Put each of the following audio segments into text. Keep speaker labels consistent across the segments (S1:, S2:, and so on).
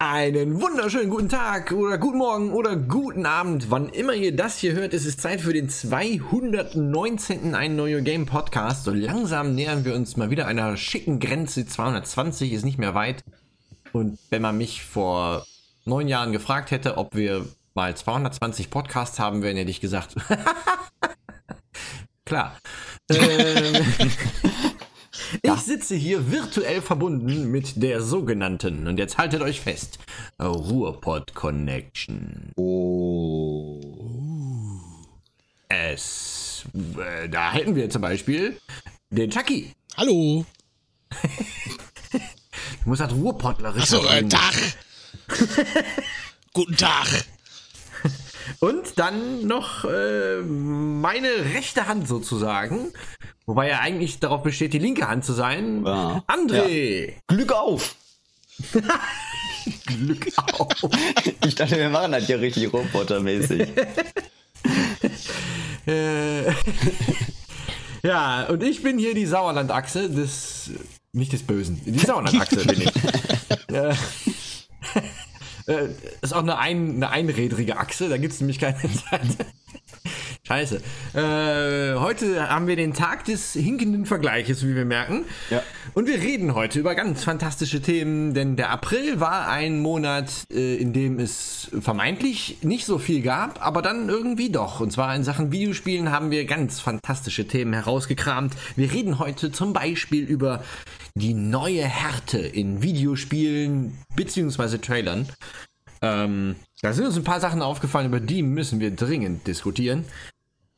S1: Einen wunderschönen guten Tag oder guten Morgen oder guten Abend. Wann immer ihr das hier hört, ist es Zeit für den 219. Ein neuer Game Podcast. So langsam nähern wir uns mal wieder einer schicken Grenze. 220 ist nicht mehr weit. Und wenn man mich vor neun Jahren gefragt hätte, ob wir mal 220 Podcasts haben, werden hätte ich gesagt. Klar. ähm, ich sitze hier virtuell verbunden mit der sogenannten, und jetzt haltet euch fest, Ruhrpod Connection.
S2: Oh.
S1: Es, äh, da hätten wir zum Beispiel den Chucky.
S3: Hallo.
S1: Du musst halt Ruhrpottler
S3: Achso, äh, Tag. Guten Tag.
S1: Und dann noch äh, meine rechte Hand sozusagen. Wobei er eigentlich darauf besteht, die linke Hand zu sein.
S2: Ja.
S1: André.
S2: Glück auf!
S1: Glück auf.
S2: Ich dachte, wir machen das hier richtig robotermäßig.
S1: Äh, ja, und ich bin hier die Sauerlandachse des, nicht des Bösen, die Sauerlandachse bin ich. Äh, ist auch eine, ein, eine einrädrige Achse, da gibt es nämlich keine Seite. Scheiße. Äh, heute haben wir den Tag des hinkenden Vergleiches, wie wir merken.
S2: Ja.
S1: Und wir reden heute über ganz fantastische Themen, denn der April war ein Monat, äh, in dem es vermeintlich nicht so viel gab, aber dann irgendwie doch. Und zwar in Sachen Videospielen haben wir ganz fantastische Themen herausgekramt. Wir reden heute zum Beispiel über die neue Härte in Videospielen beziehungsweise Trailern. Ähm, da sind uns ein paar Sachen aufgefallen, über die müssen wir dringend diskutieren.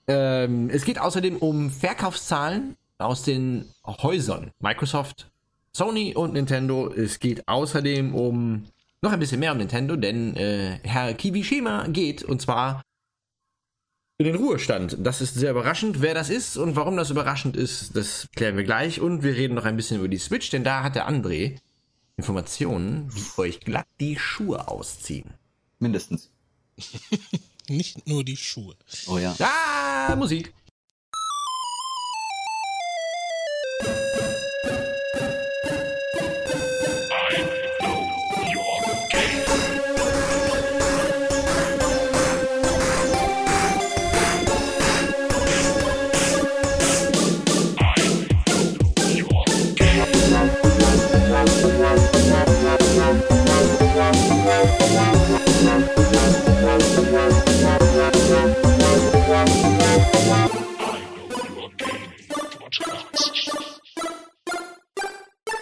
S1: Ähm, es geht außerdem um Verkaufszahlen aus den Häusern Microsoft, Sony und Nintendo. Es geht außerdem um noch ein bisschen mehr um Nintendo, denn äh, Herr Kiwishima geht und zwar in den Ruhestand. Das ist sehr überraschend. Wer das ist und warum das überraschend ist, das klären wir gleich. Und wir reden noch ein bisschen über die Switch, denn da hat der André Informationen, wie euch glatt die Schuhe ausziehen.
S2: Mindestens.
S3: Nicht nur die Schuhe.
S2: Oh ja.
S1: Ah, Musik.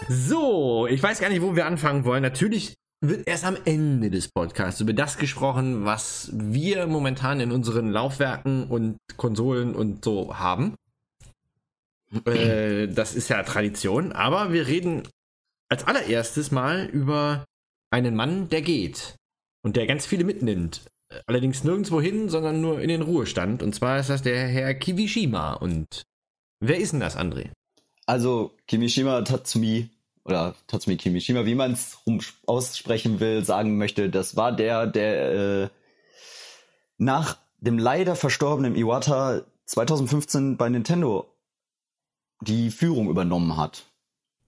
S1: So, ich weiß gar nicht, wo wir anfangen wollen. Natürlich wird erst am Ende des Podcasts über das gesprochen, was wir momentan in unseren Laufwerken und Konsolen und so haben. äh, das ist ja Tradition, aber wir reden als allererstes mal über einen Mann, der geht und der ganz viele mitnimmt. Allerdings nirgendwo hin, sondern nur in den Ruhestand. Und zwar ist das der Herr Kiwishima. Und wer ist denn das, André?
S2: Also, Kimishima Tatsumi, oder Tatsumi Kimishima, wie man es aussprechen will, sagen möchte, das war der, der äh, nach dem leider verstorbenen Iwata 2015 bei Nintendo die Führung übernommen hat.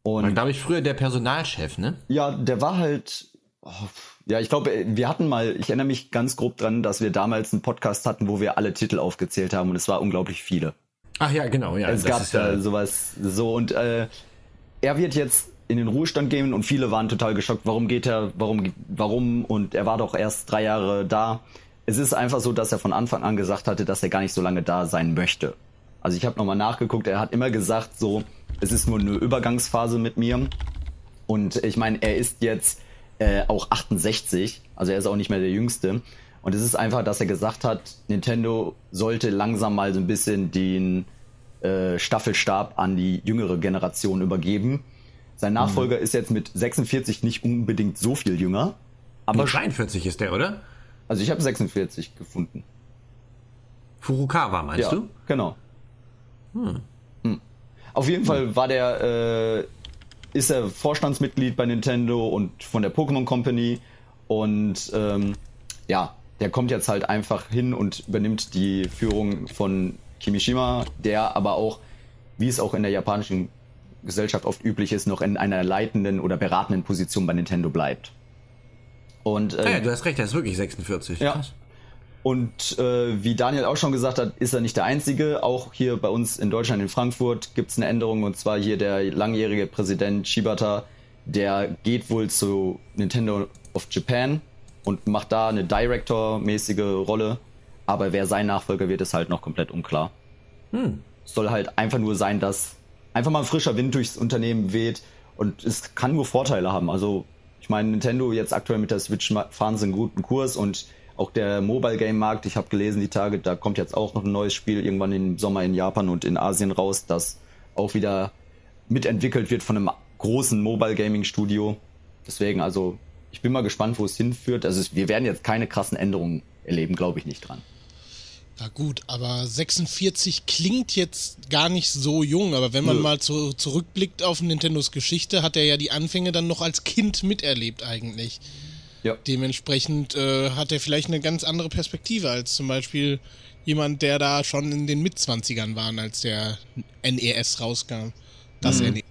S1: War,
S2: Und
S1: glaube ich, früher der Personalchef, ne?
S2: ja, der war halt. Oh, ja, ich glaube, wir hatten mal, ich erinnere mich ganz grob dran, dass wir damals einen Podcast hatten, wo wir alle Titel aufgezählt haben und es war unglaublich viele.
S1: Ach ja, genau, ja.
S2: es gab
S1: ist ja,
S2: da sowas so und äh, er wird jetzt in den Ruhestand gehen und viele waren total geschockt, warum geht er, warum, warum und er war doch erst drei Jahre da. Es ist einfach so, dass er von Anfang an gesagt hatte, dass er gar nicht so lange da sein möchte. Also ich habe nochmal nachgeguckt, er hat immer gesagt, so, es ist nur eine Übergangsphase mit mir. Und ich meine, er ist jetzt äh, auch 68, also er ist auch nicht mehr der Jüngste. Und es ist einfach, dass er gesagt hat, Nintendo sollte langsam mal so ein bisschen den äh, Staffelstab an die jüngere Generation übergeben. Sein Nachfolger ist jetzt mit 46 nicht unbedingt so viel jünger.
S1: aber
S2: Aber
S1: 43 ist der, oder?
S2: also ich habe 46 gefunden.
S1: Furukawa, meinst
S2: ja,
S1: du?
S2: genau. Hm. Auf jeden Fall war der, äh, ist er Vorstandsmitglied bei Nintendo und von der Pokémon Company und ähm, ja, der kommt jetzt halt einfach hin und übernimmt die Führung von Kimishima, der aber auch, wie es auch in der japanischen Gesellschaft oft üblich ist, noch in einer leitenden oder beratenden Position bei Nintendo bleibt. Und, äh,
S1: ja, du hast recht, er ist wirklich 46.
S2: Ja.
S1: Krass.
S2: Und äh, wie Daniel auch schon gesagt hat, ist er nicht der Einzige. Auch hier bei uns in Deutschland, in Frankfurt, gibt es eine Änderung. Und zwar hier der langjährige Präsident Shibata, der geht wohl zu Nintendo of Japan und macht da eine Director-mäßige Rolle. Aber wer sein Nachfolger wird, ist halt noch komplett unklar. Es soll halt einfach nur sein, dass einfach mal ein frischer Wind durchs Unternehmen weht. Und es kann nur Vorteile haben. Also ich meine, Nintendo jetzt aktuell mit der Switch fahren sie einen guten Kurs und auch der Mobile Game Markt, ich habe gelesen die Tage, da kommt jetzt auch noch ein neues Spiel irgendwann im Sommer in Japan und in Asien raus, das auch wieder mitentwickelt wird von einem großen Mobile Gaming Studio. Deswegen, also ich bin mal gespannt, wo es hinführt. Also wir werden jetzt keine krassen Änderungen erleben, glaube ich nicht dran.
S3: Ja gut, aber 46 klingt jetzt gar nicht so jung, aber wenn man
S2: Nö.
S3: mal zu, zurückblickt auf Nintendos Geschichte, hat er ja die Anfänge dann noch als Kind miterlebt eigentlich.
S2: Ja.
S3: Dementsprechend äh, hat er vielleicht eine ganz andere Perspektive als zum Beispiel jemand, der da schon in den Mitzwanzigern war, als der NES rauskam. Das E NES.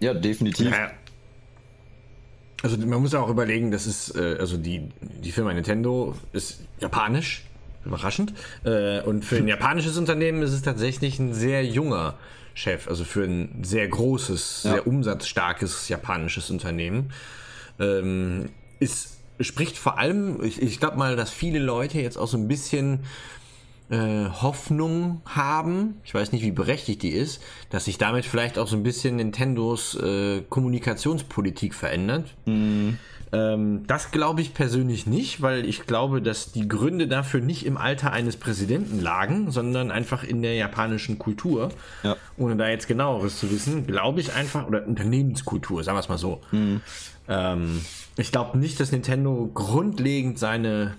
S2: Ja, definitiv.
S1: Ja. Also man muss auch überlegen, das ist, äh, also die, die Firma Nintendo ist japanisch, überraschend. Äh, und für ein japanisches Unternehmen ist es tatsächlich ein sehr junger Chef, also für ein sehr großes,
S2: Ja.
S1: sehr umsatzstarkes japanisches Unternehmen. Ähm, ist, spricht vor allem, ich, ich glaube mal, dass viele Leute jetzt auch so ein bisschen äh, Hoffnung haben, ich weiß nicht, wie berechtigt die ist, dass sich damit vielleicht auch so ein bisschen Nintendos äh, Kommunikationspolitik verändert. Ähm, das glaube ich persönlich nicht, weil ich glaube, dass die Gründe dafür nicht im Alter eines Präsidenten lagen, sondern einfach in der japanischen Kultur.
S2: Ja.
S1: Ohne da jetzt genaueres zu wissen, glaube ich einfach, oder Unternehmenskultur, sagen wir es mal so. Ähm, ich glaube nicht, dass Nintendo grundlegend seine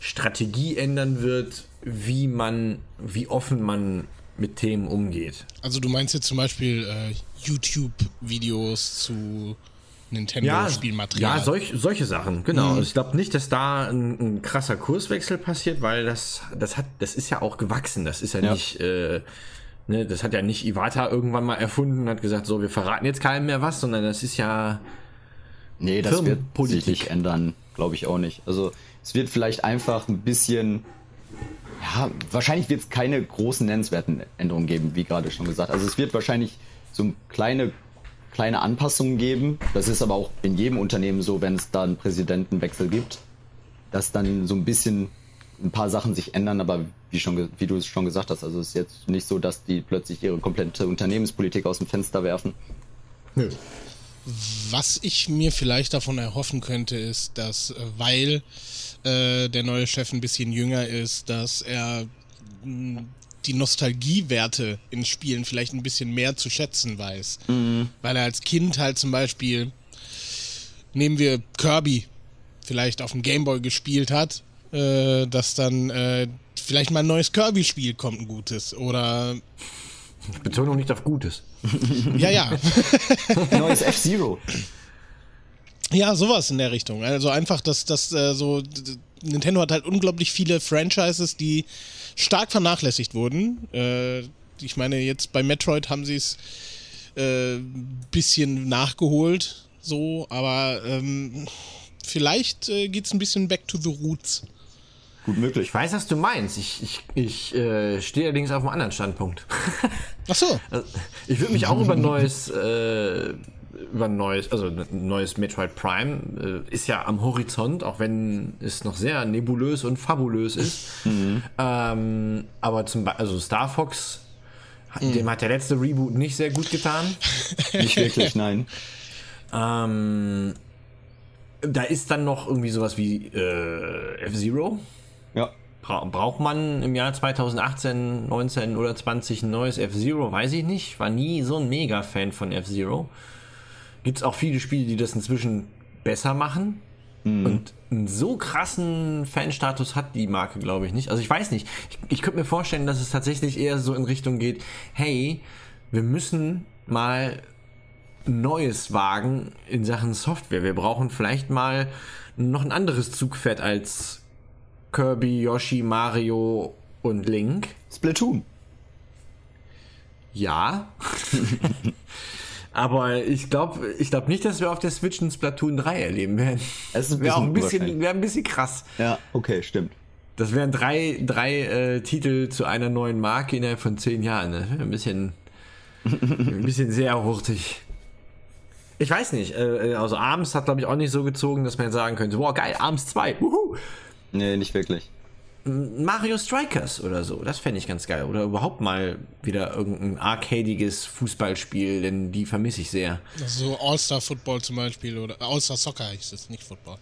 S1: Strategie ändern wird, wie man, wie offen man mit Themen umgeht.
S3: Also du meinst jetzt zum Beispiel äh, YouTube-Videos zu Nintendo-Spielmaterial.
S1: ja solch, solche Sachen, genau. Also ich glaube nicht, dass da ein, ein krasser Kurswechsel passiert, weil das, das hat, das ist ja auch gewachsen. Das ist ja,
S2: Ja.
S1: nicht, äh, ne, das hat ja nicht Iwata irgendwann mal erfunden und hat gesagt, so, wir verraten jetzt keinem mehr was, sondern das ist ja,
S2: Nee, das wird sich nicht ändern, glaube ich auch nicht. Also es wird vielleicht einfach ein bisschen, ja, wahrscheinlich wird es keine großen nennenswerten Änderungen geben, wie gerade schon gesagt. Also es wird wahrscheinlich so kleine, kleine Anpassungen geben. Das ist aber auch in jedem Unternehmen so, wenn es da einen Präsidentenwechsel gibt, dass dann so ein bisschen ein paar Sachen sich ändern, aber wie schon, wie du es schon gesagt hast, also es ist jetzt nicht so, dass die plötzlich ihre komplette Unternehmenspolitik aus dem Fenster werfen.
S1: nö.
S3: Was ich mir vielleicht davon erhoffen könnte, ist, dass, äh, weil äh, der neue Chef ein bisschen jünger ist, dass er mh, die Nostalgiewerte in Spielen vielleicht ein bisschen mehr zu schätzen weiß. Weil er als Kind halt zum Beispiel, nehmen wir Kirby, vielleicht auf dem Gameboy gespielt hat, äh, dass dann äh, vielleicht mal ein neues Kirby-Spiel kommt, ein gutes. Oder,
S1: Betonung nicht auf Gutes.
S3: ja, ja.
S2: Neues F-Zero.
S3: Ja, sowas in der Richtung. Also einfach, dass das äh, so Nintendo hat halt unglaublich viele Franchises, die stark vernachlässigt wurden. Äh, ich meine, jetzt bei Metroid haben sie es äh, bisschen nachgeholt, so, aber ähm, vielleicht äh, geht's ein bisschen back to the roots.
S2: Gut möglich.
S1: Ich weiß, was du meinst. Ich, ich, ich äh, stehe allerdings auf einem anderen Standpunkt.
S3: Ach so.
S1: Also, ich würde mich auch über ein neues, äh, über ein neues, also ein neues Metroid Prime äh, ist ja am Horizont, auch wenn es noch sehr nebulös und fabulös ist. Ähm, aber zum Beispiel, also Star Fox, dem hat der letzte Reboot nicht sehr gut getan.
S2: Nicht wirklich, nein.
S1: Ähm, da ist dann noch irgendwie sowas wie äh, F-Zero.
S2: Ja.
S1: Bra braucht man im Jahr 2018, 19 oder 20 ein neues F-Zero? Weiß ich nicht. War nie so ein Mega-Fan von F-Zero. Gibt es auch viele Spiele, die das inzwischen besser machen. Und einen so krassen Fanstatus hat die Marke, glaube ich, nicht. Also ich weiß nicht. Ich, ich könnte mir vorstellen, dass es tatsächlich eher so in Richtung geht, hey, wir müssen mal Neues wagen in Sachen Software. Wir brauchen vielleicht mal noch ein anderes Zugpferd als Kirby, Yoshi, Mario und Link.
S2: Splatoon.
S1: Ja. Aber ich glaube ich glaub nicht, dass wir auf der Switch ein Splatoon 3 erleben werden.
S2: Es ist ein
S1: Wäre auch ein
S2: bisschen
S1: wär ein bisschen krass.
S2: Ja, okay, stimmt.
S1: Das wären drei, drei äh, Titel zu einer neuen Marke innerhalb von zehn Jahren. Ne? Ein bisschen, ein bisschen sehr hurtig. Ich weiß nicht. Äh, also Arms hat, glaube ich, auch nicht so gezogen, dass man jetzt sagen könnte, boah, geil, Arms 2. Wuhu.
S2: Nee, nicht wirklich.
S1: Mario Strikers oder so, das fände ich ganz geil. Oder überhaupt mal wieder irgendein arcadiges Fußballspiel, denn die vermisse ich sehr.
S3: So All-Star Football zum Beispiel oder All-Star Soccer hieß es, nicht Football.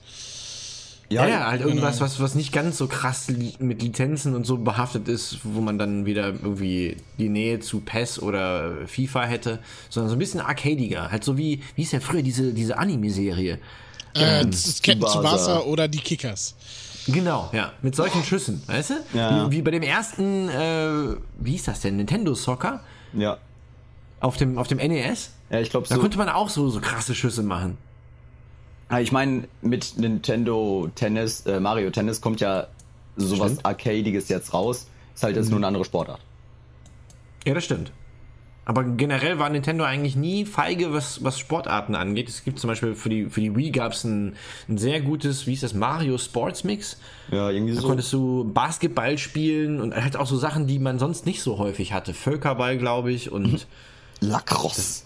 S1: Ja, ja, halt irgendwas,
S3: genau.
S1: was, was nicht ganz so krass li mit Lizenzen und so behaftet ist, wo man dann wieder irgendwie die Nähe zu PES oder FIFA hätte, sondern so ein bisschen arcadiger. Halt so wie, wie ist ja früher diese, diese Anime-Serie?
S3: Äh, Captain
S2: Tsubasa.
S3: Tsubasa oder die Kickers.
S1: Genau, ja, mit solchen Schüssen, weißt du?
S2: Ja.
S1: Wie, wie bei dem ersten, äh, wie hieß das denn, Nintendo Soccer
S2: Ja.
S1: auf dem, auf dem NES?
S2: Ja, ich glaube
S1: Da
S2: so.
S1: konnte man auch so, so krasse Schüsse machen.
S2: Ah, Ich meine, mit Nintendo Tennis, äh, Mario Tennis kommt ja sowas. Arcadiges jetzt raus. Ist halt jetzt nur eine andere Sportart.
S1: Ja, das stimmt. Aber generell war Nintendo eigentlich nie feige, was, was Sportarten angeht. Es gibt zum Beispiel für die, für die Wii gab es ein, ein sehr gutes, wie hieß das, Mario Sports Mix.
S2: Ja, irgendwie
S1: Da
S2: so.
S1: konntest du Basketball spielen und halt auch so Sachen, die man sonst nicht so häufig hatte. Völkerball, glaube ich, und
S2: Lacrosse.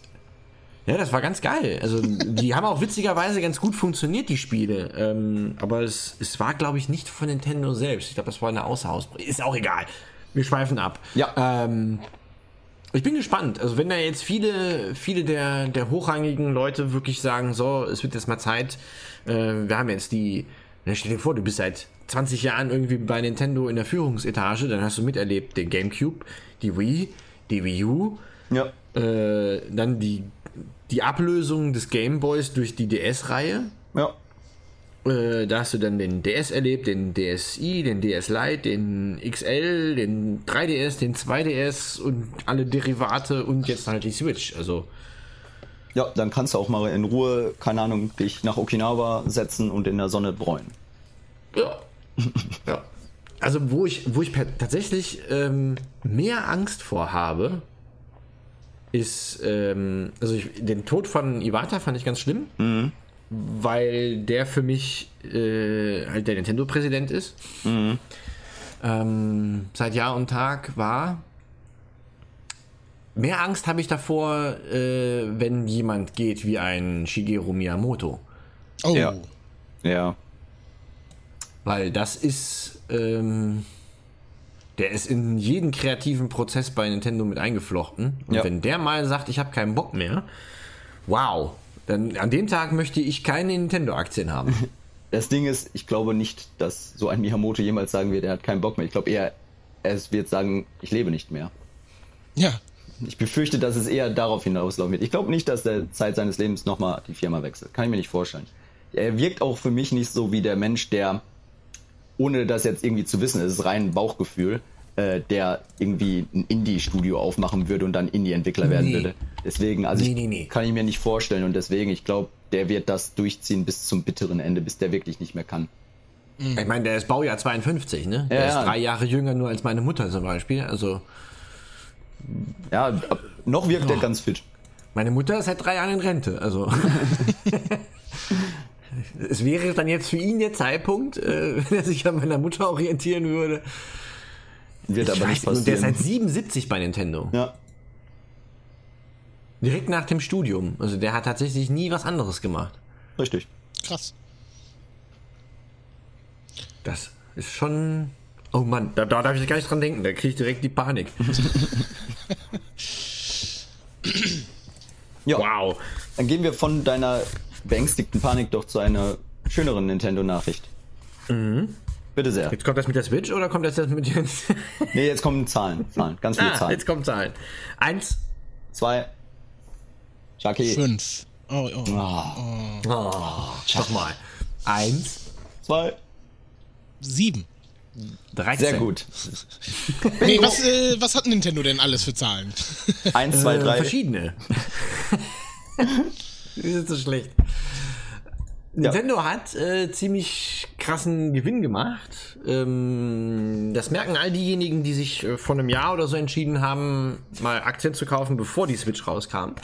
S1: ja, das war ganz geil. Also die haben auch witzigerweise ganz gut funktioniert, die Spiele. Ähm, aber es, es war, glaube ich, nicht von Nintendo selbst. Ich glaube, das war eine Außerhaus. Ist auch egal. Wir schweifen ab.
S2: Ja.
S1: Ähm, ich bin gespannt. Also wenn da jetzt viele, viele der, der hochrangigen Leute wirklich sagen, so, es wird jetzt mal Zeit, äh, wir haben jetzt die, na, stell dir vor, du bist seit 20 Jahren irgendwie bei Nintendo in der Führungsetage, dann hast du miterlebt den Gamecube, die Wii, die Wii U,
S2: Ja.
S1: äh, dann die, die Ablösung des Gameboys durch die DS-Reihe.
S2: Ja.
S1: Äh, da hast du dann den DS erlebt, den DSi, den DS Lite, den XL, den 3DS, den 2DS und alle Derivate und jetzt halt die Switch. Also
S2: Ja, dann kannst du auch mal in Ruhe, keine Ahnung, dich nach Okinawa setzen und in der Sonne bräunen.
S1: ja. ja. Also wo ich, wo ich tatsächlich ähm, mehr Angst vor habe, ist, ähm, also ich, den Tod von Iwata fand ich ganz schlimm, weil der für mich äh, halt der Nintendo-Präsident ist. Ähm, seit Jahr und Tag war. Mehr Angst habe ich davor, äh, wenn jemand geht wie ein Shigeru Miyamoto.
S3: Oh,
S2: Ja. Ja.
S1: Weil das ist, ähm, der ist in jeden kreativen Prozess bei Nintendo mit eingeflochten. Und
S2: Ja.
S1: wenn der mal sagt, ich habe keinen Bock mehr, wow, dann an dem Tag möchte ich keine Nintendo-Aktien haben.
S2: Das Ding ist, ich glaube nicht, dass so ein Miyamoto jemals sagen wird, er hat keinen Bock mehr. Ich glaube eher, er wird sagen, ich lebe nicht mehr.
S3: ja.
S2: Ich befürchte, dass es eher darauf hinauslaufen wird. Ich glaube nicht, dass der Zeit seines Lebens nochmal die Firma wechselt. Kann ich mir nicht vorstellen. Er wirkt auch für mich nicht so wie der Mensch, der, ohne das jetzt irgendwie zu wissen, es ist rein Bauchgefühl, äh, der irgendwie ein Indie-Studio aufmachen würde und dann Indie-Entwickler werden
S1: Nee.
S2: würde. Deswegen, also
S1: Nee,
S2: ich
S1: nee,
S2: kann ich mir nicht vorstellen und deswegen, ich glaube, der wird das durchziehen bis zum bitteren Ende, bis der wirklich nicht mehr kann.
S1: Ich meine, der ist Baujahr 52, ne? Der
S2: Ja,
S1: ist drei Jahre jünger nur als meine Mutter zum Beispiel. Also
S2: Ja, noch wirkt er ganz fit.
S1: meine Mutter ist seit drei Jahren in Rente. Also es wäre dann jetzt für ihn der Zeitpunkt, äh, wenn er sich an meiner Mutter orientieren würde.
S2: Wird
S1: Ich
S2: aber nicht
S1: nicht, und der ist
S2: passieren.
S1: seit 77 bei Nintendo.
S2: Ja,
S1: Direkt nach dem Studium. Also der hat tatsächlich nie was anderes gemacht.
S2: richtig.
S3: Krass.
S1: Das ist schon. Oh Mann, da, da darf ich gar nicht dran denken. Da kriege ich direkt die Panik.
S2: Ja.
S1: Wow.
S2: Dann gehen wir von deiner beängstigten Panik doch zu einer schöneren Nintendo-Nachricht. Bitte sehr.
S1: Jetzt kommt das mit der Switch oder kommt das jetzt mit den.
S2: Nee, jetzt kommen Zahlen. Zahlen. Ganz viele
S1: ah,
S2: Zahlen.
S1: jetzt kommt Zahlen. Eins.
S2: Zwei. Chucky.
S3: Fünf. Oh, oh.
S2: Ah,
S1: Oh, doch mal. Eins.
S2: zwei.
S3: Sieben.
S1: 13.
S2: Sehr gut.
S3: Nee, was, äh, was hat Nintendo denn alles für Zahlen?
S2: Eins, zwei,
S1: Äh,
S2: drei.
S1: verschiedene. Die sind so schlecht. Nintendo hat äh, ziemlich krassen Gewinn gemacht. Ähm, das merken all diejenigen, die sich äh, vor einem Jahr oder so entschieden haben, mal Aktien zu kaufen, bevor die Switch rauskam.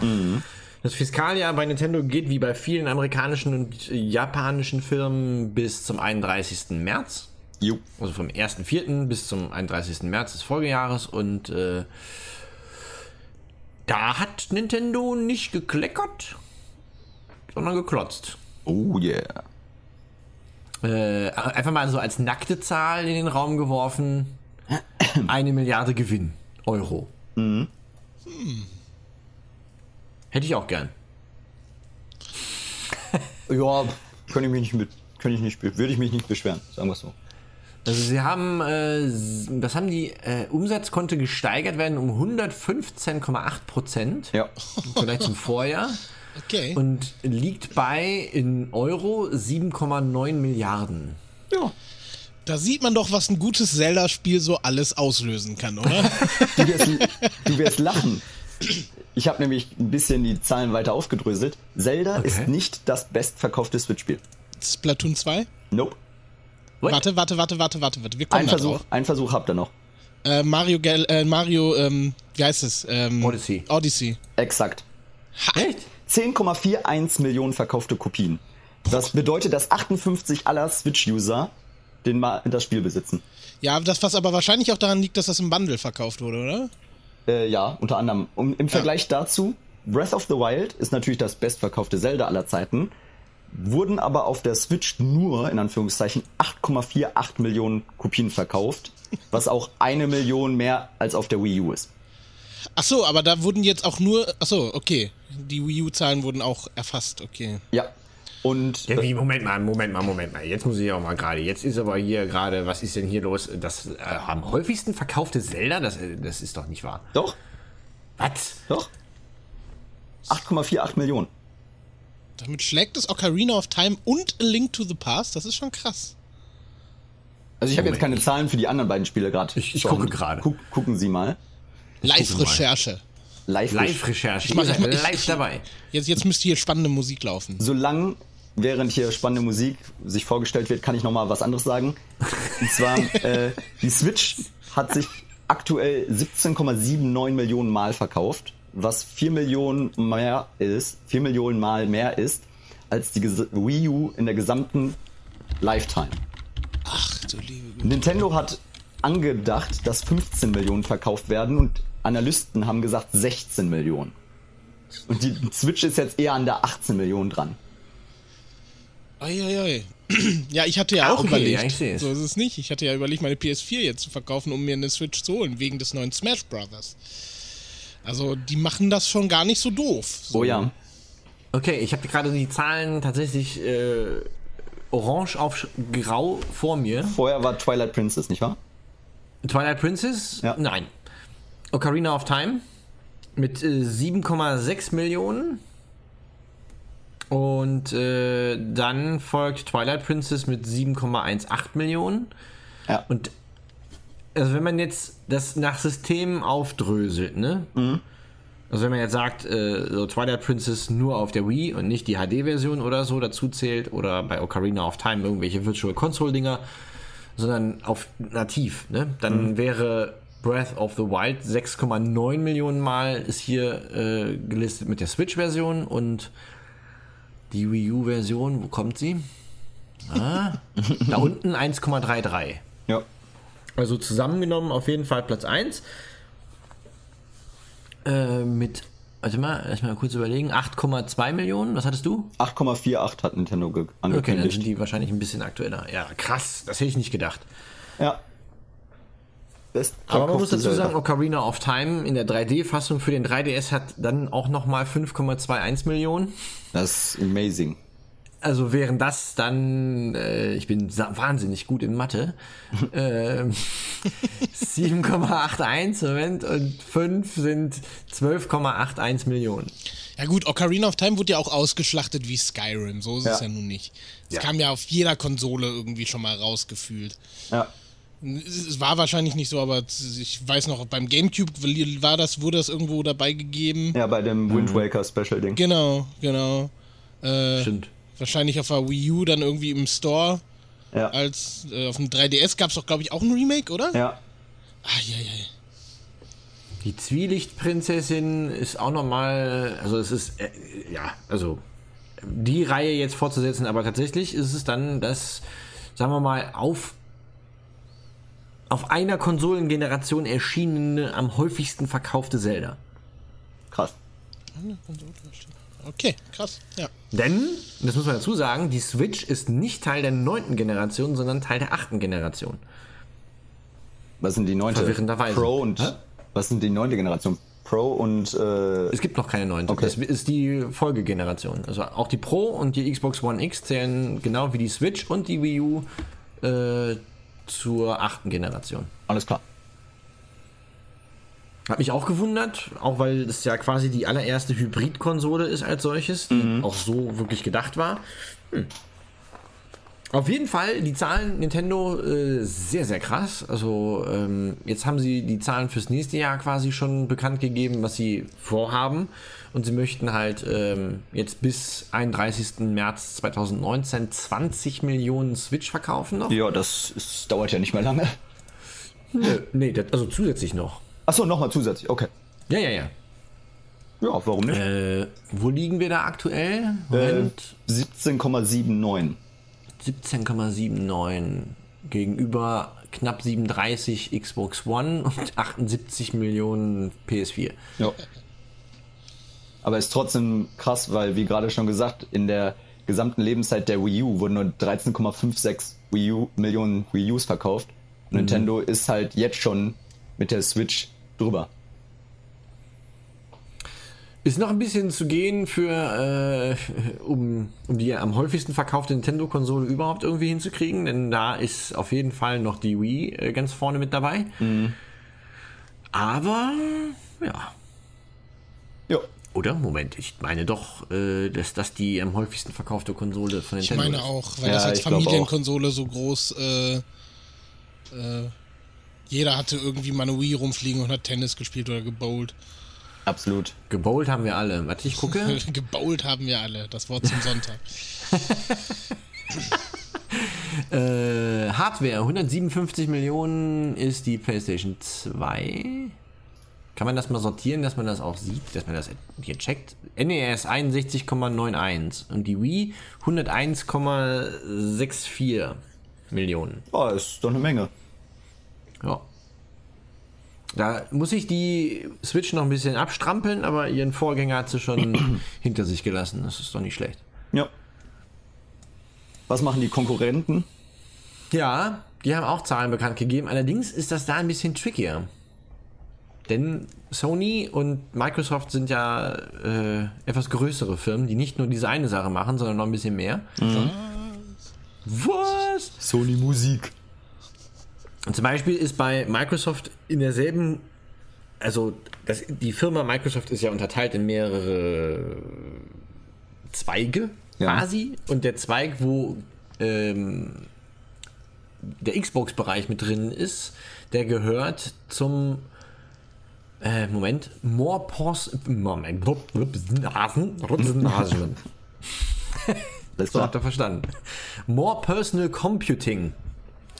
S1: Das Fiskaljahr bei Nintendo geht wie bei vielen amerikanischen und japanischen Firmen bis zum 31. März.
S2: Jo.
S1: Also vom 1.4. bis zum 31. März des Folgejahres und äh, da hat Nintendo nicht gekleckert, sondern geklotzt.
S2: Oh yeah.
S1: Äh, einfach mal so als nackte Zahl in den Raum geworfen. Eine Milliarde Gewinn. Euro. Hm. Hätte ich auch gern.
S2: Ja, kann ich mich nicht mit, kann ich nicht, würde ich mich nicht beschweren, sagen wir so.
S1: Also sie haben, äh, das haben die, äh, Umsatz konnte gesteigert werden um 115,8 Prozent.
S2: Ja.
S1: Vielleicht zum Vorjahr.
S3: Okay.
S1: Und liegt bei in Euro 7,9 Milliarden.
S2: Ja.
S3: Da sieht man doch, was ein gutes Zelda-Spiel so alles auslösen kann, oder?
S2: Du wirst, du wirst lachen. Ich habe nämlich ein bisschen die Zahlen weiter aufgedröselt. Zelda
S1: Okay.
S2: ist nicht das bestverkaufte Switch-Spiel.
S3: Splatoon 2?
S2: Nope.
S1: What?
S3: Warte, warte, warte, warte, warte, warte. Wir kommen
S2: Ein
S3: da
S2: Versuch,
S3: drauf.
S2: ein Versuch habt ihr noch.
S3: Äh, Mario, Gal äh, Mario, ähm, wie heißt es? Ähm,
S1: Odyssey.
S3: Odyssey.
S2: Exakt.
S1: Echt?
S2: 10,41 Millionen verkaufte Kopien. Das bedeutet, dass 58 aller Switch-User den Ma das Spiel besitzen.
S3: Ja, das, was aber wahrscheinlich auch daran liegt, dass das im Bundle verkauft wurde, oder?
S2: Äh, ja, unter anderem. Um, Im Vergleich dazu, Breath of the Wild ist natürlich das bestverkaufte Zelda aller Zeiten, wurden aber auf der Switch nur, in Anführungszeichen, 8,48 Millionen Kopien verkauft, was auch eine Million mehr als auf der Wii U ist.
S3: Ach so, aber da wurden jetzt auch nur, ach so, okay. Die Wii U-Zahlen wurden auch erfasst, okay.
S2: Ja. Und
S1: Ja, wie, Moment mal, Moment mal, Moment mal. Jetzt muss ich auch mal gerade. Jetzt ist aber hier gerade, was ist denn hier los? Das äh, am häufigsten verkaufte Zelda, das, äh, das ist doch nicht wahr.
S2: doch,
S1: Was?
S2: doch. 8,48 Millionen.
S3: Damit schlägt es Ocarina of Time und A Link to the Past, das ist schon krass.
S2: Also ich habe jetzt keine Zahlen für die anderen beiden Spiele gerade.
S1: Ich- ich gucke gerade.
S2: Guck, gucken Sie mal.
S3: Live-Recherche.
S2: Live.
S1: Live-Recherche.
S3: Ich mach- ich mach- ich-
S1: live dabei.
S3: Jetzt, jetzt müsste hier spannende Musik laufen.
S2: Solange während hier spannende Musik sich vorgestellt wird, kann ich noch mal was anderes sagen. Und zwar äh, die Switch hat sich aktuell 17,79 Millionen Mal verkauft, was 4 Millionen mehr ist, 4 Millionen Mal mehr ist als die ges- Wii U in der gesamten Lifetime.
S3: Ach du liebe.
S2: Nintendo hat angedacht, dass 15 Millionen verkauft werden und Analysten haben gesagt 16 Millionen. Und die Switch ist jetzt eher an der 18 Millionen dran.
S3: Uiuiui. Ja, ich hatte ja
S1: Ah,
S3: auch
S1: okay,
S3: überlegt.
S1: ja, ich sehe es.
S3: so ist es nicht. Ich hatte ja überlegt, meine PS4 jetzt zu verkaufen, um mir eine Switch zu holen, wegen des neuen Smash Brothers. Also, die machen das schon gar nicht so doof. So.
S2: Oh ja.
S1: Okay, ich habe gerade die Zahlen tatsächlich äh, orange auf grau vor mir.
S2: Vorher war Twilight Princess, nicht wahr?
S1: Twilight Princess?
S2: Ja.
S1: Nein. Ocarina of Time mit äh, 7,6 Millionen. Und äh, dann folgt Twilight Princess mit 7,18 Millionen.
S2: Ja.
S1: Und also wenn man jetzt das nach Systemen aufdröselt, ne? Also wenn man jetzt sagt, äh, so Twilight Princess nur auf der Wii und nicht die HD-Version oder so dazu zählt oder bei Ocarina of Time irgendwelche Virtual Console-Dinger, sondern auf nativ, ne? Dann wäre Breath of the Wild 6,9 Millionen Mal ist hier äh, gelistet mit der Switch-Version und die Wii U-Version, wo kommt sie? Ah, da unten 1,33.
S2: Ja.
S1: Also zusammengenommen auf jeden Fall Platz 1. Äh, mit, warte mal, lass mal kurz überlegen, 8,2 Millionen, was hattest du?
S2: 8,48 hat Nintendo ge-
S1: Okay, dann
S2: angekündigt.
S1: sind die wahrscheinlich ein bisschen aktueller. Ja, krass, das hätte ich nicht gedacht.
S2: ja.
S1: Aber man muss dazu
S2: Zelda.
S1: sagen, Ocarina of Time in der 3D-Fassung für den 3DS hat dann auch nochmal 5,21 Millionen.
S2: Das ist amazing.
S1: Also wären das dann, äh, ich bin wahnsinnig gut in Mathe, ähm, 7,81 Moment und 5 sind 12,81 Millionen.
S3: Ja gut, Ocarina of Time wurde ja auch ausgeschlachtet wie Skyrim, so ist es
S2: Ja.
S3: ja nun nicht. Es
S1: Ja.
S3: kam ja auf jeder Konsole irgendwie schon mal rausgefühlt.
S2: Ja.
S3: Es war wahrscheinlich nicht so, aber ich weiß noch, beim Gamecube war das, wurde das irgendwo dabei gegeben.
S2: Ja, bei dem Wind Waker Special Ding.
S3: Genau, genau. Äh,
S1: Stimmt.
S3: wahrscheinlich auf der Wii U dann irgendwie im Store.
S2: Ja.
S3: Als äh, auf dem 3DS gab es doch, glaube ich, auch ein Remake, oder?
S2: Ja.
S3: Ah, ja, ja.
S1: Die Zwielichtprinzessin ist auch nochmal, also es ist, äh, ja, also die Reihe jetzt fortzusetzen, aber tatsächlich ist es dann das, sagen wir mal, auf, auf einer Konsolengeneration erschienene, am häufigsten verkaufte Zelda.
S2: Krass.
S3: Okay, krass. Ja.
S1: Denn, das muss man dazu sagen, die Switch ist nicht Teil der neunten Generation, sondern Teil der achten Generation.
S2: Was sind die neunte?
S1: Verwirrenderweise.
S2: Pro und
S1: Hä?
S2: was sind die neunte Generation? Pro und äh,
S1: Es gibt noch keine neunte.
S2: Okay.
S1: Das ist die Folgegeneration. Also auch die Pro und die Xbox One X zählen genau wie die Switch und die Wii U äh, zur achten Generation.
S2: alles klar.
S1: Hat mich auch gewundert, auch weil es ja quasi die allererste Hybrid-Konsole ist als solches, die auch so wirklich gedacht war. Hm. Auf jeden Fall die Zahlen Nintendo äh, sehr, sehr krass. Also ähm, jetzt haben sie die Zahlen fürs nächste Jahr quasi schon bekannt gegeben, was sie vorhaben. Und sie möchten halt ähm, jetzt bis 31. März 2019 20 Millionen Switch verkaufen noch.
S2: Ja, das ist, dauert ja nicht mehr lange.
S1: Äh, nee, das, also zusätzlich noch.
S2: Achso, nochmal zusätzlich. Okay.
S1: Ja, ja, ja.
S2: Ja, warum nicht?
S1: Äh, wo liegen wir da aktuell?
S2: Äh,
S1: Moment.
S2: 17,79.
S1: 17,79 gegenüber knapp 37 Xbox One und 78 Millionen PS4.
S2: Ja. Aber ist trotzdem krass, weil, wie gerade schon gesagt, in der gesamten Lebenszeit der Wii U wurden nur 13,56 Wii U, Millionen Wii Us verkauft. Und Nintendo ist halt jetzt schon mit der Switch drüber.
S1: Ist noch ein bisschen zu gehen für, äh, um, um die am häufigsten verkaufte Nintendo-Konsole überhaupt irgendwie hinzukriegen, denn da ist auf jeden Fall noch die Wii äh, ganz vorne mit dabei. Aber, ja. Oder? Moment, ich meine doch, äh, dass das die am häufigsten verkaufte Konsole von
S3: Ich
S1: Nintendo
S3: meine
S1: ist.
S3: auch, weil
S2: Ja,
S3: das als
S2: ich
S3: Familienkonsole so groß, äh, äh, jeder hatte irgendwie mal eine Wii rumfliegen und hat Tennis gespielt oder gebowlt.
S2: Absolut.
S1: Gebowlt haben wir alle. Warte, ich gucke.
S3: gebowlt haben wir alle, das Wort zum Sonntag.
S1: Äh, Hardware, 157 Millionen ist die PlayStation 2. Kann man das mal sortieren, dass man das auch sieht, dass man das hier checkt? NES 61,91 und die Wii 101,64 Millionen.
S2: Oh, ist doch eine Menge.
S1: Ja. Da muss ich die Switch noch ein bisschen abstrampeln, aber ihren Vorgänger hat sie schon hinter sich gelassen. Das ist doch nicht schlecht.
S2: Ja. Was machen die Konkurrenten?
S1: Ja, die haben auch Zahlen bekannt gegeben. Allerdings ist das da ein bisschen trickier. Denn Sony und Microsoft sind ja äh, etwas größere Firmen, die nicht nur diese eine Sache machen, sondern noch ein bisschen mehr. Was?
S2: Sony Musik.
S1: Und zum Beispiel ist bei Microsoft in derselben, also das, die Firma Microsoft ist ja unterteilt in mehrere Zweige
S2: Ja.
S1: quasi. Und der Zweig, wo ähm, der Xbox-Bereich mit drin ist, der gehört zum äh, Moment, More Pos Moment, Nasen,
S2: Alles
S1: so
S2: klar.
S1: habt ihr verstanden. More Personal Computing.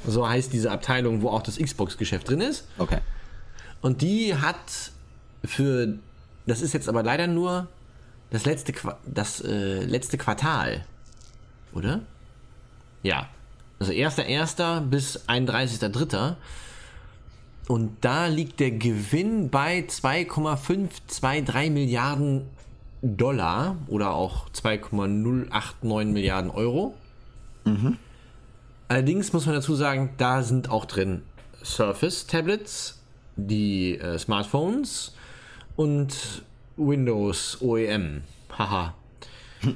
S1: So heißt diese Abteilung, wo auch das Xbox-Geschäft drin ist.
S2: Okay.
S1: Und die hat für, das ist jetzt aber leider nur das letzte, Qua- das, äh, letzte Quartal. Oder? Ja. Also 1.1. bis 31.3. Und da liegt der Gewinn bei 2,523 Milliarden Dollar oder auch 2,089 Milliarden Euro. Allerdings muss man dazu sagen, da sind auch drin Surface-Tablets, die äh, Smartphones und Windows OEM. Haha.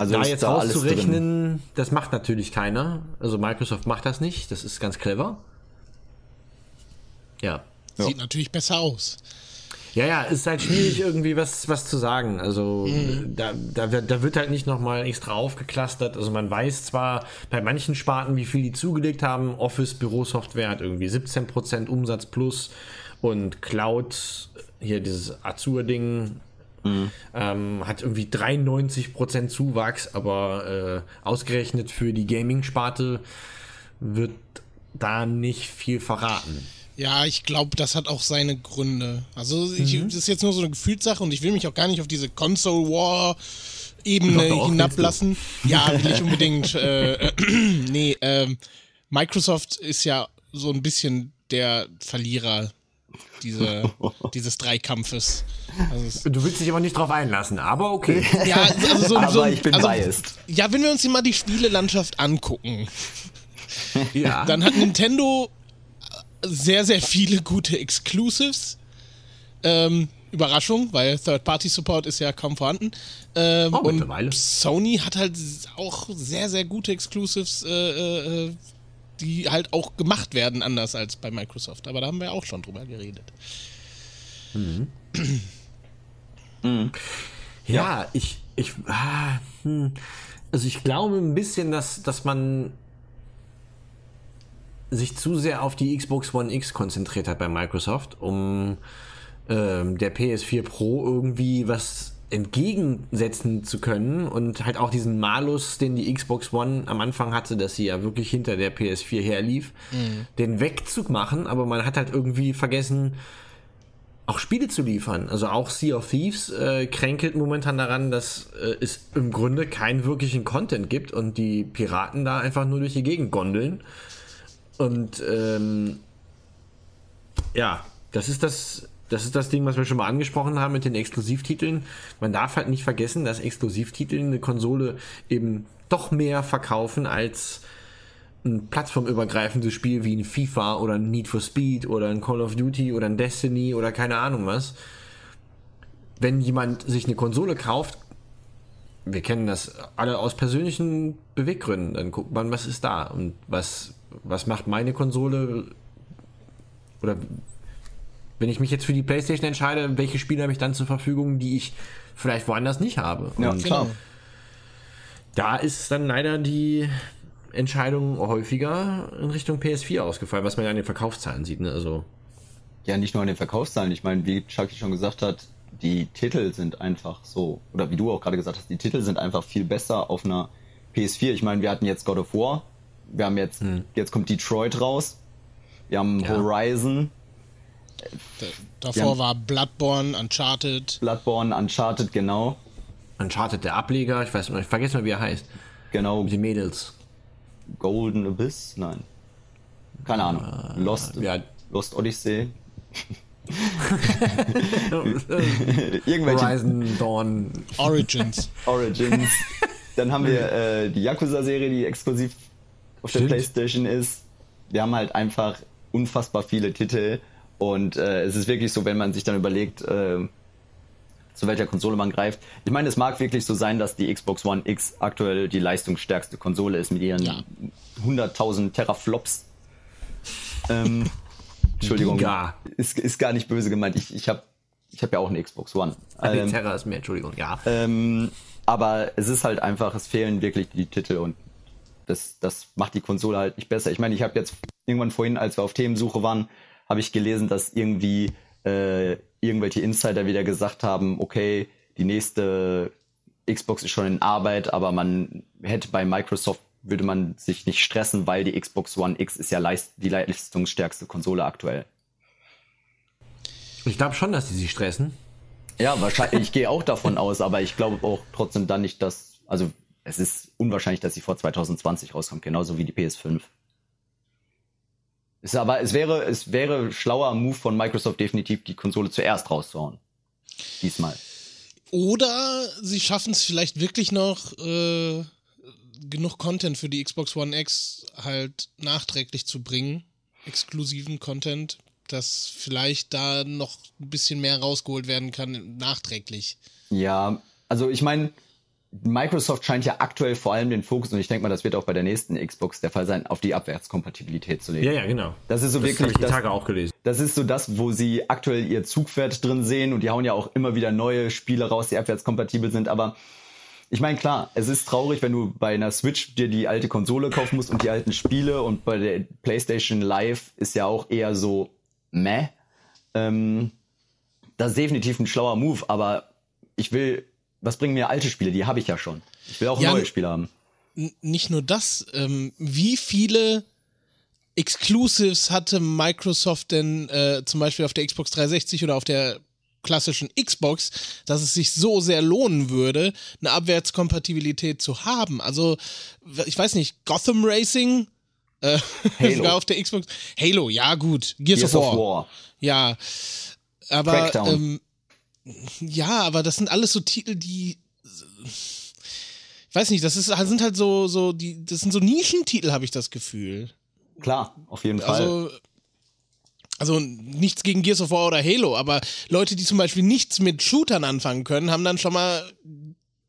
S2: Also
S1: Da jetzt
S2: da
S1: auszurechnen, das macht natürlich keiner. Also Microsoft macht das nicht, das ist ganz clever. Ja.
S2: Ja.
S3: Sieht natürlich besser aus.
S1: Ja, ja, ist halt schwierig irgendwie was, was zu sagen. Also da, da, wird, da wird halt nicht nochmal extra aufgeklustert. Also man weiß zwar bei manchen Sparten, wie viel die zugelegt haben. Office, Bürosoftware hat irgendwie 17% Umsatz plus und Cloud, hier dieses Azure-Ding, ähm, hat irgendwie 93% Zuwachs, aber äh, ausgerechnet für die Gaming-Sparte wird da nicht viel verraten.
S3: Ja, ich glaube, das hat auch seine Gründe. Also, ich, mhm. das ist jetzt nur so eine Gefühlssache und ich will mich auch gar nicht auf diese Console War Ebene hinablassen. Ja, will ich unbedingt. äh, äh, nee, äh, Microsoft ist ja so ein bisschen der Verlierer diese, dieses Dreikampfes.
S1: Also du willst dich aber nicht drauf einlassen, aber okay.
S2: Ja, also so, aber so, ich bin also, biased.
S3: Ja, wenn wir uns hier mal die Spielelandschaft angucken, ja. dann hat Nintendo sehr, sehr viele gute Exclusives. Ähm, Überraschung, weil Third-Party-Support ist ja kaum vorhanden. Ähm, oh, und Sony hat halt auch sehr, sehr gute Exclusives, äh, äh, die halt auch gemacht werden, anders als bei Microsoft. Aber da haben wir auch schon drüber geredet.
S1: Mhm. mhm. Ja, ja, ich, ich, ah, hm. also ich glaube ein bisschen, dass, dass man sich zu sehr auf die Xbox One X konzentriert hat bei Microsoft, um ähm, der PS4 Pro irgendwie was entgegensetzen zu können und halt auch diesen Malus, den die Xbox One am Anfang hatte, dass sie ja wirklich hinter der PS4 herlief, mhm. den wegzumachen, aber man hat halt irgendwie vergessen, auch Spiele zu liefern. Also auch Sea of Thieves äh, kränkelt momentan daran, dass äh, es im Grunde keinen wirklichen Content gibt und die Piraten da einfach nur durch die Gegend gondeln. Und ähm, ja, das ist das, das ist das Ding, was wir schon mal angesprochen haben mit den Exklusivtiteln. Man darf halt nicht vergessen, dass Exklusivtitel eine Konsole eben doch mehr verkaufen als ein plattformübergreifendes Spiel wie ein FIFA oder ein Need for Speed oder ein Call of Duty oder ein Destiny oder keine Ahnung was. Wenn jemand sich eine Konsole kauft, wir kennen das alle aus persönlichen Beweggründen, dann guckt man, was ist da und was was macht meine Konsole oder wenn ich mich jetzt für die PlayStation entscheide, welche Spiele habe ich dann zur Verfügung, die ich vielleicht woanders nicht habe?
S2: Ja, Und klar.
S1: Da ist dann leider die Entscheidung häufiger in Richtung PS4 ausgefallen, was man ja an den Verkaufszahlen sieht. Ne? Also
S2: ja, nicht nur an den Verkaufszahlen. Ich meine, wie Chucky schon gesagt hat, die Titel sind einfach so, oder wie du auch gerade gesagt hast, die Titel sind einfach viel besser auf einer PS4. Ich meine, wir hatten jetzt God of War, wir haben jetzt, hm. jetzt kommt Detroit raus. Wir haben ja. Horizon.
S3: Davor haben war Bloodborne, Uncharted.
S2: Bloodborne, Uncharted, genau.
S1: Uncharted, der Ableger, ich weiß ich vergesse mal, wie er heißt.
S2: Genau.
S1: Die Mädels.
S2: Golden Abyss? Nein. Keine Ahnung. Uh, Lost, ja. Lost Odyssey.
S1: Irgendwelche Horizon Dawn
S3: Origins.
S2: Origins. Dann haben wir äh, die Yakuza-Serie, die exklusiv auf Stimmt. der PlayStation ist. Wir haben halt einfach unfassbar viele Titel und äh, es ist wirklich so, wenn man sich dann überlegt, äh, zu welcher Konsole man greift. Ich meine, es mag wirklich so sein, dass die Xbox One X aktuell die leistungsstärkste Konsole ist mit ihren ja. 100.000 Teraflops. Ähm, Entschuldigung, ist, ist gar nicht böse gemeint. Ich, ich habe ich hab ja auch eine Xbox One.
S1: Ähm, Terra ist mehr, Entschuldigung, ja.
S2: Ähm, aber es ist halt einfach, es fehlen wirklich die Titel und das, das macht die Konsole halt nicht besser. Ich meine, ich habe jetzt irgendwann vorhin, als wir auf Themensuche waren, habe ich gelesen, dass irgendwie äh, irgendwelche Insider wieder gesagt haben, okay, die nächste Xbox ist schon in Arbeit, aber man hätte bei Microsoft würde man sich nicht stressen, weil die Xbox One X ist ja leist die leistungsstärkste Konsole aktuell.
S1: Ich glaube schon, dass sie sich stressen.
S2: Ja, wahrscheinlich. ich gehe auch davon aus, aber ich glaube auch trotzdem dann nicht, dass, also es ist unwahrscheinlich, dass sie vor 2020 rauskommt, genauso wie die PS5. Ist aber, es wäre, es wäre schlauer Move von Microsoft definitiv, die Konsole zuerst rauszuhauen. Diesmal.
S3: Oder sie schaffen es vielleicht wirklich noch, äh, genug Content für die Xbox One X halt nachträglich zu bringen. Exklusiven Content, dass vielleicht da noch ein bisschen mehr rausgeholt werden kann, nachträglich.
S2: Ja, also ich meine, Microsoft scheint ja aktuell vor allem den Fokus, und ich denke mal, das wird auch bei der nächsten Xbox der Fall sein, auf die Abwärtskompatibilität zu legen.
S1: Ja, ja, genau.
S2: Das ist so
S1: das
S2: wirklich.
S1: Das ich die Tage auch gelesen.
S2: Das ist so das, wo sie aktuell ihr Zugpferd drin sehen und die hauen ja auch immer wieder neue Spiele raus, die abwärtskompatibel sind, aber ich meine, klar, es ist traurig, wenn du bei einer Switch dir die alte Konsole kaufen musst und die alten Spiele und bei der PlayStation Live ist ja auch eher so meh. Ähm, das ist definitiv ein schlauer Move, aber ich will was bringen mir alte Spiele? Die habe ich ja schon. Ich will auch ja, neue Spiele haben.
S3: Nicht nur das, ähm, wie viele Exclusives hatte Microsoft denn äh, zum Beispiel auf der Xbox 360 oder auf der klassischen Xbox, dass es sich so sehr lohnen würde, eine Abwärtskompatibilität zu haben. Also, ich weiß nicht, Gotham Racing äh,
S2: Halo.
S3: sogar auf der Xbox. Halo, ja gut. Gears,
S2: Gears
S3: of, War.
S2: of War.
S3: Ja. Aber
S2: Crackdown.
S3: ähm, ja, aber das sind alles so Titel, die ich weiß nicht, das ist, sind halt so, so, die, das sind so Nischentitel, habe ich das Gefühl.
S2: Klar, auf jeden Fall.
S3: Also, also nichts gegen Gears of War oder Halo, aber Leute, die zum Beispiel nichts mit Shootern anfangen können, haben dann schon mal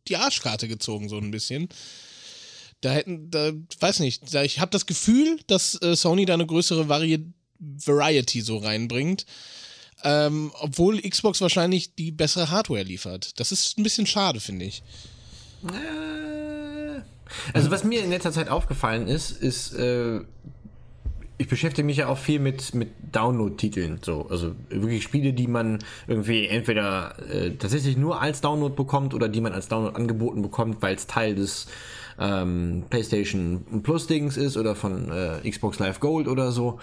S3: die Arschkarte gezogen, so ein bisschen. Da hätten, da, weiß nicht, da, ich habe das Gefühl, dass äh, Sony da eine größere Vari Variety so reinbringt. Ähm, obwohl Xbox wahrscheinlich die bessere Hardware liefert. Das ist ein bisschen schade, finde ich.
S1: Äh, Also was mir in letzter Zeit aufgefallen ist, ist, äh, ich beschäftige mich ja auch viel mit, mit Download-Titeln. So. Also wirklich Spiele, die man irgendwie entweder äh, tatsächlich nur als Download bekommt oder die man als Download angeboten bekommt, weil es Teil des ähm, PlayStation Plus-Dings ist oder von äh, Xbox Live Gold oder so.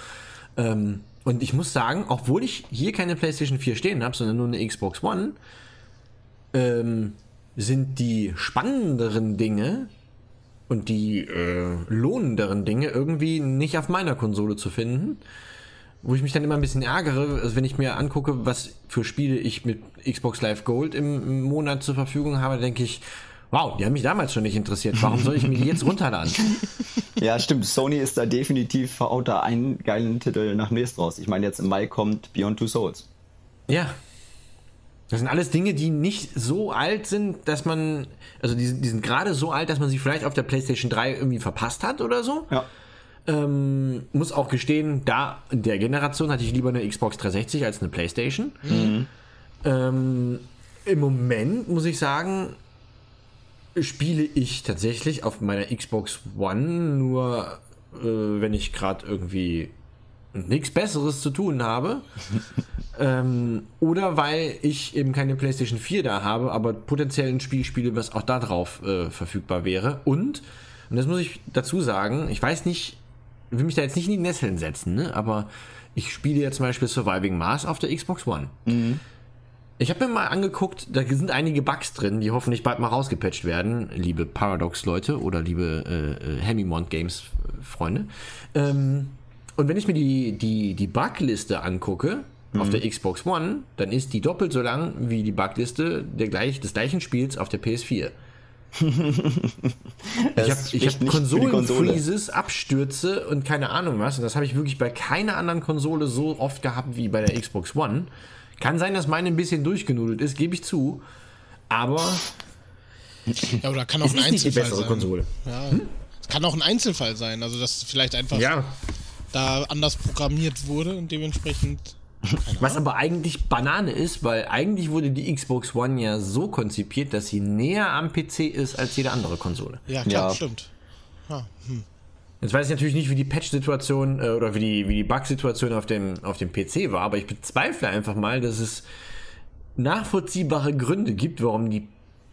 S1: Ähm, und ich muss sagen, obwohl ich hier keine PlayStation 4 stehen habe, sondern nur eine Xbox One, ähm, sind die spannenderen Dinge und die äh, lohnenderen Dinge irgendwie nicht auf meiner Konsole zu finden. Wo ich mich dann immer ein bisschen ärgere, also wenn ich mir angucke, was für Spiele ich mit Xbox Live Gold im, Monat zur Verfügung habe, denke ich, wow, die haben mich damals schon nicht interessiert. Warum soll ich mir die jetzt runterladen?
S2: Ja, stimmt. Sony ist da definitiv haut da einen geilen Titel nach dem nächsten raus. Ich meine, jetzt im Mai kommt Beyond Two Souls.
S1: Ja. Das sind alles Dinge, die nicht so alt sind, dass man, also die, sind- die sind gerade so alt, dass man sie vielleicht auf der PlayStation 3 irgendwie verpasst hat oder so.
S2: Ja.
S1: Ähm, muss auch gestehen, da in der Generation hatte ich lieber eine Xbox 360 als eine PlayStation. Ähm, Im Moment muss ich sagen, spiele ich tatsächlich auf meiner Xbox One nur, äh, wenn ich gerade irgendwie nichts Besseres zu tun habe. ähm, oder weil ich eben keine PlayStation 4 da habe, aber potenziell ein Spiel spiele, was auch da drauf äh, verfügbar wäre. Und, und das muss ich dazu sagen, ich weiß nicht, will mich da jetzt nicht in die Nesseln setzen, ne? aber ich spiele ja zum Beispiel Surviving Mars auf der Xbox One. Ich habe mir mal angeguckt, da sind einige Bugs drin, die hoffentlich bald mal rausgepatcht werden, liebe Paradox-Leute oder liebe äh, äh, Hemimont Games-Freunde. Ähm, und wenn ich mir die, die, die Bugliste angucke auf der Xbox One, dann ist die doppelt so lang wie die Bugliste der gleich, des gleichen Spiels auf der PS4. Ich habe ich hab. Konsolen-Freezes, Abstürze und keine Ahnung was. Und das habe ich wirklich bei keiner anderen Konsole so oft gehabt wie bei der Xbox One. Kann sein, dass meine ein bisschen durchgenudelt ist, gebe ich zu. Aber
S3: Ja, oder kann auch
S1: es
S3: ein
S1: ist nicht die
S3: Einzelfall
S1: bessere
S3: sein.
S1: Konsole.
S3: Ja. Es kann auch ein Einzelfall sein, also dass vielleicht einfach
S1: Ja.
S3: Da anders programmiert wurde und dementsprechend.
S1: Was aber eigentlich Banane ist, weil eigentlich wurde die Xbox One ja so konzipiert, dass sie näher am PC ist als jede andere Konsole.
S3: Ja, klar,
S2: Ja.
S3: stimmt. Ja, hm.
S1: Jetzt weiß ich natürlich nicht, wie die Patch-Situation äh, oder wie die, wie die Bug-Situation auf dem, auf dem PC war, aber ich bezweifle einfach mal, dass es nachvollziehbare Gründe gibt, warum die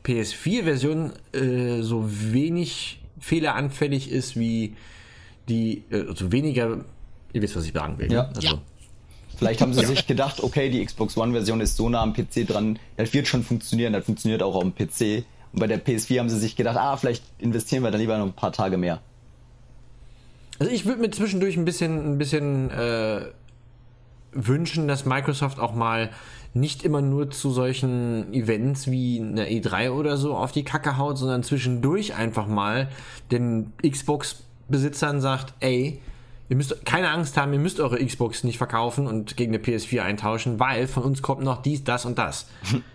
S1: PS4-Version äh, so wenig fehleranfällig ist wie die, äh, also weniger, ihr wisst, was ich sagen will.
S2: Ja.
S1: Also,
S3: Ja.
S2: Vielleicht haben sie sich gedacht, okay, die Xbox One-Version ist so nah am PC dran, das wird schon funktionieren, das funktioniert auch am PC. Und bei der PS4 haben sie sich gedacht, ah, vielleicht investieren wir da lieber noch ein paar Tage mehr.
S1: Also ich würde mir zwischendurch ein bisschen, ein bisschen äh, wünschen, dass Microsoft auch mal nicht immer nur zu solchen Events wie eine E3 oder so auf die Kacke haut, sondern zwischendurch einfach mal den Xbox-Besitzern sagt, ey, ihr müsst keine Angst haben, ihr müsst eure Xbox nicht verkaufen und gegen eine PS4 eintauschen, weil von uns kommt noch dies, das und das.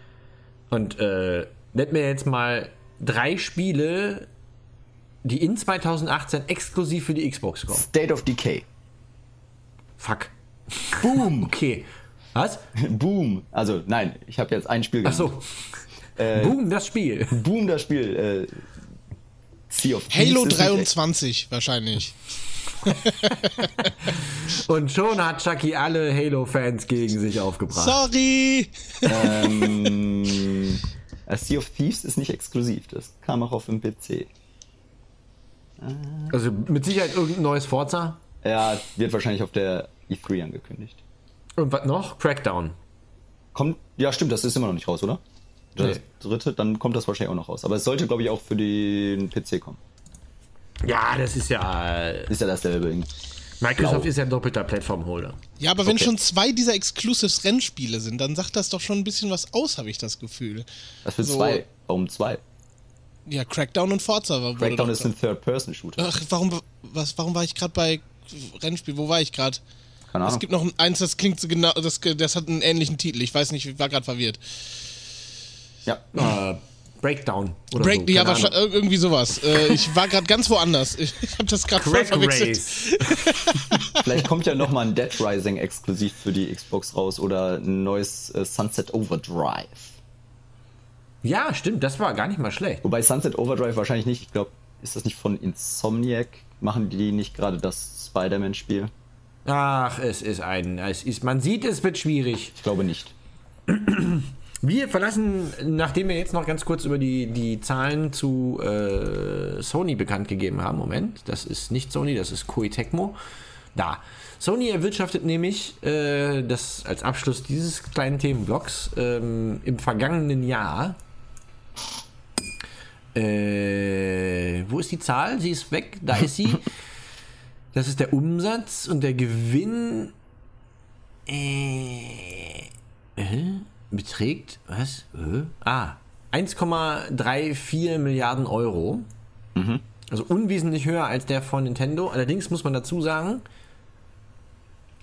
S1: und äh, nennt mir jetzt mal drei Spiele, die in 2018 exklusiv für die Xbox kommen.
S2: State of Decay.
S1: Fuck. Boom. Okay. Was?
S2: Boom. Also, nein, ich habe jetzt ein Spiel
S1: Ach so. Boom, das Spiel.
S2: Boom, das Spiel. Äh,
S3: Halo
S2: ist nicht
S3: 23 wahrscheinlich.
S1: Und schon hat Chucky alle Halo-Fans gegen sich aufgebracht.
S3: Sorry!
S2: Ähm, äh, sea of Thieves ist nicht exklusiv, das kam auch auf dem PC.
S1: Also mit Sicherheit irgendein neues Forza.
S2: Er wird wahrscheinlich auf der E3 angekündigt.
S1: Und was noch? Crackdown.
S2: Kommt, ja stimmt, das ist immer noch nicht raus, oder? Das
S1: Nee.
S2: dritte, dann kommt das wahrscheinlich auch noch raus. Aber es sollte, glaube ich, auch für den PC kommen.
S1: Ja, das ist ja.
S2: Ist ja dasselbe.
S1: Microsoft
S2: Blau.
S1: ist ja ein doppelter Plattformholder.
S3: Ja, aber wenn
S2: Okay.
S3: schon zwei dieser Exclusives Rennspiele sind, dann sagt das doch schon ein bisschen was aus, habe ich das Gefühl.
S2: Was für
S3: So.
S2: zwei? Warum zwei?
S3: Ja, Crackdown und Forza.
S2: Crackdown ist ein Third-Person-Shooter.
S3: Ach, warum, was, warum war ich gerade bei Rennspiel? Wo war ich gerade?
S2: Keine
S3: Es
S2: Ahnung.
S3: gibt noch ein- eins, das klingt so genau, das, das hat einen ähnlichen Titel. Ich weiß nicht, ich war gerade verwirrt.
S2: Ja.
S1: Äh, Breakdown. Oder
S3: Break,
S1: so,
S3: ja,
S1: Ahnung.
S3: irgendwie sowas. Äh, ich war gerade ganz woanders. Ich, ich habe das gerade voll verwechselt.
S2: Vielleicht kommt ja noch mal ein Dead Rising exklusiv für die Xbox raus oder ein neues äh, Sunset Overdrive.
S1: Ja, stimmt, das war gar nicht mal schlecht.
S2: Wobei Sunset Overdrive wahrscheinlich nicht, ich glaube, ist das nicht von Insomniac? Machen die nicht gerade das Spider-Man-Spiel?
S1: Ach, es ist ein. Es ist, man sieht, es wird schwierig.
S2: Ich glaube nicht.
S1: Wir verlassen, nachdem wir jetzt noch ganz kurz über die, die Zahlen zu äh, Sony bekannt gegeben haben. Moment, das ist nicht Sony, das ist Koei Tecmo. Da. Sony erwirtschaftet nämlich, äh, das als Abschluss dieses kleinen Themenblocks, ähm, im vergangenen Jahr. Äh, wo ist die Zahl? Sie ist weg, da ist sie. Das ist der Umsatz und der Gewinn. Äh, äh, beträgt, was? Äh? Ah, 1,34 Milliarden Euro. Also unwesentlich höher als der von Nintendo. Allerdings muss man dazu sagen,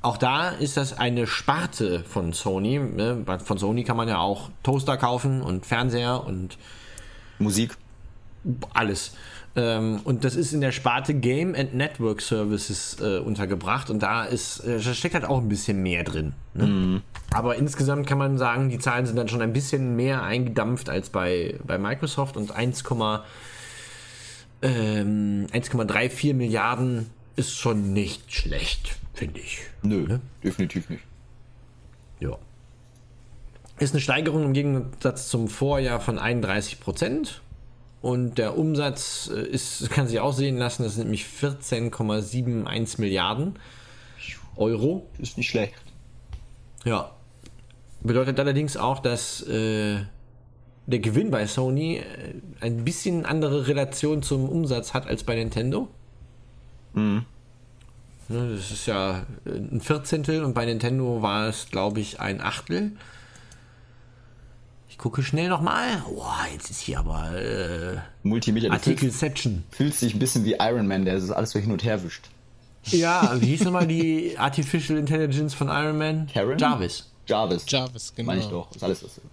S1: auch da ist das eine Sparte von Sony. ne? Von Sony kann man ja auch Toaster kaufen und Fernseher und
S2: Musik.
S1: alles. Ähm, und das ist in der Sparte Game and Network Services äh, untergebracht und da ist, äh, da steckt halt auch ein bisschen mehr drin. Ne? Aber insgesamt kann man sagen, die Zahlen sind dann schon ein bisschen mehr eingedampft als bei, bei Microsoft und 1, ähm, 1,34 Milliarden ist schon nicht schlecht, finde ich.
S2: Nö, definitiv nicht.
S1: Ja. Ist eine Steigerung im Gegensatz zum Vorjahr von 31 Prozent. Und der Umsatz äh, ist, kann sich auch sehen lassen, das sind nämlich 14,71 Milliarden Euro.
S2: Ist nicht schlecht.
S1: Ja. Bedeutet allerdings auch, dass äh, der Gewinn bei Sony äh, ein bisschen andere Relation zum Umsatz hat als bei Nintendo. Ne, Das ist ja äh, ein Vierzehntel und bei Nintendo war es, glaube ich, ein Achtel. Ich gucke schnell nochmal. Boah, jetzt ist hier aber äh,
S2: Multimedia.
S1: Artikelception.
S2: fühlst dich ein bisschen wie Iron Man, der das alles so hin und her wischt.
S1: Ja, wie hieß nochmal die Artificial Intelligence von Iron Man?
S2: Karen?
S1: Jarvis.
S2: Jarvis.
S3: Jarvis, genau.
S2: Meine ich doch. Ist alles dasselbe.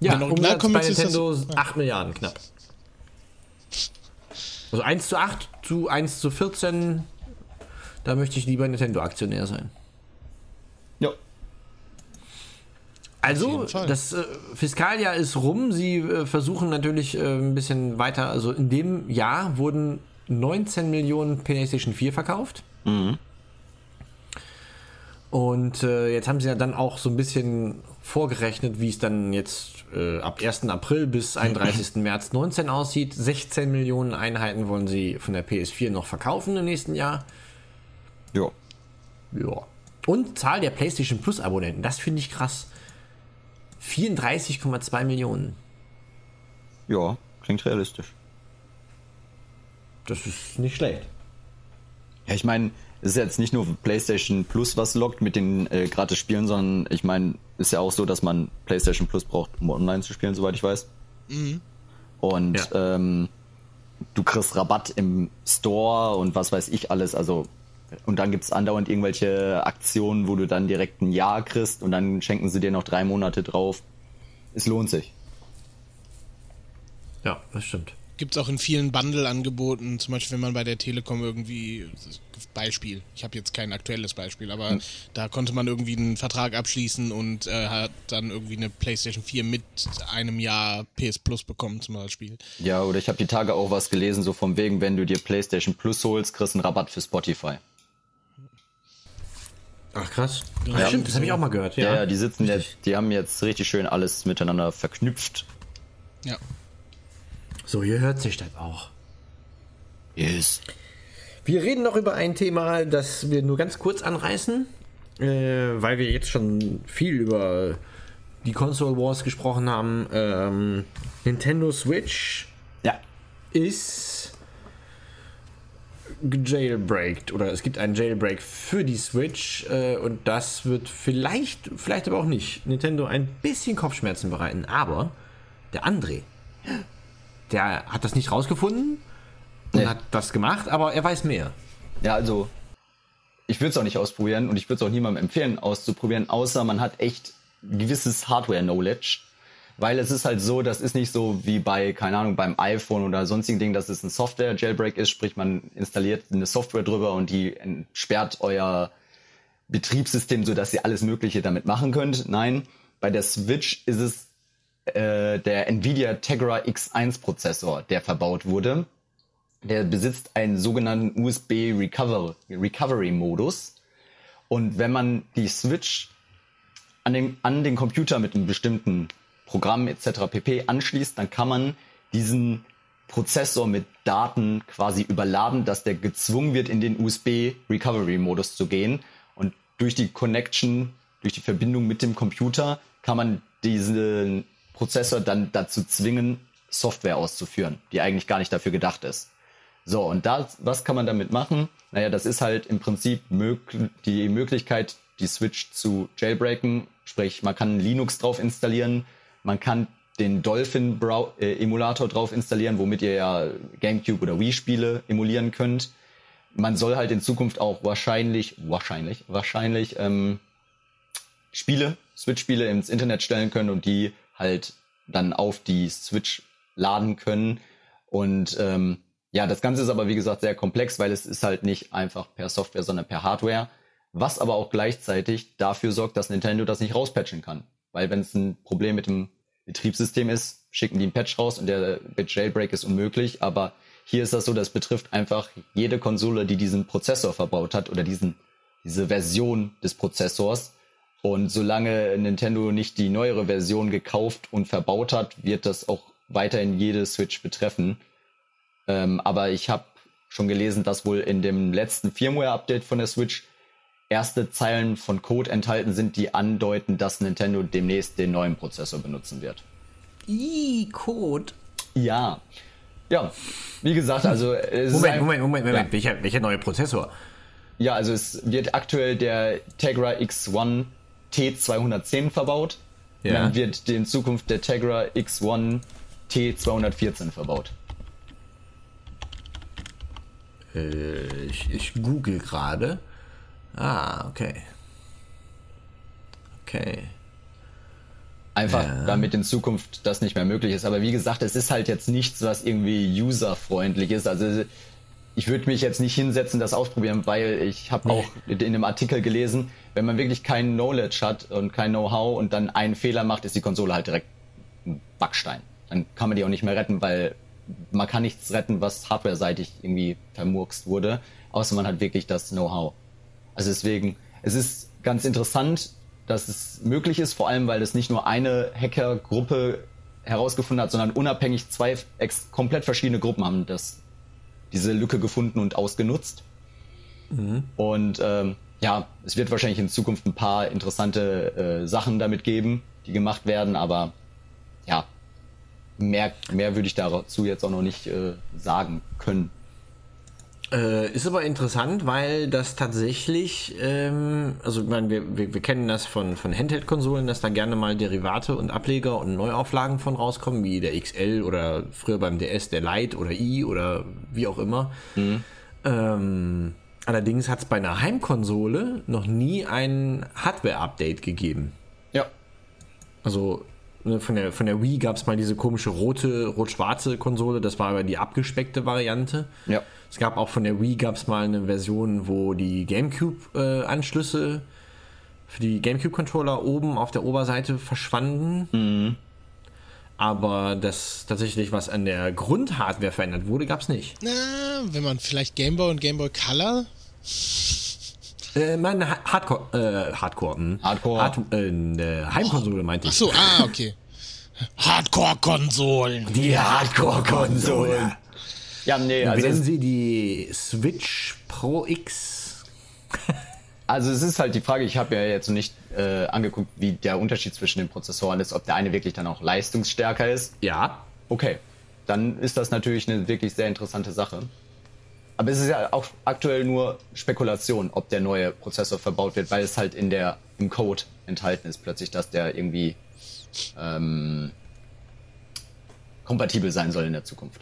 S1: Ja, Umsatz bei
S3: ist das-
S1: Nintendo 8 Milliarden knapp. Also 1 zu 8 zu 1 zu 14. Da möchte ich lieber Nintendo-Aktionär sein.
S2: Ja.
S1: Also, das äh, Fiskaljahr ist rum. Sie äh, versuchen natürlich äh, ein bisschen weiter. Also, in dem Jahr wurden 19 Millionen PlayStation 4 verkauft. Und äh, jetzt haben sie ja dann auch so ein bisschen vorgerechnet, wie es dann jetzt äh, ab 1. April bis 31. März 19 aussieht. 16 Millionen Einheiten wollen sie von der PS4 noch verkaufen im nächsten Jahr.
S2: Ja.
S1: Ja. Und Zahl der PlayStation Plus Abonnenten, das finde ich krass. 34,2 Millionen.
S2: Ja. Klingt realistisch.
S1: Das ist nicht schlecht.
S2: Ja, ich meine, es ist jetzt nicht nur PlayStation Plus, was lockt mit den äh, gratis Spielen, sondern ich meine, ist ja auch so, dass man PlayStation Plus braucht, um online zu spielen, soweit ich weiß. Und
S1: Ja.
S2: ähm, du kriegst Rabatt im Store und was weiß ich alles. Also und dann gibt's andauernd irgendwelche Aktionen, wo du dann direkt ein Jahr kriegst und dann schenken sie dir noch drei Monate drauf. Es lohnt sich.
S1: Ja, das stimmt.
S3: Gibt es auch in vielen Bundle-Angeboten, zum Beispiel wenn man bei der Telekom irgendwie, Beispiel, ich habe jetzt kein aktuelles Beispiel, aber da konnte man irgendwie einen Vertrag abschließen und äh, hat dann irgendwie eine PlayStation 4 mit einem Jahr PS Plus bekommen zum Beispiel.
S2: Ja, oder ich habe die Tage auch was gelesen, so vom wegen, wenn du dir PlayStation Plus holst, kriegst du einen Rabatt für Spotify.
S1: Ach krass.
S3: Ja,
S1: Ja, stimmt, das habe ich auch mal gehört.
S2: Ja,
S1: Ja,
S2: ja die sitzen jetzt, die haben jetzt richtig schön alles miteinander verknüpft.
S3: Ja.
S1: So, hier hört sich das auch.
S2: Yes.
S1: Wir reden noch über ein Thema, das wir nur ganz kurz anreißen, äh, weil wir jetzt schon viel über die Console Wars gesprochen haben. Ähm, Nintendo Switch
S2: Ja.
S1: ist gejailbreakt oder es gibt einen Jailbreak für die Switch äh, und das wird vielleicht, vielleicht aber auch nicht, Nintendo ein bisschen Kopfschmerzen bereiten. Aber der André, der hat das nicht rausgefunden und
S2: Nee.
S1: hat das gemacht, aber er weiß mehr.
S2: Ja, also ich würde es auch nicht ausprobieren und ich würde es auch niemandem empfehlen auszuprobieren, außer man hat echt gewisses Hardware-Knowledge. Weil es ist halt so, das ist nicht so wie bei, keine Ahnung, beim iPhone oder sonstigen Dingen, dass es ein Software-Jailbreak ist, sprich man installiert eine Software drüber und die entsperrt euer Betriebssystem, sodass ihr alles Mögliche damit machen könnt. Nein, bei der Switch ist es äh, der Nvidia Tegra X1 Prozessor, der verbaut wurde. Der besitzt einen sogenannten USB Recover Recovery Modus. Und wenn man die Switch an den, an den Computer mit einem bestimmten Programm etc. pp. anschließt, dann kann man diesen Prozessor mit Daten quasi überladen, dass der gezwungen wird, in den USB Recovery Modus zu gehen. Und durch die Connection, durch die Verbindung mit dem Computer kann man diesen Prozessor dann dazu zwingen, Software auszuführen, die eigentlich gar nicht dafür gedacht ist. So, und da, was kann man damit machen? Naja, das ist halt im Prinzip mög die Möglichkeit, die Switch zu jailbreaken. Sprich, man kann Linux drauf installieren, man kann den Dolphin Brau äh, Emulator drauf installieren, womit ihr ja GameCube oder Wii Spiele emulieren könnt. Man soll halt in Zukunft auch wahrscheinlich, wahrscheinlich, wahrscheinlich ähm, Spiele, Switch-Spiele ins Internet stellen können und die halt dann auf die Switch laden können. Und ähm, ja, das Ganze ist aber wie gesagt sehr komplex, weil es ist halt nicht einfach per Software, sondern per Hardware. Was aber auch gleichzeitig dafür sorgt, dass Nintendo das nicht rauspatchen kann. Weil wenn es ein Problem mit dem Betriebssystem ist, schicken die einen Patch raus und der Jailbreak ist unmöglich. Aber hier ist das so, das betrifft einfach jede Konsole, die diesen Prozessor verbaut hat oder diesen, diese Version des Prozessors. Und solange Nintendo nicht die neuere Version gekauft und verbaut hat, wird das auch weiterhin jede Switch betreffen. Ähm, aber ich habe schon gelesen, dass wohl in dem letzten Firmware-Update von der Switch erste Zeilen von Code enthalten sind, die andeuten, dass Nintendo demnächst den neuen Prozessor benutzen wird.
S1: I Code.
S2: Ja. Ja, wie gesagt, also es ist
S1: Moment,
S2: ein-
S1: Moment, Moment, Moment.
S2: Ja.
S1: Welcher, welcher neue Prozessor?
S2: Ja, also es wird aktuell der Tegra X1 T210 verbaut.
S1: Ja.
S2: Dann wird in Zukunft der Tegra X1 T214 verbaut.
S1: Äh, ich, ich google gerade. Ah, okay. Okay.
S2: Einfach
S1: Ja.
S2: damit in Zukunft das nicht mehr möglich ist. Aber wie gesagt, es ist halt jetzt nichts, was irgendwie userfreundlich ist. Also ich würde mich jetzt nicht hinsetzen, das ausprobieren, weil ich habe auch in einem Artikel gelesen, wenn man wirklich kein Knowledge hat und kein Know-how und dann einen Fehler macht, ist die Konsole halt direkt ein Backstein. Dann kann man die auch nicht mehr retten, weil man kann nichts retten, was hardware-seitig irgendwie vermurkst wurde, außer man hat wirklich das Know-how. Also deswegen, es ist ganz interessant, dass es möglich ist, vor allem weil es nicht nur eine Hackergruppe herausgefunden hat, sondern unabhängig zwei ex komplett verschiedene Gruppen haben das, diese Lücke gefunden und ausgenutzt. Und ähm, ja, es wird wahrscheinlich in Zukunft ein paar interessante äh, Sachen damit geben, die gemacht werden, aber ja, mehr, mehr würde ich dazu jetzt auch noch nicht äh, sagen können.
S1: Äh, ist aber interessant, weil das tatsächlich, ähm, also ich meine, wir, wir, wir kennen das von, von Handheld-Konsolen, dass da gerne mal Derivate und Ableger und Neuauflagen von rauskommen, wie der XL oder früher beim DS der Lite oder i oder wie auch immer. Ähm, allerdings hat es bei einer Heimkonsole noch nie ein Hardware-Update gegeben.
S2: Ja.
S1: Also ne, von der, von der Wii gab es mal diese komische rote, rot-schwarze Konsole, das war aber die abgespeckte Variante.
S2: Ja.
S1: Es gab auch von der Wii gab es mal eine Version, wo die GameCube-Anschlüsse für die GameCube-Controller oben auf der Oberseite verschwanden. Aber das tatsächlich, was an der Grundhardware verändert wurde, gab es nicht.
S3: Na, wenn man vielleicht Game Boy und Game Boy Color.
S1: Äh, meine Ha- Hardcore, äh, Hardcore, hm.
S2: Hardcore.
S1: Hard, äh, eine Heimkonsole meinte
S3: Ach
S1: ich.
S3: so, ah, okay. Hardcore-Konsolen.
S1: Die Hardcore-Konsole.
S2: Ja, nee, also es,
S1: Sie die Switch Pro X?
S2: also es ist halt die Frage, ich habe ja jetzt nicht äh, angeguckt, wie der Unterschied zwischen den Prozessoren ist, ob der eine wirklich dann auch leistungsstärker ist.
S1: Ja.
S2: Okay, dann ist das natürlich eine wirklich sehr interessante Sache. Aber es ist ja auch aktuell nur Spekulation, ob der neue Prozessor verbaut wird, weil es halt in der im Code enthalten ist plötzlich, dass der irgendwie ähm, kompatibel sein soll in der Zukunft.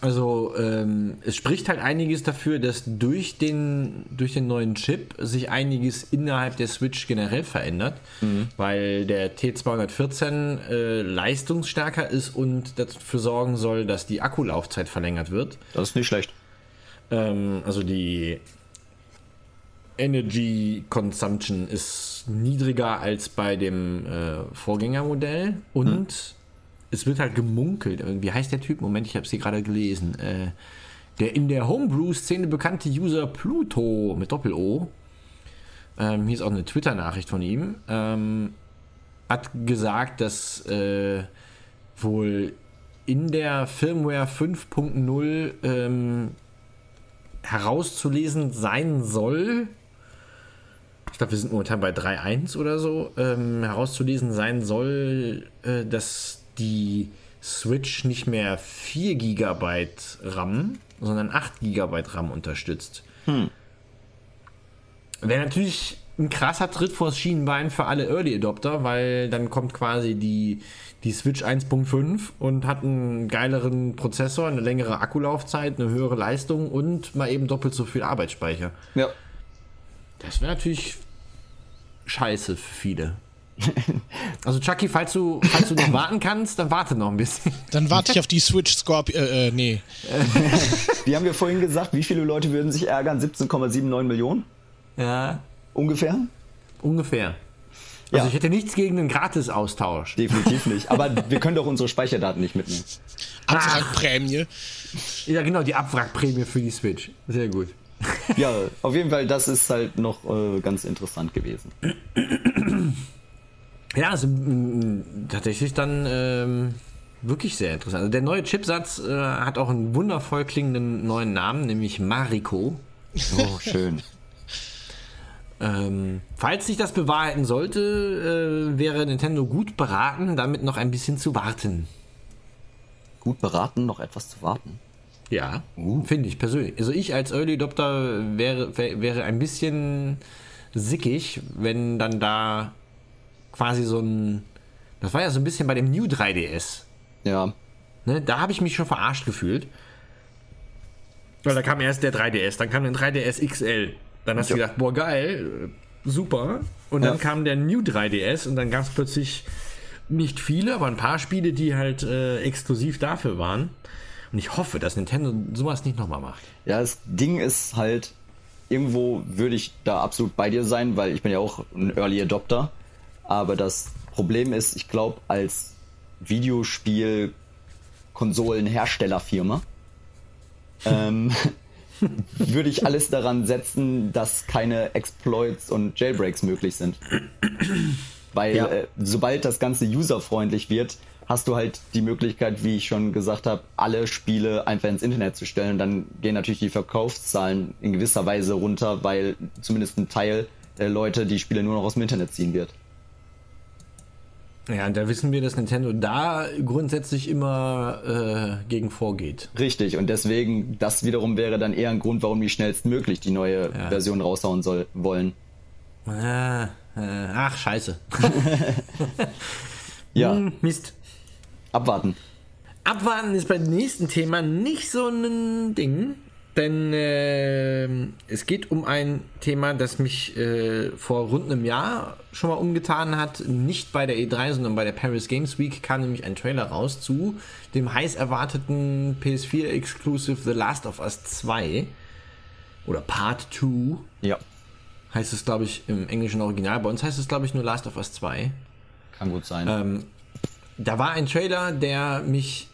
S1: Also ähm, es spricht halt einiges dafür, dass durch den, durch den neuen Chip sich einiges innerhalb der Switch generell verändert, weil der T214 äh, leistungsstärker ist und dafür sorgen soll, dass die Akkulaufzeit verlängert wird.
S2: Das ist nicht schlecht.
S1: Ähm, also die Energy Consumption ist niedriger als bei dem äh, Vorgängermodell und es wird halt gemunkelt. Wie heißt der Typ? Moment, ich habe es hier gerade gelesen. Äh, der in der Homebrew-Szene bekannte User Pluto mit Doppel-O, ähm, hier ist auch eine Twitter-Nachricht von ihm, ähm, hat gesagt, dass äh, wohl in der Firmware 5.0 ähm, herauszulesen sein soll, ich glaube, wir sind momentan bei 3.1 oder so, ähm, herauszulesen sein soll, äh, dass die Switch nicht mehr 4 GB RAM, sondern 8 GB RAM unterstützt. Wäre natürlich ein krasser Tritt vors Schienenbein für alle Early Adopter, weil dann kommt quasi die, die Switch 1.5 und hat einen geileren Prozessor, eine längere Akkulaufzeit, eine höhere Leistung und mal eben doppelt so viel Arbeitsspeicher.
S2: Ja.
S1: Das wäre natürlich scheiße für viele. Also Chucky, falls du, falls du noch warten kannst, dann warte noch ein bisschen.
S3: Dann warte ich auf die Switch Scorpio. Äh, äh, nee.
S2: Wie haben wir vorhin gesagt, wie viele Leute würden sich ärgern? 17,79 Millionen
S1: Ja,
S2: ungefähr?
S1: ungefähr. Also
S2: Ja.
S1: ich hätte nichts gegen einen Gratis-Austausch.
S2: Definitiv nicht. Aber wir können doch unsere Speicherdaten nicht mitnehmen.
S3: Abwrackprämie.
S1: Ja, genau, die Abwrackprämie für die Switch. Sehr gut.
S2: Ja, auf jeden Fall, das ist halt noch äh, ganz interessant gewesen.
S1: Ja, also mm, tatsächlich dann ähm, wirklich sehr interessant. Also der neue Chipsatz äh, hat auch einen wundervoll klingenden neuen Namen, nämlich Mariko.
S2: Oh, schön.
S1: Ähm, falls sich das bewahrheiten sollte, äh, wäre Nintendo gut beraten, damit noch ein bisschen zu warten.
S2: Gut beraten, noch etwas zu warten.
S1: Ja,
S2: Uh.
S1: finde ich persönlich. Also ich als Early Adopter wäre, wär- wäre ein bisschen sickig, wenn dann da quasi so ein... Das war ja so ein bisschen bei dem New 3DS.
S2: Ja,
S1: Ne? Da habe ich mich schon verarscht gefühlt. Weil da kam erst der 3DS, dann kam der 3DS XL. Dann hast du
S2: Ja.
S1: gedacht, boah geil, äh, super. Und dann
S2: Ja.
S1: kam der New 3DS und dann gab es plötzlich nicht viele, aber ein paar Spiele, die halt äh, exklusiv dafür waren. Und ich hoffe, dass Nintendo sowas nicht nochmal macht.
S2: Ja, das Ding ist halt, irgendwo würde ich da absolut bei dir sein, weil ich bin ja auch ein Early Adopter. Aber das Problem ist, ich glaube, als Videospiel-Konsolenherstellerfirma ähm, würde ich alles daran setzen, dass keine Exploits und Jailbreaks möglich sind. Weil
S1: Ja.
S2: äh, sobald das Ganze userfreundlich wird, hast du halt die Möglichkeit, wie ich schon gesagt habe, alle Spiele einfach ins Internet zu stellen. Dann gehen natürlich die Verkaufszahlen in gewisser Weise runter, weil zumindest ein Teil der Leute die Spiele nur noch aus dem Internet ziehen wird.
S1: Ja, und da wissen wir, dass Nintendo da grundsätzlich immer äh, gegen vorgeht.
S2: Richtig, und deswegen, das wiederum wäre dann eher ein Grund, warum die schnellstmöglich die neue
S1: Ja.
S2: Version raushauen soll, wollen.
S1: Ah, äh, ach, scheiße.
S2: Ja,
S1: Hm, Mist.
S2: abwarten.
S1: Abwarten ist beim nächsten Thema nicht so ein Ding, denn ähm, es geht um ein Thema, das mich äh, vor rund einem Jahr schon mal umgetan hat. Nicht bei der E3, sondern bei der Paris Games Week kam nämlich ein Trailer raus zu dem heiß erwarteten PS4 Exclusive The Last of Us 2 oder Part 2
S2: Ja,
S1: heißt es, glaube ich, im englischen Original. Bei uns heißt es, glaube ich, nur Last of Us 2.
S2: kann gut sein.
S1: Ähm, da war ein Trailer, der mich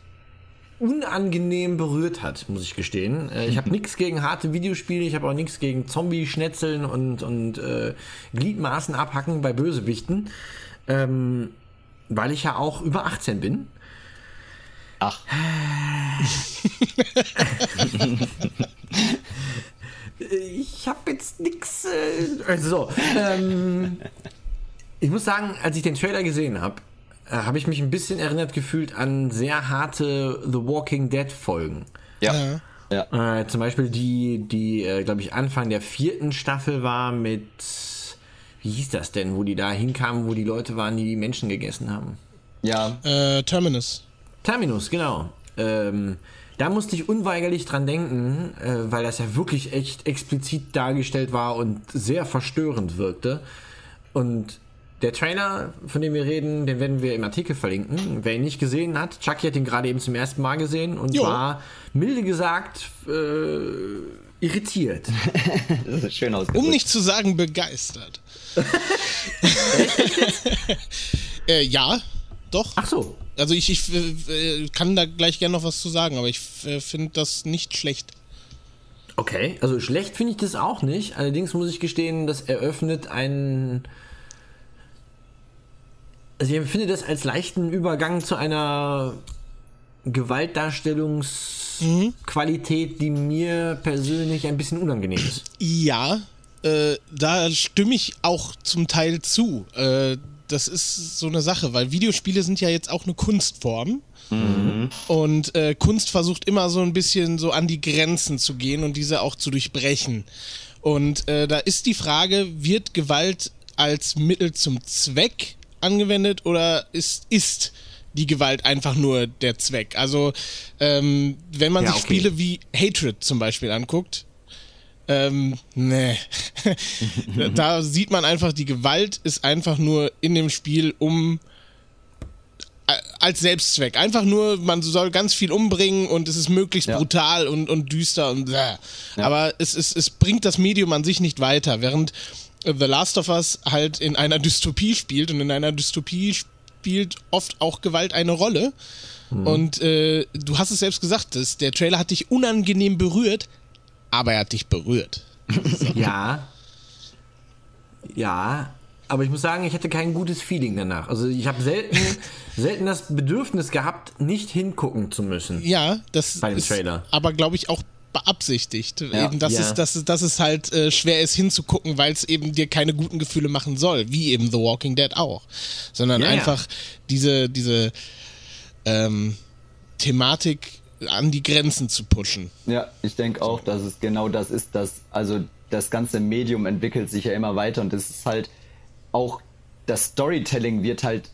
S1: unangenehm berührt hat, muss ich gestehen. Äh, ich habe nichts gegen harte Videospiele, ich habe auch nichts gegen Zombie-Schnetzeln und, und äh, Gliedmaßen abhacken bei Bösewichten, ähm, weil ich ja auch über 18 bin.
S2: Ach.
S1: ich habe jetzt nix. Äh, also, ähm, ich muss sagen, als ich den Trailer gesehen habe, äh, habe ich mich ein bisschen erinnert gefühlt an sehr harte The Walking Dead Folgen.
S2: Ja. ja.
S1: ja. Äh, zum Beispiel die, die, äh, glaube ich, Anfang der vierten Staffel war mit, wie hieß das denn, wo die da hinkamen, wo die Leute waren, die die Menschen gegessen haben.
S3: Ja. Äh, Terminus.
S1: Terminus, genau. Ähm, da musste ich unweigerlich dran denken, äh, weil das ja wirklich echt explizit dargestellt war und sehr verstörend wirkte. Und der Trailer, von dem wir reden, den werden wir im Artikel verlinken. Wer ihn nicht gesehen hat, Chucky hat ihn gerade eben zum ersten Mal gesehen und jo. war, milde gesagt, äh, irritiert.
S2: das ist schön ausgedrückt.
S3: Um nicht zu sagen begeistert. äh, ja, doch.
S1: Ach so.
S3: Also ich, ich äh, kann da gleich gerne noch was zu sagen, aber ich äh, finde das nicht schlecht.
S1: Okay, also schlecht finde ich das auch nicht. Allerdings muss ich gestehen, das eröffnet einen. Also ich empfinde das als leichten Übergang zu einer Gewaltdarstellungsqualität, mhm. die mir persönlich ein bisschen unangenehm ist.
S3: Ja, äh, da stimme ich auch zum Teil zu. Äh, das ist so eine Sache, weil Videospiele sind ja jetzt auch eine Kunstform. Mhm. Und äh, Kunst versucht immer so ein bisschen so an die Grenzen zu gehen und diese auch zu durchbrechen. Und äh, da ist die Frage, wird Gewalt als Mittel zum Zweck angewendet oder ist, ist die Gewalt einfach nur der Zweck? Also ähm, wenn man ja, sich okay. Spiele wie Hatred zum Beispiel anguckt, ähm, nee. da sieht man einfach, die Gewalt ist einfach nur in dem Spiel um als Selbstzweck. Einfach nur, man soll ganz viel umbringen und es ist möglichst ja. brutal und, und düster und äh. ja. Aber es, es, es bringt das Medium an sich nicht weiter, während The Last of Us halt in einer Dystopie spielt und in einer Dystopie spielt oft auch Gewalt eine Rolle. Mhm. Und äh, du hast es selbst gesagt, dass der Trailer hat dich unangenehm berührt aber er hat dich berührt.
S1: So. Ja. Ja, aber ich muss sagen, ich hatte kein gutes Feeling danach. Also ich habe selten, selten das Bedürfnis gehabt, nicht hingucken zu müssen.
S3: Ja, das
S1: bei dem ist Trailer.
S3: aber glaube ich auch beabsichtigt. Ja. Eben, dass, ja. es, dass, dass es halt äh, schwer ist hinzugucken, weil es eben dir keine guten Gefühle machen soll, wie eben The Walking Dead auch. Sondern ja, einfach diese, diese ähm, Thematik an die Grenzen zu pushen.
S2: Ja, ich denke auch, dass es genau das ist, dass also das ganze Medium entwickelt sich ja immer weiter und es ist halt auch das Storytelling wird halt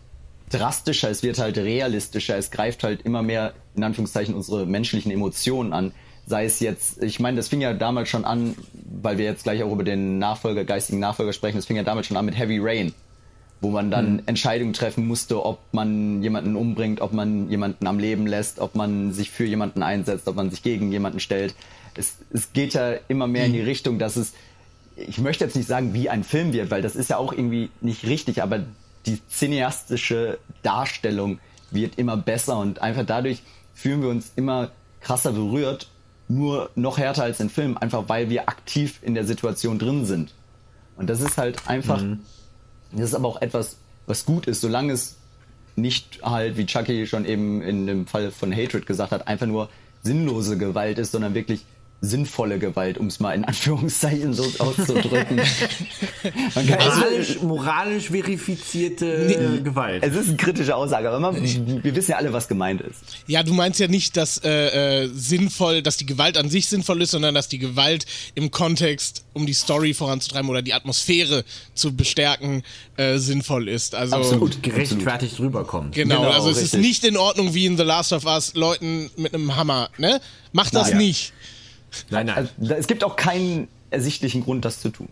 S2: drastischer, es wird halt realistischer, es greift halt immer mehr in Anführungszeichen unsere menschlichen Emotionen an. Sei es jetzt, ich meine, das fing ja damals schon an, weil wir jetzt gleich auch über den Nachfolger, geistigen Nachfolger sprechen, das fing ja damals schon an mit Heavy Rain wo man dann mhm. Entscheidungen treffen musste, ob man jemanden umbringt, ob man jemanden am Leben lässt, ob man sich für jemanden einsetzt, ob man sich gegen jemanden stellt. Es, es geht ja immer mehr in die Richtung, dass es, ich möchte jetzt nicht sagen, wie ein Film wird, weil das ist ja auch irgendwie nicht richtig, aber die cineastische Darstellung wird immer besser und einfach dadurch fühlen wir uns immer krasser berührt, nur noch härter als in Film, einfach weil wir aktiv in der Situation drin sind. Und das ist halt einfach mhm das ist aber auch etwas, was gut ist, solange es nicht halt, wie Chucky schon eben in dem Fall von Hatred gesagt hat, einfach nur sinnlose Gewalt ist, sondern wirklich sinnvolle Gewalt, um es mal in Anführungszeichen so auszudrücken.
S1: moralisch, moralisch verifizierte nee, Gewalt.
S2: Es ist eine kritische Aussage, aber man, wir wissen ja alle, was gemeint ist.
S3: Ja, du meinst ja nicht, dass äh, äh, sinnvoll, dass die Gewalt an sich sinnvoll ist, sondern dass die Gewalt im Kontext, um die Story voranzutreiben oder die Atmosphäre zu bestärken, äh, sinnvoll ist. Also
S1: absolut gerechtfertigt rüberkommt.
S3: Genau, genau also richtig. es ist nicht in Ordnung wie in The Last of Us Leuten mit einem Hammer, ne? Mach das Na, ja. nicht.
S2: Nein, nein. Also, es gibt auch keinen ersichtlichen Grund, das zu tun.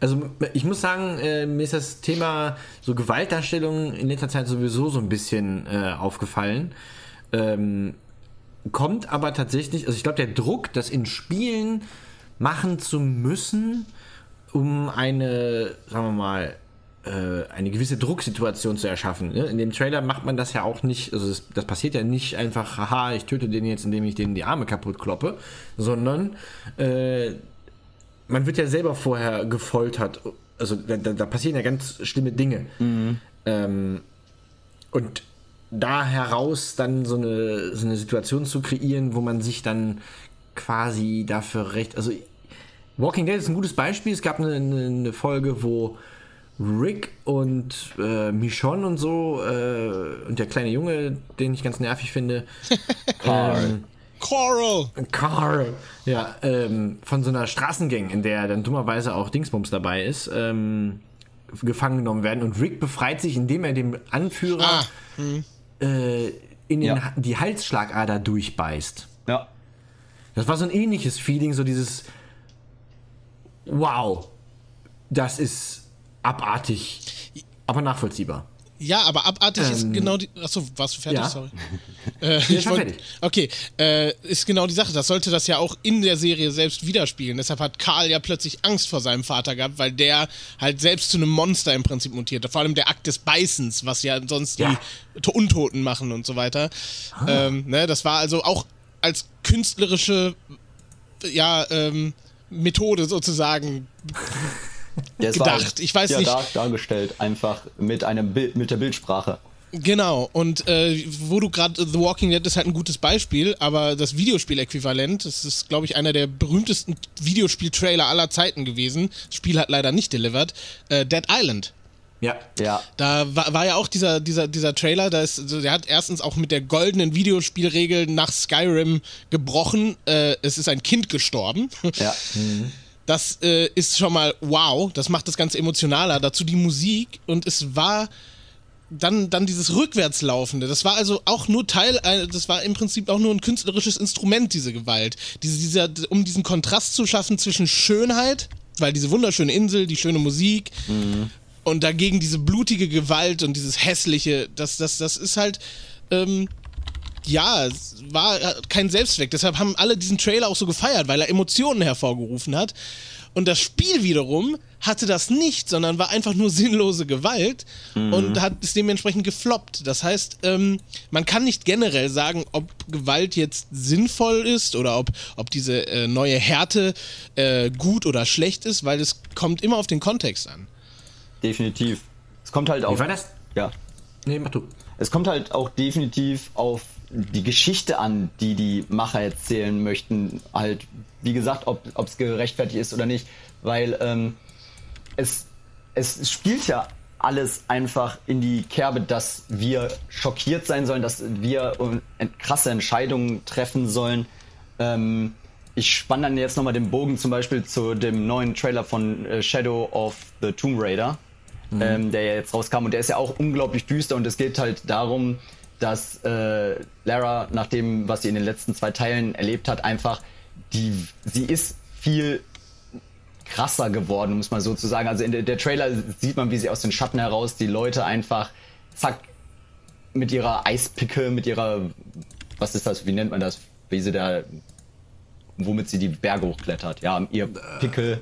S1: Also ich muss sagen, äh, mir ist das Thema so Gewaltdarstellung in letzter Zeit sowieso so ein bisschen äh, aufgefallen. Ähm, kommt aber tatsächlich, also ich glaube, der Druck, das in Spielen machen zu müssen, um eine, sagen wir mal, eine gewisse Drucksituation zu erschaffen. Ne? In dem Trailer macht man das ja auch nicht, also das, das, passiert ja nicht einfach, haha, ich töte den jetzt, indem ich den die Arme kaputt kloppe, sondern äh, man wird ja selber vorher gefoltert. Also da, da passieren ja ganz schlimme Dinge. Mhm. Ähm, und da heraus dann so eine, so eine Situation zu kreieren, wo man sich dann quasi dafür recht. Also, Walking Dead ist ein gutes Beispiel. Es gab eine, eine Folge, wo Rick und äh, Michonne und so äh, und der kleine Junge, den ich ganz nervig finde.
S3: ähm, Coral!
S1: Carl! Ja, ähm, von so einer Straßengang, in der dann dummerweise auch Dingsbums dabei ist, ähm, gefangen genommen werden. Und Rick befreit sich, indem er dem Anführer ah, hm. äh, in den, ja. die Halsschlagader durchbeißt.
S2: Ja.
S1: Das war so ein ähnliches Feeling, so dieses Wow, das ist abartig, aber nachvollziehbar.
S3: Ja, aber abartig ähm, ist genau die. Achso, warst du fertig? Ja. Sorry. äh, ich wollt, fertig. Okay, äh, ist genau die Sache. Das sollte das ja auch in der Serie selbst widerspiegeln. Deshalb hat Karl ja plötzlich Angst vor seinem Vater gehabt, weil der halt selbst zu einem Monster im Prinzip mutierte. Vor allem der Akt des Beißens, was ja sonst ja. die Untoten machen und so weiter. Ah. Ähm, ne, das war also auch als künstlerische, ja, ähm, Methode sozusagen
S2: der gedacht. ich weiß ja nicht. Dark dargestellt, einfach mit einem Bild, mit der Bildsprache.
S3: Genau, und äh, wo du gerade The Walking Dead ist halt ein gutes Beispiel, aber das Videospiel-Äquivalent, das ist, glaube ich, einer der berühmtesten Videospiel-Trailer aller Zeiten gewesen. Das Spiel hat leider nicht delivered. Äh, Dead Island.
S1: Ja. ja.
S3: Da war, war ja auch dieser, dieser, dieser Trailer, da ist, also der hat erstens auch mit der goldenen Videospielregel nach Skyrim gebrochen. Äh, es ist ein Kind gestorben.
S2: Ja. Mhm.
S3: Das äh, ist schon mal wow, das macht das Ganze emotionaler. Dazu die Musik und es war dann, dann dieses Rückwärtslaufende. Das war also auch nur Teil, äh, das war im Prinzip auch nur ein künstlerisches Instrument, diese Gewalt. Diese, dieser, um diesen Kontrast zu schaffen zwischen Schönheit, weil diese wunderschöne Insel, die schöne Musik mhm. und dagegen diese blutige Gewalt und dieses hässliche, das, das, das ist halt, ähm, ja, es war kein Selbstzweck. Deshalb haben alle diesen Trailer auch so gefeiert, weil er Emotionen hervorgerufen hat. Und das Spiel wiederum hatte das nicht, sondern war einfach nur sinnlose Gewalt mhm. und hat es dementsprechend gefloppt. Das heißt, ähm, man kann nicht generell sagen, ob Gewalt jetzt sinnvoll ist oder ob, ob diese äh, neue Härte äh, gut oder schlecht ist, weil es kommt immer auf den Kontext an.
S2: Definitiv. Es kommt halt auf.
S1: Wie war das?
S2: Ja.
S1: Nee, mach du.
S2: Es kommt halt auch definitiv auf die Geschichte an, die die Macher erzählen möchten. Halt, wie gesagt, ob es gerechtfertigt ist oder nicht. Weil ähm, es, es spielt ja alles einfach in die Kerbe, dass wir schockiert sein sollen, dass wir krasse Entscheidungen treffen sollen. Ähm, ich spanne dann jetzt nochmal den Bogen zum Beispiel zu dem neuen Trailer von äh, Shadow of the Tomb Raider, mhm. ähm, der ja jetzt rauskam und der ist ja auch unglaublich düster und es geht halt darum, dass äh, Lara, nach dem, was sie in den letzten zwei Teilen erlebt hat, einfach die, sie ist viel krasser geworden, muss man sozusagen. Also in der, der Trailer sieht man, wie sie aus den Schatten heraus die Leute einfach zack mit ihrer Eispicke, mit ihrer, was ist das, wie nennt man das, wie sie da, womit sie die Berge hochklettert, ja, ihr Pickel,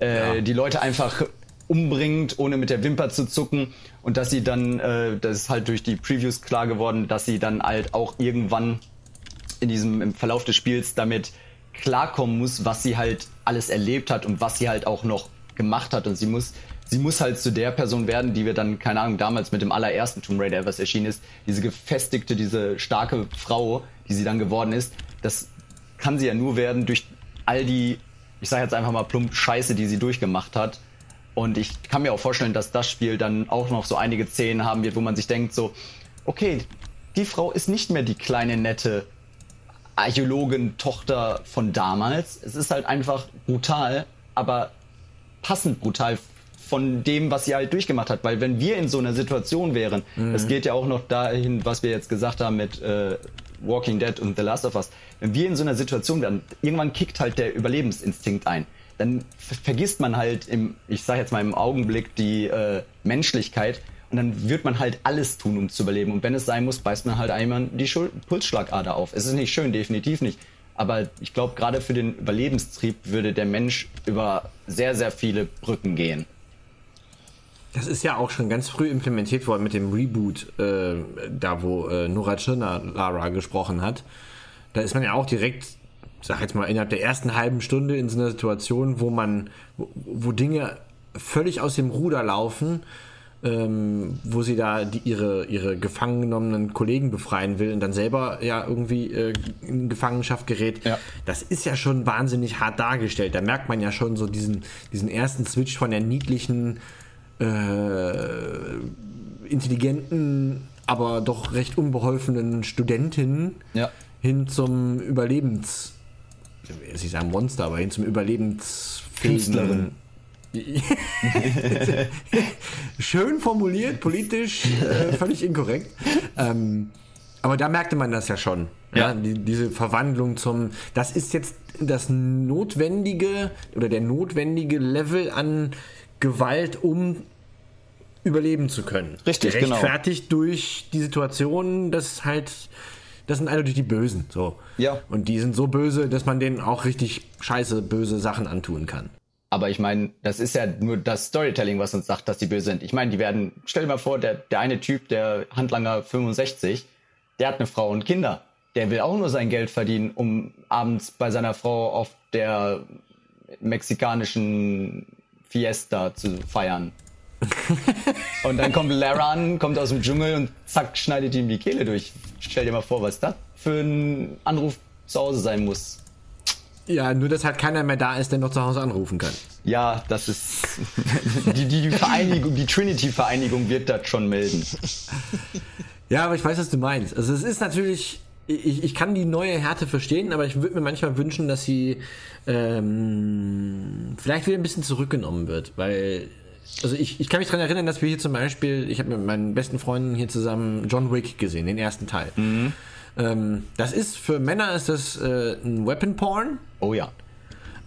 S2: äh, ja. die Leute einfach umbringt, ohne mit der Wimper zu zucken. Und dass sie dann, äh, das ist halt durch die Previews klar geworden, dass sie dann halt auch irgendwann in diesem im Verlauf des Spiels damit klarkommen muss, was sie halt alles erlebt hat und was sie halt auch noch gemacht hat. Und sie muss sie muss halt zu der Person werden, die wir dann keine Ahnung damals mit dem allerersten Tomb Raider was erschienen ist, diese gefestigte, diese starke Frau, die sie dann geworden ist. Das kann sie ja nur werden durch all die ich sage jetzt einfach mal plump Scheiße, die sie durchgemacht hat und ich kann mir auch vorstellen, dass das Spiel dann auch noch so einige Szenen haben wird, wo man sich denkt so, okay, die Frau ist nicht mehr die kleine nette Archäologin-Tochter von damals. Es ist halt einfach brutal, aber passend brutal von dem, was sie halt durchgemacht hat. Weil wenn wir in so einer Situation wären, mhm. es geht ja auch noch dahin, was wir jetzt gesagt haben mit äh, Walking Dead und The Last of Us, wenn wir in so einer Situation wären, irgendwann kickt halt der Überlebensinstinkt ein dann vergisst man halt im, ich sag jetzt mal im Augenblick die äh, Menschlichkeit und dann wird man halt alles tun, um zu überleben. Und wenn es sein muss, beißt man halt einmal die Schul Pulsschlagader auf. Es ist nicht schön, definitiv nicht. Aber ich glaube, gerade für den Überlebenstrieb würde der Mensch über sehr, sehr viele Brücken gehen.
S1: Das ist ja auch schon ganz früh implementiert worden mit dem Reboot, äh, da wo äh, Nora Tschirner Lara gesprochen hat. Da ist man ja auch direkt sag jetzt mal, innerhalb der ersten halben Stunde in so einer Situation, wo man, wo, wo Dinge völlig aus dem Ruder laufen ähm, wo sie da die, ihre, ihre gefangen genommenen Kollegen befreien will und dann selber ja irgendwie äh, in Gefangenschaft gerät.
S2: Ja.
S1: Das ist ja schon wahnsinnig hart dargestellt. Da merkt man ja schon so diesen, diesen ersten Switch von der niedlichen, äh, intelligenten, aber doch recht unbeholfenen Studentin
S2: Ja.
S1: hin zum Überlebens, jetzt nicht sagen Monster, aber hin zum Überlebensfähigen
S2: Künstlerin.
S1: Schön formuliert, politisch äh, völlig inkorrekt. Ähm, aber da merkte man das ja schon. Ja.
S2: Ja.
S1: die, diese Verwandlung zum. Das ist jetzt das notwendige oder der notwendige Level an Gewalt, um überleben zu können.
S2: Richtig, genau.
S1: Gerechtfertigt durch die Situation, dass halt. Das sind eindeutig die Bösen. So.
S2: Ja.
S1: Und die sind so böse, dass man denen auch richtig scheiße, böse Sachen antun kann.
S2: Aber ich meine, das ist ja nur das Storytelling, was uns sagt, dass die böse sind. Ich meine, die werden, stell dir mal vor, der, der eine Typ, der Handlanger 65, der hat eine Frau und Kinder. Der will auch nur sein Geld verdienen, um abends bei seiner Frau auf der mexikanischen Fiesta zu feiern. und dann kommt Laran, kommt aus dem Dschungel und zack, schneidet ihm die Kehle durch. Stell dir mal vor, was das für ein Anruf zu Hause sein muss.
S1: Ja, nur dass halt keiner mehr da ist, der noch zu Hause anrufen kann.
S2: Ja, das ist die, die, die Vereinigung, die Trinity-Vereinigung wird das schon melden.
S1: Ja, aber ich weiß, was du meinst. Also es ist natürlich, ich, ich kann die neue Härte verstehen, aber ich würde mir manchmal wünschen, dass sie ähm, vielleicht wieder ein bisschen zurückgenommen wird, weil also ich, ich kann mich daran erinnern, dass wir hier zum Beispiel, ich habe mit meinen besten Freunden hier zusammen John Wick gesehen, den ersten Teil. Ähm, das ist für Männer ist das äh, ein Weapon Porn.
S2: Oh ja.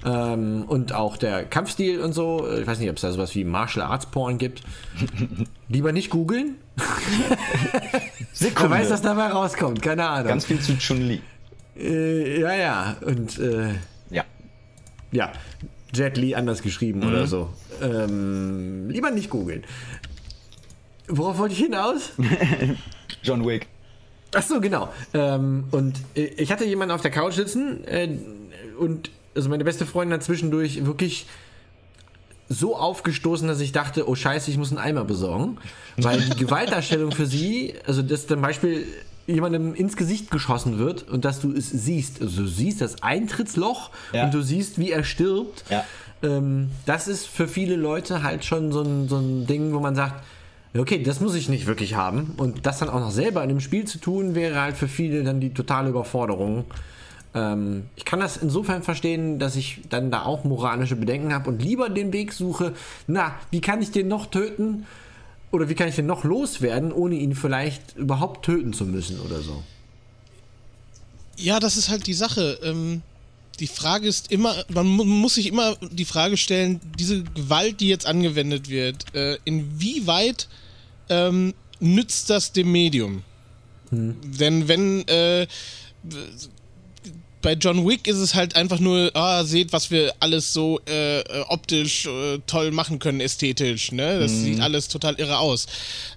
S1: Ähm, und auch der Kampfstil und so. Ich weiß nicht, ob es da sowas wie Martial Arts Porn gibt. Lieber nicht googeln. Wer weiß, was dabei rauskommt. Keine Ahnung.
S2: Ganz viel zu Chun-Li.
S1: äh, ja, ja. Und äh,
S2: Ja.
S1: ja, Jet Li anders geschrieben oder so. Ähm, lieber nicht googeln. Worauf wollte ich hinaus?
S2: John Wick.
S1: Ach so, genau. Ähm, und äh, ich hatte jemanden auf der Couch sitzen äh, und also meine beste Freundin hat zwischendurch wirklich so aufgestoßen, dass ich dachte, oh scheiße, ich muss einen Eimer besorgen. Weil die Gewaltdarstellung für sie, also dass zum Beispiel jemandem ins Gesicht geschossen wird und dass du es siehst. Also du siehst das Eintrittsloch
S2: Ja.
S1: und du siehst, wie er stirbt.
S2: Ja.
S1: Ähm, das ist für viele Leute halt schon so ein, so ein Ding, wo man sagt, okay, das muss ich nicht wirklich haben. Und das dann auch noch selber in dem Spiel zu tun, wäre halt für viele dann die totale Überforderung. Ähm, ich kann das insofern verstehen, dass ich dann da auch moralische Bedenken habe und lieber den Weg suche, na, wie kann ich den noch töten? Oder wie kann ich den noch loswerden, ohne ihn vielleicht überhaupt töten zu müssen oder so?
S3: Ja, das ist halt die Sache. Ähm, die Frage ist immer, man mu muss sich immer die Frage stellen, diese Gewalt, die jetzt angewendet wird, äh, inwieweit ähm, nützt das dem Medium? Denn wenn äh, bei John Wick ist es halt einfach nur, ah, seht, was wir alles so äh, äh, optisch äh, toll machen können, ästhetisch, ne? Das sieht alles total irre aus.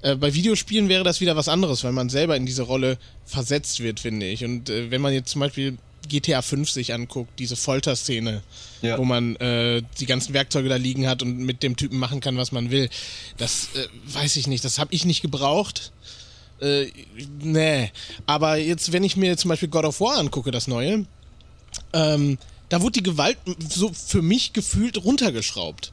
S3: Äh, bei Videospielen wäre das wieder was anderes, weil man selber in diese Rolle versetzt wird, finde ich. Und äh, wenn man jetzt zum Beispiel GTA 5 sich anguckt, diese Folterszene,
S2: Ja.
S3: wo man äh, die ganzen Werkzeuge da liegen hat und mit dem Typen machen kann, was man will, das äh, weiß ich nicht, das habe ich nicht gebraucht. Äh, nee. Aber jetzt, wenn ich mir zum Beispiel God of War angucke, das neue, ähm, da wurde die Gewalt so für mich gefühlt runtergeschraubt.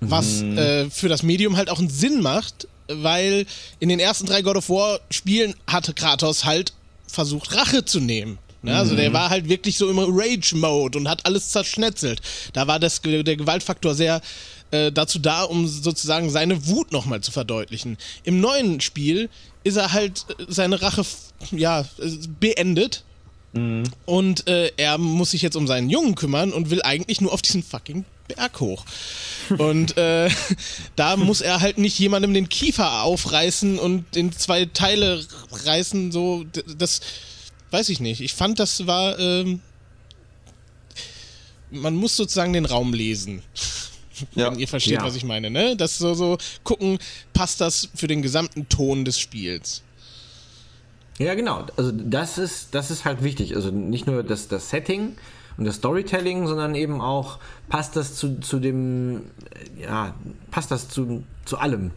S3: Was äh, für das Medium halt auch einen Sinn macht, weil in den ersten drei God of War Spielen hatte Kratos halt versucht, Rache zu nehmen. Ne? Also der war halt wirklich so im Rage-Mode und hat alles zerschnetzelt. Da war das, der Gewaltfaktor sehr äh, dazu da, um sozusagen seine Wut nochmal zu verdeutlichen. Im neuen Spiel ist er halt äh, seine Rache ja, äh, und äh, er muss sich jetzt um seinen Jungen kümmern und will eigentlich nur auf diesen fucking Berg hoch. Und äh, da muss er halt nicht jemandem den Kiefer aufreißen und in zwei Teile reißen. So, das weiß ich nicht. Ich fand, das war. Ähm, man muss sozusagen den Raum lesen.
S2: Ja.
S3: Wenn ihr versteht,
S1: Ja.
S3: was ich meine, ne? Das so, so gucken, passt das für den gesamten Ton des Spiels.
S1: Ja, genau. Also das ist, das ist halt wichtig. Also nicht nur das, das Setting und das Storytelling, sondern eben auch, passt das zu, zu dem, ja, passt das zu, zu allem.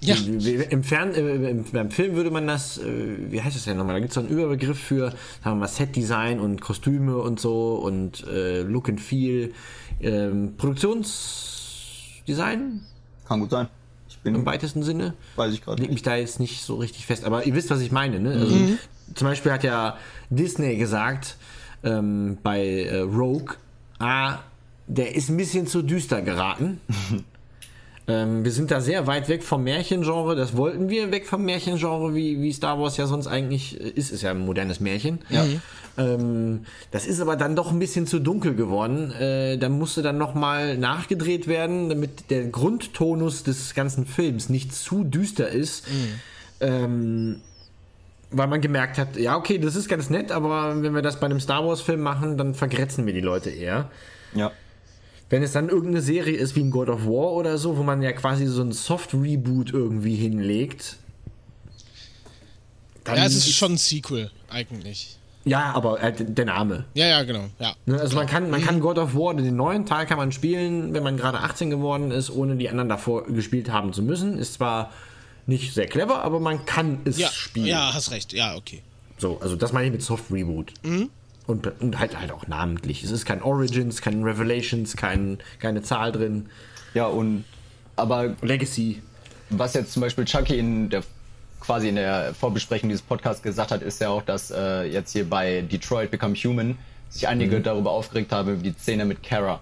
S3: Ja.
S1: Im, Fern, äh, im, beim Film würde man das, äh, wie heißt das denn nochmal? Da gibt es so einen Überbegriff für, sagen wir mal, Set-Design und Kostüme und so und äh, Look and Feel. Ähm, Produktionsdesign
S2: Kann gut sein. Bin
S1: im weitesten Sinne.
S2: Weiß ich gerade
S1: Leg mich da jetzt nicht so richtig fest, aber ihr wisst, was ich meine, ne? Also, Zum Beispiel hat ja Disney gesagt ähm, bei äh, Rogue, ah, der ist ein bisschen zu düster geraten. ähm, wir sind da sehr weit weg vom Märchengenre, das wollten wir, weg vom Märchengenre, wie, wie Star Wars ja sonst eigentlich äh, ist, ist ja ein modernes Märchen.
S2: Ja.
S1: Ähm, das ist aber dann doch ein bisschen zu dunkel geworden. Äh, da musste dann nochmal nachgedreht werden, damit der Grundtonus des ganzen Films nicht zu düster ist. Ähm, weil man gemerkt hat, ja, okay, das ist ganz nett, aber wenn wir das bei einem Star Wars-Film machen, dann vergrätzen wir die Leute eher.
S2: Ja.
S1: Wenn es dann irgendeine Serie ist wie ein God of War oder so, wo man ja quasi so ein Soft-Reboot irgendwie hinlegt. Dann
S3: Ja, es ist schon ein Sequel, eigentlich.
S1: Ja, aber äh, der Name.
S3: Ja, ja, genau. Ja.
S1: Ne, Also man kann, man kann God of War, den neuen Teil kann man spielen, wenn man gerade 18 geworden ist, ohne die anderen davor gespielt haben zu müssen. Ist zwar nicht sehr clever, aber man kann es
S3: Ja,
S1: spielen.
S3: ja, hast recht. Ja, okay.
S1: So, also das meine ich mit Soft Reboot. Und, und halt halt auch namentlich. Es ist kein Origins, kein Revelations, kein, keine Zahl drin.
S2: Ja, und aber
S1: Legacy.
S2: was jetzt zum Beispiel Chucky in der quasi in der Vorbesprechung dieses Podcasts gesagt hat, ist ja auch, dass äh, jetzt hier bei Detroit Become Human sich einige darüber aufgeregt haben, über die Szene mit Kara.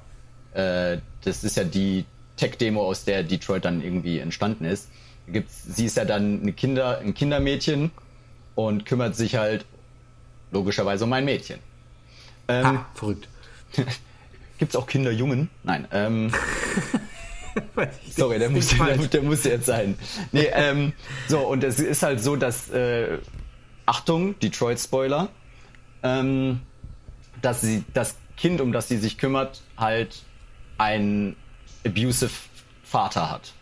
S2: Äh, das ist ja die Tech-Demo, aus der Detroit dann irgendwie entstanden ist. Gibt's, sie ist ja dann eine Kinder, ein Kindermädchen und kümmert sich halt logischerweise um ein Mädchen. Ähm,
S1: Ha, verrückt.
S2: Gibt's auch Kinderjungen? Nein. Ähm, Sorry, der muss, der, der muss jetzt sein. Nee, ähm, so, und es ist halt so, dass, äh, Achtung, Detroit-Spoiler, ähm, dass sie, das Kind, um das sie sich kümmert, halt ein abusive Vater hat,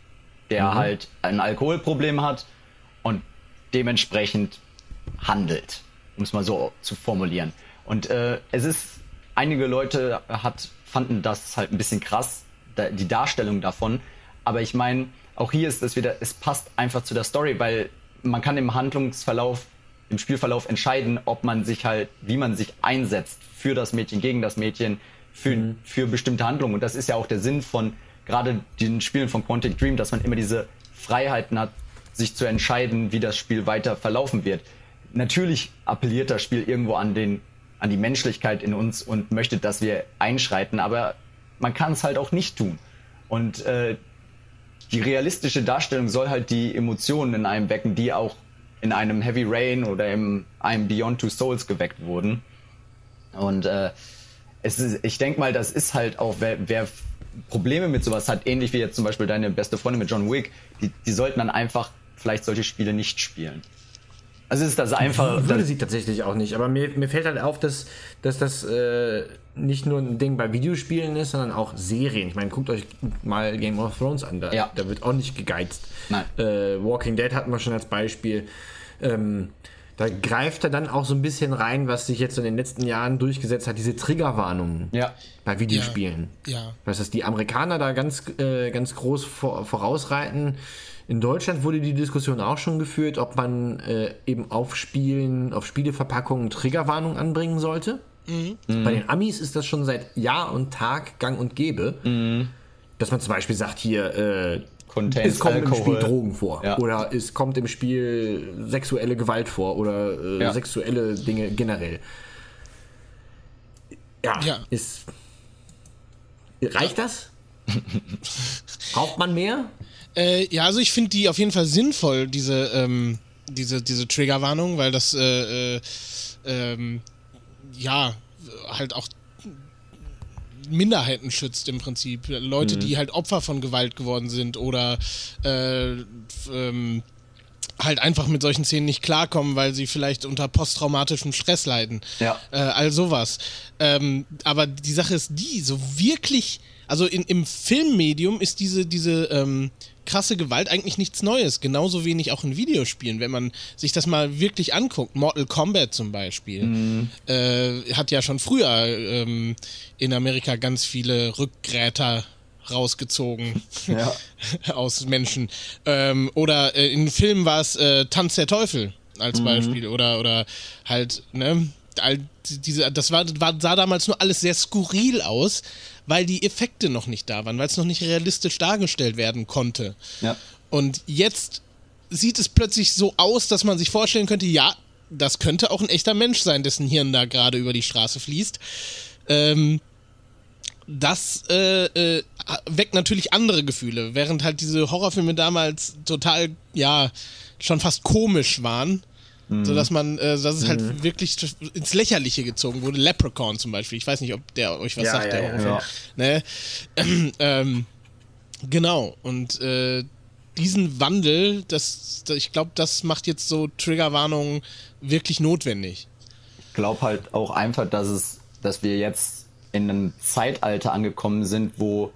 S2: der halt ein Alkoholproblem hat und dementsprechend handelt, um es mal so zu formulieren. Und äh, es ist, einige Leute hat, fanden das halt ein bisschen krass, da, die Darstellung davon. Aber ich meine, auch hier ist es wieder, es passt einfach zu der Story, weil man kann im Handlungsverlauf, im Spielverlauf entscheiden, ob man sich halt, wie man sich einsetzt für das Mädchen, gegen das Mädchen, für, für bestimmte Handlungen. Und das ist ja auch der Sinn von gerade den Spielen von Quantic Dream, dass man immer diese Freiheiten hat, sich zu entscheiden, wie das Spiel weiter verlaufen wird. Natürlich appelliert das Spiel irgendwo an den, an die Menschlichkeit in uns und möchte, dass wir einschreiten, aber man kann es halt auch nicht tun. Und äh, die realistische Darstellung soll halt die Emotionen in einem wecken, die auch in einem Heavy Rain oder in einem Beyond Two Souls geweckt wurden. Und äh, es ist, ich denke mal, das ist halt auch, wer, wer Probleme mit sowas hat, ähnlich wie jetzt zum Beispiel deine beste Freundin mit John Wick, die, die sollten dann einfach vielleicht solche Spiele nicht spielen. Also ist das einfach.
S1: Würde
S2: Das,
S1: sie tatsächlich auch nicht. Aber mir, mir fällt halt auf, dass, dass das äh, nicht nur ein Ding bei Videospielen ist, sondern auch Serien. Ich meine, guckt euch mal Game of Thrones an. Da,
S2: Ja.
S1: da wird auch nicht gegeizt.
S2: Nein.
S1: Äh, Walking Dead hatten wir schon als Beispiel. Ähm, da greift er dann auch so ein bisschen rein, was sich jetzt in den letzten Jahren durchgesetzt hat, diese Triggerwarnungen
S2: ja.
S1: bei Videospielen.
S3: Ja.
S1: Was dass die Amerikaner da ganz, äh, ganz groß vor, vorausreiten. In Deutschland wurde die Diskussion auch schon geführt, ob man äh, eben auf Spielen, auf Spieleverpackungen Triggerwarnung anbringen sollte. Bei den Amis ist das schon seit Jahr und Tag gang und gäbe. Dass man zum Beispiel sagt, hier, äh,
S2: Contains
S1: es kommt im
S2: Alkohol.
S1: Spiel Drogen vor.
S2: Ja.
S1: Oder es kommt im Spiel sexuelle Gewalt vor oder äh,
S2: Ja.
S1: sexuelle Dinge generell. Ja,
S3: Ja.
S1: ist. Reicht das? Braucht man mehr?
S3: Äh, ja, also ich finde die auf jeden Fall sinnvoll, diese, ähm, diese, diese Triggerwarnung, weil das, äh, äh, ähm, ja, halt auch Minderheiten schützt im Prinzip. Leute, die halt Opfer von Gewalt geworden sind oder äh, ähm, halt einfach mit solchen Szenen nicht klarkommen, weil sie vielleicht unter posttraumatischem Stress leiden.
S2: Ja.
S3: Äh, all sowas. Ähm, aber die Sache ist die, so wirklich, also in, im Filmmedium ist diese, diese ähm, krasse Gewalt eigentlich nichts Neues. Genauso wenig auch in Videospielen. Wenn man sich das mal wirklich anguckt, Mortal Kombat zum Beispiel, äh, hat ja schon früher ähm, in Amerika ganz viele Rückgräter rausgezogen
S2: Ja.
S3: aus Menschen. Ähm, oder äh, in Filmen war es äh, Tanz der Teufel als Beispiel. Oder, oder halt, ne? All Diese, das war, war, sah damals nur alles sehr skurril aus, weil die Effekte noch nicht da waren, weil es noch nicht realistisch dargestellt werden konnte.
S2: Ja.
S3: Und jetzt sieht es plötzlich so aus, dass man sich vorstellen könnte, ja, das könnte auch ein echter Mensch sein, dessen Hirn da gerade über die Straße fließt. Ähm, das äh, äh, weckt natürlich andere Gefühle, während halt diese Horrorfilme damals total, ja, schon fast komisch waren. So dass man, äh, dass es halt wirklich ins Lächerliche gezogen wurde. Leprechaun zum Beispiel. Ich weiß nicht, ob der euch was
S1: Ja,
S3: sagt,
S1: ja,
S3: der
S1: ja.
S3: Ne? ähm, genau. Und äh, diesen Wandel, das, das ich glaube, das macht jetzt so Triggerwarnungen wirklich notwendig.
S2: Ich glaube halt auch einfach, dass es, dass wir jetzt in einem Zeitalter angekommen sind, wo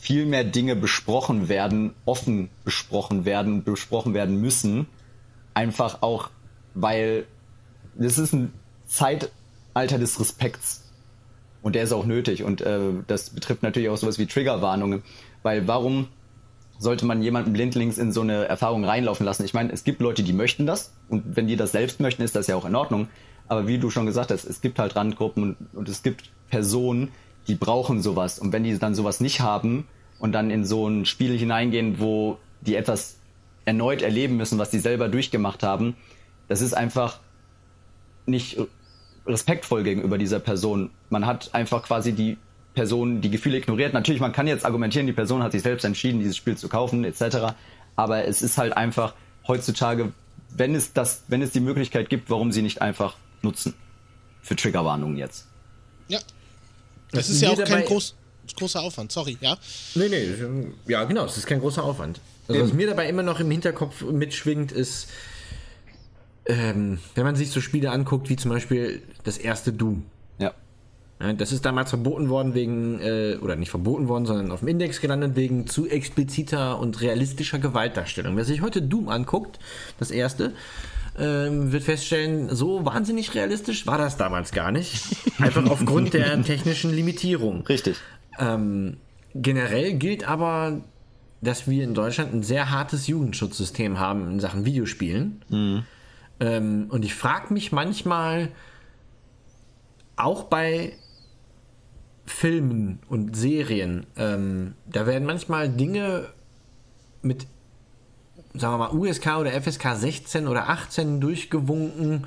S2: viel mehr Dinge besprochen werden, offen besprochen werden, besprochen werden müssen. Einfach auch, weil das ist ein Zeitalter des Respekts. Und der ist auch nötig. Und äh, das betrifft natürlich auch sowas wie Triggerwarnungen. Weil warum sollte man jemanden blindlings in so eine Erfahrung reinlaufen lassen? Ich meine, es gibt Leute, die möchten das. Und wenn die das selbst möchten, ist das ja auch in Ordnung. Aber wie du schon gesagt hast, es gibt halt Randgruppen und, und es gibt Personen, die brauchen sowas. Und wenn die dann sowas nicht haben und dann in so ein Spiel hineingehen, wo die etwas erneut erleben müssen, was die selber durchgemacht haben, das ist einfach nicht respektvoll gegenüber dieser Person. Man hat einfach quasi die Person die Gefühle ignoriert. Natürlich, man kann jetzt argumentieren, die Person hat sich selbst entschieden, dieses Spiel zu kaufen, etc. Aber es ist halt einfach heutzutage, wenn es das, wenn es die Möglichkeit gibt, warum sie nicht einfach nutzen. Für Triggerwarnungen jetzt.
S3: Ja. Das ist ja auch kein groß, großer Aufwand, sorry, ja.
S1: Nee, nee, ja, genau, es ist kein großer Aufwand. Also, was mir dabei immer noch im Hinterkopf mitschwingt, ist, ähm, wenn man sich so Spiele anguckt, wie zum Beispiel das erste Doom.
S2: Ja.
S1: Das ist damals verboten worden wegen, äh, oder nicht verboten worden, sondern auf dem Index gelandet wegen zu expliziter und realistischer Gewaltdarstellung. Wer sich heute Doom anguckt, das erste, ähm, wird feststellen, so wahnsinnig realistisch war das damals gar nicht. Einfach aufgrund der technischen Limitierung.
S2: Richtig.
S1: Ähm, generell gilt aber, dass wir in Deutschland ein sehr hartes Jugendschutzsystem haben in Sachen Videospielen. Ähm, und ich frage mich manchmal, auch bei Filmen und Serien, ähm, da werden manchmal Dinge mit, sagen wir mal, USK oder FSK 16 oder 18 durchgewunken,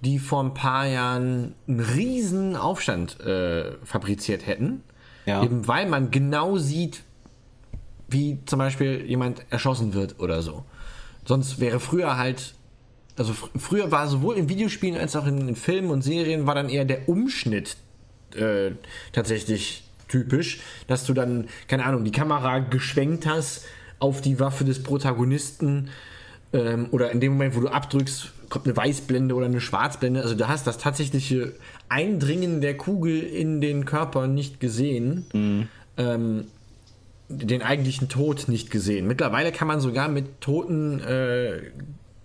S1: die vor ein paar Jahren einen riesen Aufstand äh, fabriziert hätten.
S2: Ja.
S1: Eben weil man genau sieht, wie zum Beispiel jemand erschossen wird oder so. Sonst wäre früher halt, also fr früher war sowohl in Videospielen als auch in, in Filmen und Serien war dann eher der Umschnitt äh, tatsächlich typisch, dass du dann, keine Ahnung, die Kamera geschwenkt hast auf die Waffe des Protagonisten ähm, oder in dem Moment, wo du abdrückst, kommt eine Weißblende oder eine Schwarzblende. Also du hast das tatsächliche Eindringen der Kugel in den Körper nicht gesehen. Ähm, den eigentlichen Tod nicht gesehen. Mittlerweile kann man sogar mit Toten, äh,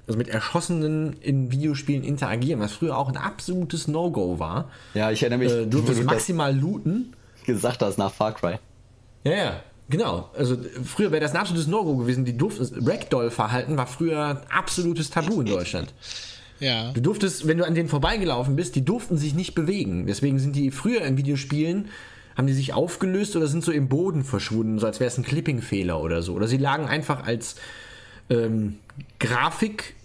S1: also mit Erschossenen in Videospielen interagieren, was früher auch ein absolutes No-Go war.
S2: Ja, ich erinnere mich,
S1: Äh, du durftest maximal looten.
S2: gesagt hast nach Far Cry.
S1: Ja, ja, genau. Also früher wäre das ein absolutes No-Go gewesen. Die durften, Ragdoll-Verhalten war früher absolutes Tabu in Deutschland.
S3: Ja.
S1: Du durftest, wenn du an denen vorbeigelaufen bist, die durften sich nicht bewegen. Deswegen sind die früher in Videospielen, haben die sich aufgelöst oder sind so im Boden verschwunden, so als wäre es ein Clipping-Fehler oder so. Oder sie lagen einfach als ähm, Grafik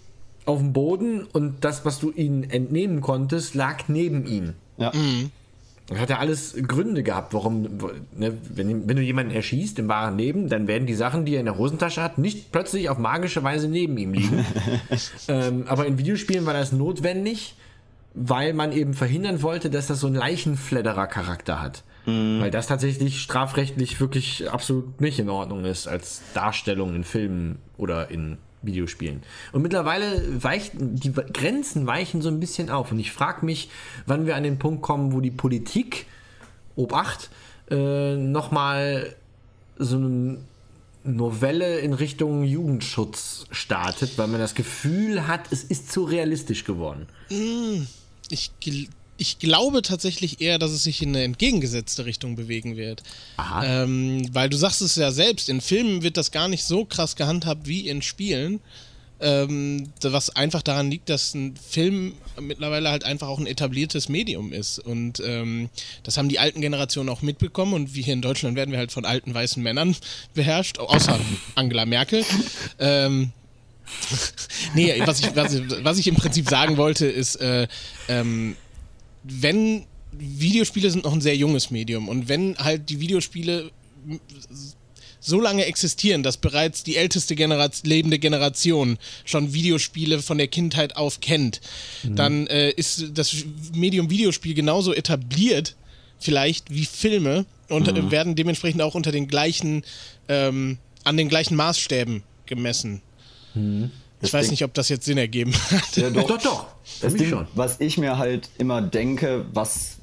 S1: auf dem Boden und das, was du ihnen entnehmen konntest, lag neben ihnen.
S2: Ja.
S1: Das hat ja alles Gründe gehabt, warum, ne, wenn, wenn du jemanden erschießt im wahren Leben, dann werden die Sachen, die er in der Hosentasche hat, nicht plötzlich auf magische Weise neben ihm liegen. ähm, aber in Videospielen war das notwendig, weil man eben verhindern wollte, dass das so einen Leichenfledderer-Charakter hat. Weil das tatsächlich strafrechtlich wirklich absolut nicht in Ordnung ist als Darstellung in Filmen oder in Videospielen. Und mittlerweile weichen die Grenzen weichen so ein bisschen auf. Und ich frage mich, wann wir an den Punkt kommen, wo die Politik, Obacht, äh, nochmal so eine Novelle in Richtung Jugendschutz startet, weil man das Gefühl hat, es ist zu realistisch geworden.
S3: Ich gel- ich glaube tatsächlich eher, dass es sich in eine entgegengesetzte Richtung bewegen wird. Ähm, weil du sagst es ja selbst, in Filmen wird das gar nicht so krass gehandhabt wie in Spielen. Ähm, was einfach daran liegt, dass ein Film mittlerweile halt einfach auch ein etabliertes Medium ist. Und ähm, das haben die alten Generationen auch mitbekommen. Und wie hier in Deutschland werden wir halt von alten weißen Männern beherrscht, außer Angela Merkel. Ähm, nee, was ich, was, ich, was ich im Prinzip sagen wollte, ist, äh, ähm, wenn Videospiele sind noch ein sehr junges Medium und wenn halt die Videospiele so lange existieren, dass bereits die älteste Generation, lebende Generation schon Videospiele von der Kindheit auf kennt, mhm. dann äh, ist das Medium Videospiel genauso etabliert, vielleicht wie Filme und mhm. werden dementsprechend auch unter den gleichen, ähm, an den gleichen Maßstäben gemessen. Mhm. Ich weiß nicht, ob das jetzt Sinn ergeben hat.
S2: Ja, doch, doch. doch. Das Ding, schon. was ich mir halt immer denke, was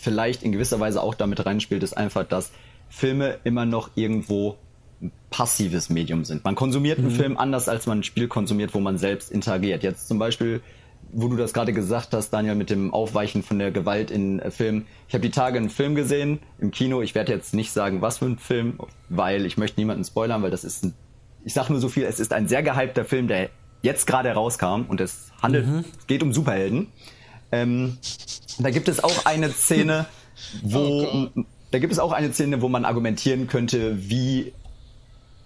S2: vielleicht in gewisser Weise auch damit reinspielt, ist einfach, dass Filme immer noch irgendwo ein passives Medium sind. Man konsumiert einen mhm. Film anders, als man ein Spiel konsumiert, wo man selbst interagiert. Jetzt zum Beispiel, wo du das gerade gesagt hast, Daniel, mit dem Aufweichen von der Gewalt in äh, Filmen. Ich habe die Tage einen Film gesehen im Kino. Ich werde jetzt nicht sagen, was für ein Film, weil ich möchte niemanden spoilern, weil das ist ein ich sage nur so viel, es ist ein sehr gehypter Film, der jetzt gerade rauskam und es handelt, mhm. geht um Superhelden. Ähm, da gibt es auch eine Szene, wo oh da gibt es auch eine Szene, wo man argumentieren könnte, wie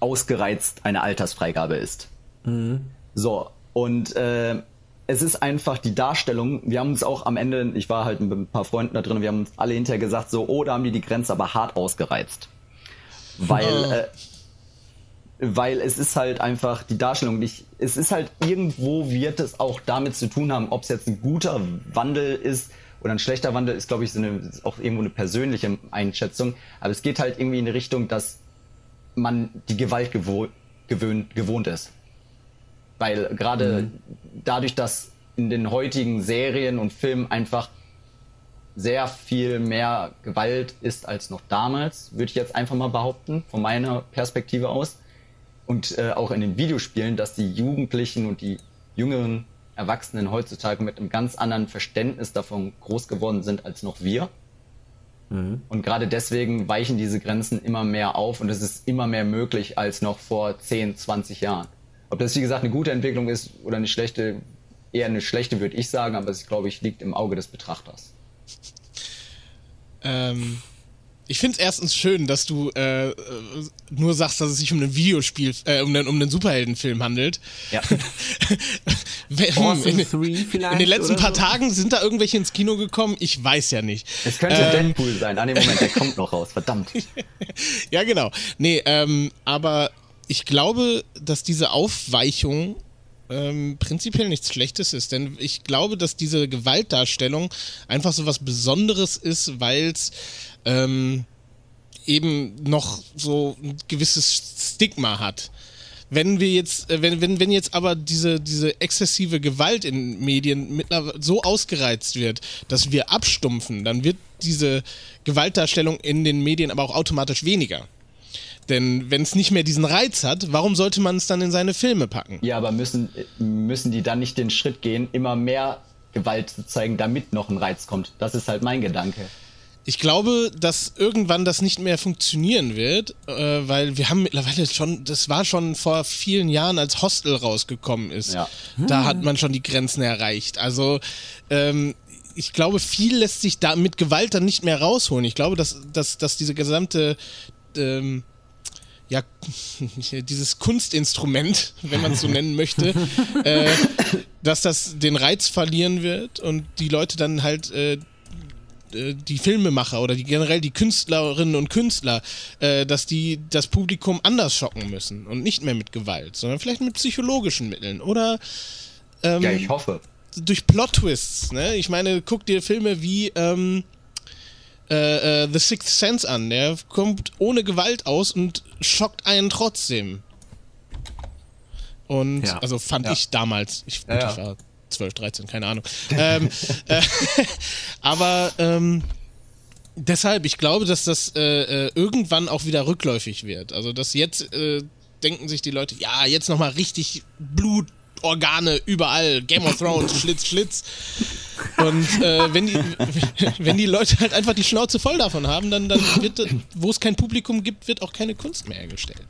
S2: ausgereizt eine Altersfreigabe ist. Mhm. So und äh, es ist einfach die Darstellung. Wir haben uns auch am Ende, ich war halt mit ein paar Freunden da drin, wir haben uns alle hinterher gesagt, so, oh, da haben die die Grenze aber hart ausgereizt. Weil oh. äh, weil es ist halt einfach die Darstellung nicht, es ist halt irgendwo wird es auch damit zu tun haben, ob es jetzt ein guter Wandel ist oder ein schlechter Wandel ist, glaube ich, so eine, auch irgendwo eine persönliche Einschätzung. Aber es geht halt irgendwie in die Richtung, dass man die Gewalt gewoh gewöhnt, gewohnt ist. Weil gerade mhm. dadurch, dass in den heutigen Serien und Filmen einfach sehr viel mehr Gewalt ist als noch damals, würde ich jetzt einfach mal behaupten, von meiner Perspektive aus und äh, auch in den Videospielen, dass die Jugendlichen und die jüngeren Erwachsenen heutzutage mit einem ganz anderen Verständnis davon groß geworden sind als noch wir. Mhm. Und gerade deswegen weichen diese Grenzen immer mehr auf und es ist immer mehr möglich als noch vor 10, 20 Jahren. Ob das, wie gesagt, eine gute Entwicklung ist oder eine schlechte, eher eine schlechte, würde ich sagen, aber es, glaube ich, liegt im Auge des Betrachters.
S3: Ähm, ich finde es erstens schön, dass du äh, nur sagst, dass es sich um ein Videospiel, äh, um, einen, um einen Superheldenfilm handelt. Ja. in, in, den letzten paar so? Tagen sind da irgendwelche ins Kino gekommen? Ich weiß ja nicht.
S2: Es könnte ähm, Deadpool sein. An dem Moment, der kommt noch raus. Verdammt.
S3: ja, genau. Nee, ähm, aber ich glaube, dass diese Aufweichung ähm, prinzipiell nichts Schlechtes ist, denn ich glaube, dass diese Gewaltdarstellung einfach so was Besonderes ist, weil es ähm, eben noch so ein gewisses Stigma hat. Wenn wir jetzt, äh, wenn, wenn, wenn jetzt aber diese, diese exzessive Gewalt in Medien so ausgereizt wird, dass wir abstumpfen, dann wird diese Gewaltdarstellung in den Medien aber auch automatisch weniger. Denn wenn es nicht mehr diesen Reiz hat, warum sollte man es dann in seine Filme packen?
S2: Ja, aber müssen, müssen die dann nicht den Schritt gehen, immer mehr Gewalt zu zeigen, damit noch ein Reiz kommt? Das ist halt mein Gedanke.
S3: Ich glaube, dass irgendwann das nicht mehr funktionieren wird, äh, weil wir haben mittlerweile schon, das war schon vor vielen Jahren, als Hostel rausgekommen ist. Ja. Da hat man schon die Grenzen erreicht. Also ähm, ich glaube, viel lässt sich da mit Gewalt dann nicht mehr rausholen. Ich glaube, dass, dass, dass diese gesamte ähm, ja, dieses Kunstinstrument, wenn man es so nennen möchte, äh, dass das den Reiz verlieren wird und die Leute dann halt äh, die Filmemacher oder die generell die Künstlerinnen und Künstler, äh, dass die das Publikum anders schocken müssen und nicht mehr mit Gewalt, sondern vielleicht mit psychologischen Mitteln oder
S2: ähm, ja, ich hoffe
S3: durch Plot-Twists. Ne? Ich meine, guck dir Filme wie ähm, äh, äh, The Sixth Sense an. Der kommt ohne Gewalt aus und schockt einen trotzdem. Und ja. also fand ja. ich damals. Ich, gut, ja, ich war 12, 13, keine Ahnung. ähm, äh, aber ähm, deshalb, ich glaube, dass das äh, äh, irgendwann auch wieder rückläufig wird. Also, dass jetzt äh, denken sich die Leute, ja, jetzt nochmal richtig Blut Organe überall, Game of Thrones, Schlitz, Schlitz. Und äh, wenn, die, wenn die Leute halt einfach die Schnauze voll davon haben, dann, dann wird, wo es kein Publikum gibt, wird auch keine Kunst mehr hergestellt.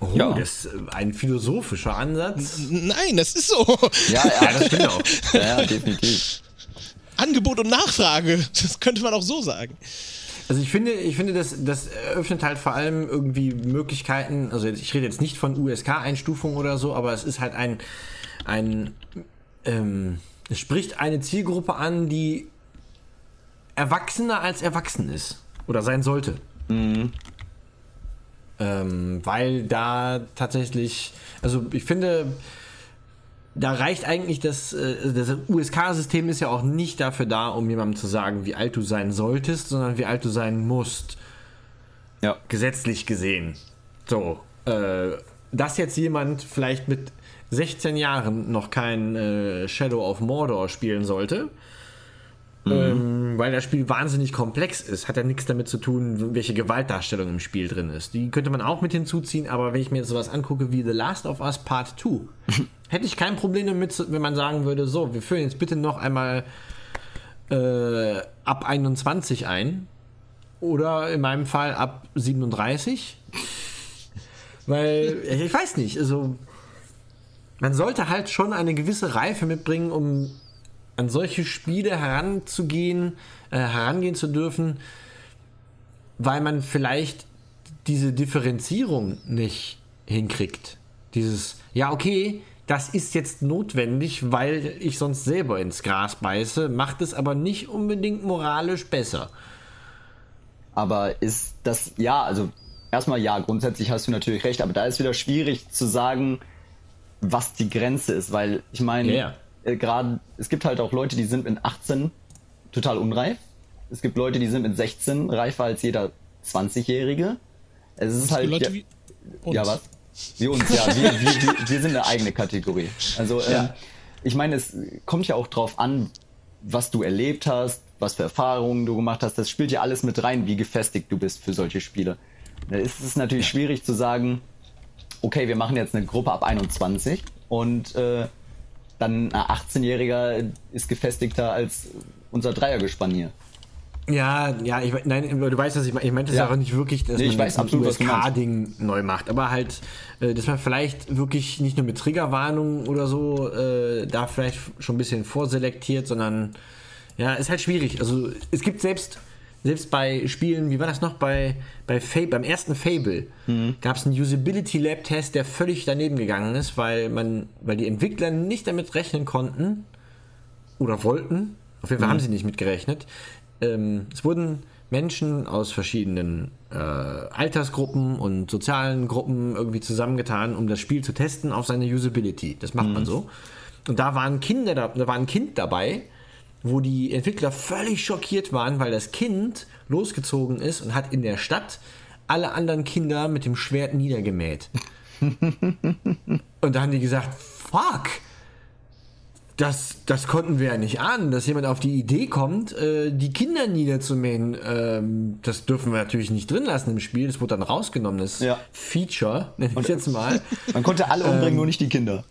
S1: Oh, ja. das ist ein philosophischer Ansatz.
S3: Nein, das ist so.
S2: Ja, ja, das stimmt auch. Ja, definitiv.
S3: Angebot und Nachfrage, das könnte man auch so sagen.
S1: Also ich finde, ich finde, das, das eröffnet halt vor allem irgendwie Möglichkeiten, also ich rede jetzt nicht von USK-Einstufung oder so, aber es ist halt ein, ein ähm, es spricht eine Zielgruppe an, die erwachsener als erwachsen ist oder sein sollte. Mhm. Ähm, weil da tatsächlich, also ich finde, da reicht eigentlich das, äh, das USK-System ist ja auch nicht dafür da, um jemandem zu sagen, wie alt du sein solltest, sondern wie alt du sein musst. Ja. Gesetzlich gesehen. So. Äh, dass jetzt jemand vielleicht mit 16 Jahren noch kein äh, Shadow of Mordor spielen sollte, mhm. ähm, weil das Spiel wahnsinnig komplex ist, hat ja nichts damit zu tun, welche Gewaltdarstellung im Spiel drin ist. Die könnte man auch mit hinzuziehen, aber wenn ich mir jetzt sowas angucke wie The Last of Us Part 2, hätte ich kein Problem damit, wenn man sagen würde, so, wir führen jetzt bitte noch einmal äh, ab 21 ein. Oder in meinem Fall ab 37. Weil, ich weiß nicht, also man sollte halt schon eine gewisse Reife mitbringen, um an solche Spiele heranzugehen, äh, herangehen zu dürfen, weil man vielleicht diese Differenzierung nicht hinkriegt. Dieses, ja, okay, das ist jetzt notwendig, weil ich sonst selber ins Gras beiße, macht es aber nicht unbedingt moralisch besser.
S2: Aber ist das, ja, also erstmal ja, grundsätzlich hast du natürlich recht, aber da ist wieder schwierig zu sagen, was die Grenze ist, weil ich meine, yeah. Äh, gerade, es gibt halt auch Leute, die sind mit 18 total unreif. Es gibt Leute, die sind mit 16 reifer als jeder 20-Jährige. Es ist halt.
S3: Leute
S2: ja,
S3: wie
S2: uns. ja, was? Wie uns, ja. Wir, wir, wir, wir sind eine eigene Kategorie. Also, ja. ähm, ich meine, es kommt ja auch drauf an, was du erlebt hast, was für Erfahrungen du gemacht hast. Das spielt ja alles mit rein, wie gefestigt du bist für solche Spiele. Da ist es natürlich schwierig zu sagen, okay, wir machen jetzt eine Gruppe ab 21 und äh, dann ein 18-Jähriger ist gefestigter als unser Dreiergespann hier.
S1: Ja, ja, ich, nein, du weißt, was ich meine. Ich meinte es ja. auch nicht wirklich, dass
S2: nee, man
S1: das USK-Ding neu macht, aber halt, äh, dass man vielleicht wirklich nicht nur mit Triggerwarnungen oder so äh, da vielleicht schon ein bisschen vorselektiert, sondern ja, ist halt schwierig. Also es gibt selbst selbst bei Spielen, wie war das noch, bei, bei Fable, beim ersten Fable, mhm. gab es einen Usability Lab Test, der völlig daneben gegangen ist, weil man, weil die Entwickler nicht damit rechnen konnten oder wollten, auf jeden Fall mhm. haben sie nicht mitgerechnet. Ähm, es wurden Menschen aus verschiedenen äh, Altersgruppen und sozialen Gruppen irgendwie zusammengetan, um das Spiel zu testen auf seine Usability. Das macht mhm. man so. Und da waren Kinder, da, da war ein Kind dabei, wo die Entwickler völlig schockiert waren, weil das Kind losgezogen ist und hat in der Stadt alle anderen Kinder mit dem Schwert niedergemäht. und da haben die gesagt, fuck, das, das konnten wir ja nicht ahnen, dass jemand auf die Idee kommt, äh, die Kinder niederzumähen. Ähm, das dürfen wir natürlich nicht drin lassen im Spiel. Das wurde dann rausgenommen, das ja. Feature, nenne ich jetzt mal.
S2: Man konnte alle umbringen, ähm, nur nicht die Kinder.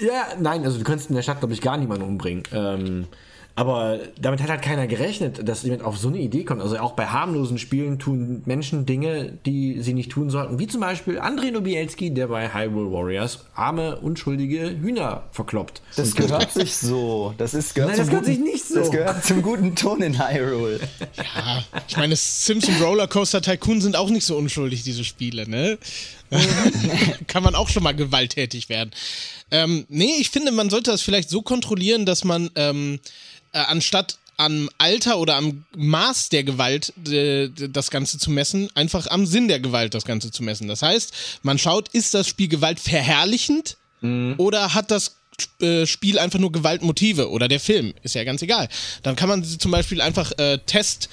S1: Ja, nein, also du kannst in der Stadt, glaube ich, gar niemanden umbringen. Ähm, aber damit hat halt keiner gerechnet, dass jemand auf so eine Idee kommt. Also auch bei harmlosen Spielen tun Menschen Dinge, die sie nicht tun sollten. Wie zum Beispiel Andrei Nobielski, der bei Hyrule Warriors arme, unschuldige Hühner verkloppt.
S2: Das gehört sich so. Das ist
S1: gehört Nein, das gehört
S2: sich
S1: nicht so.
S2: Das gehört zum guten Ton in Hyrule.
S3: Ja, ich meine, Sims und Rollercoaster Tycoon sind auch nicht so unschuldig, diese Spiele, ne? Kann man auch schon mal gewalttätig werden. Ähm, nee, ich finde, man sollte das vielleicht so kontrollieren, dass man ähm, äh, anstatt am Alter oder am Maß der Gewalt äh, das Ganze zu messen, einfach am Sinn der Gewalt das Ganze zu messen. Das heißt, man schaut, ist das Spiel Gewalt verherrlichend mhm. oder hat das äh, Spiel einfach nur Gewaltmotive oder der Film, ist ja ganz egal. Dann kann man zum Beispiel einfach äh, Test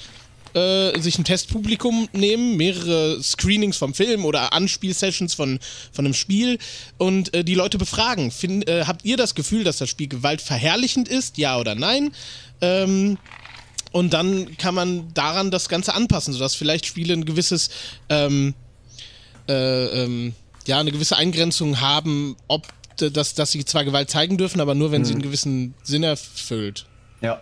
S3: äh, sich ein Testpublikum nehmen, mehrere Screenings vom Film oder Anspielsessions von, von einem Spiel und äh, die Leute befragen. Find, äh, habt ihr das Gefühl, dass das Spiel gewaltverherrlichend ist? Ja oder nein? Ähm, und dann kann man daran das Ganze anpassen, sodass vielleicht Spiele ein gewisses, ähm, äh, ähm, ja, eine gewisse Eingrenzung haben, ob dass, dass sie zwar Gewalt zeigen dürfen, aber nur, wenn sie einen gewissen Sinn erfüllt.
S2: Ja.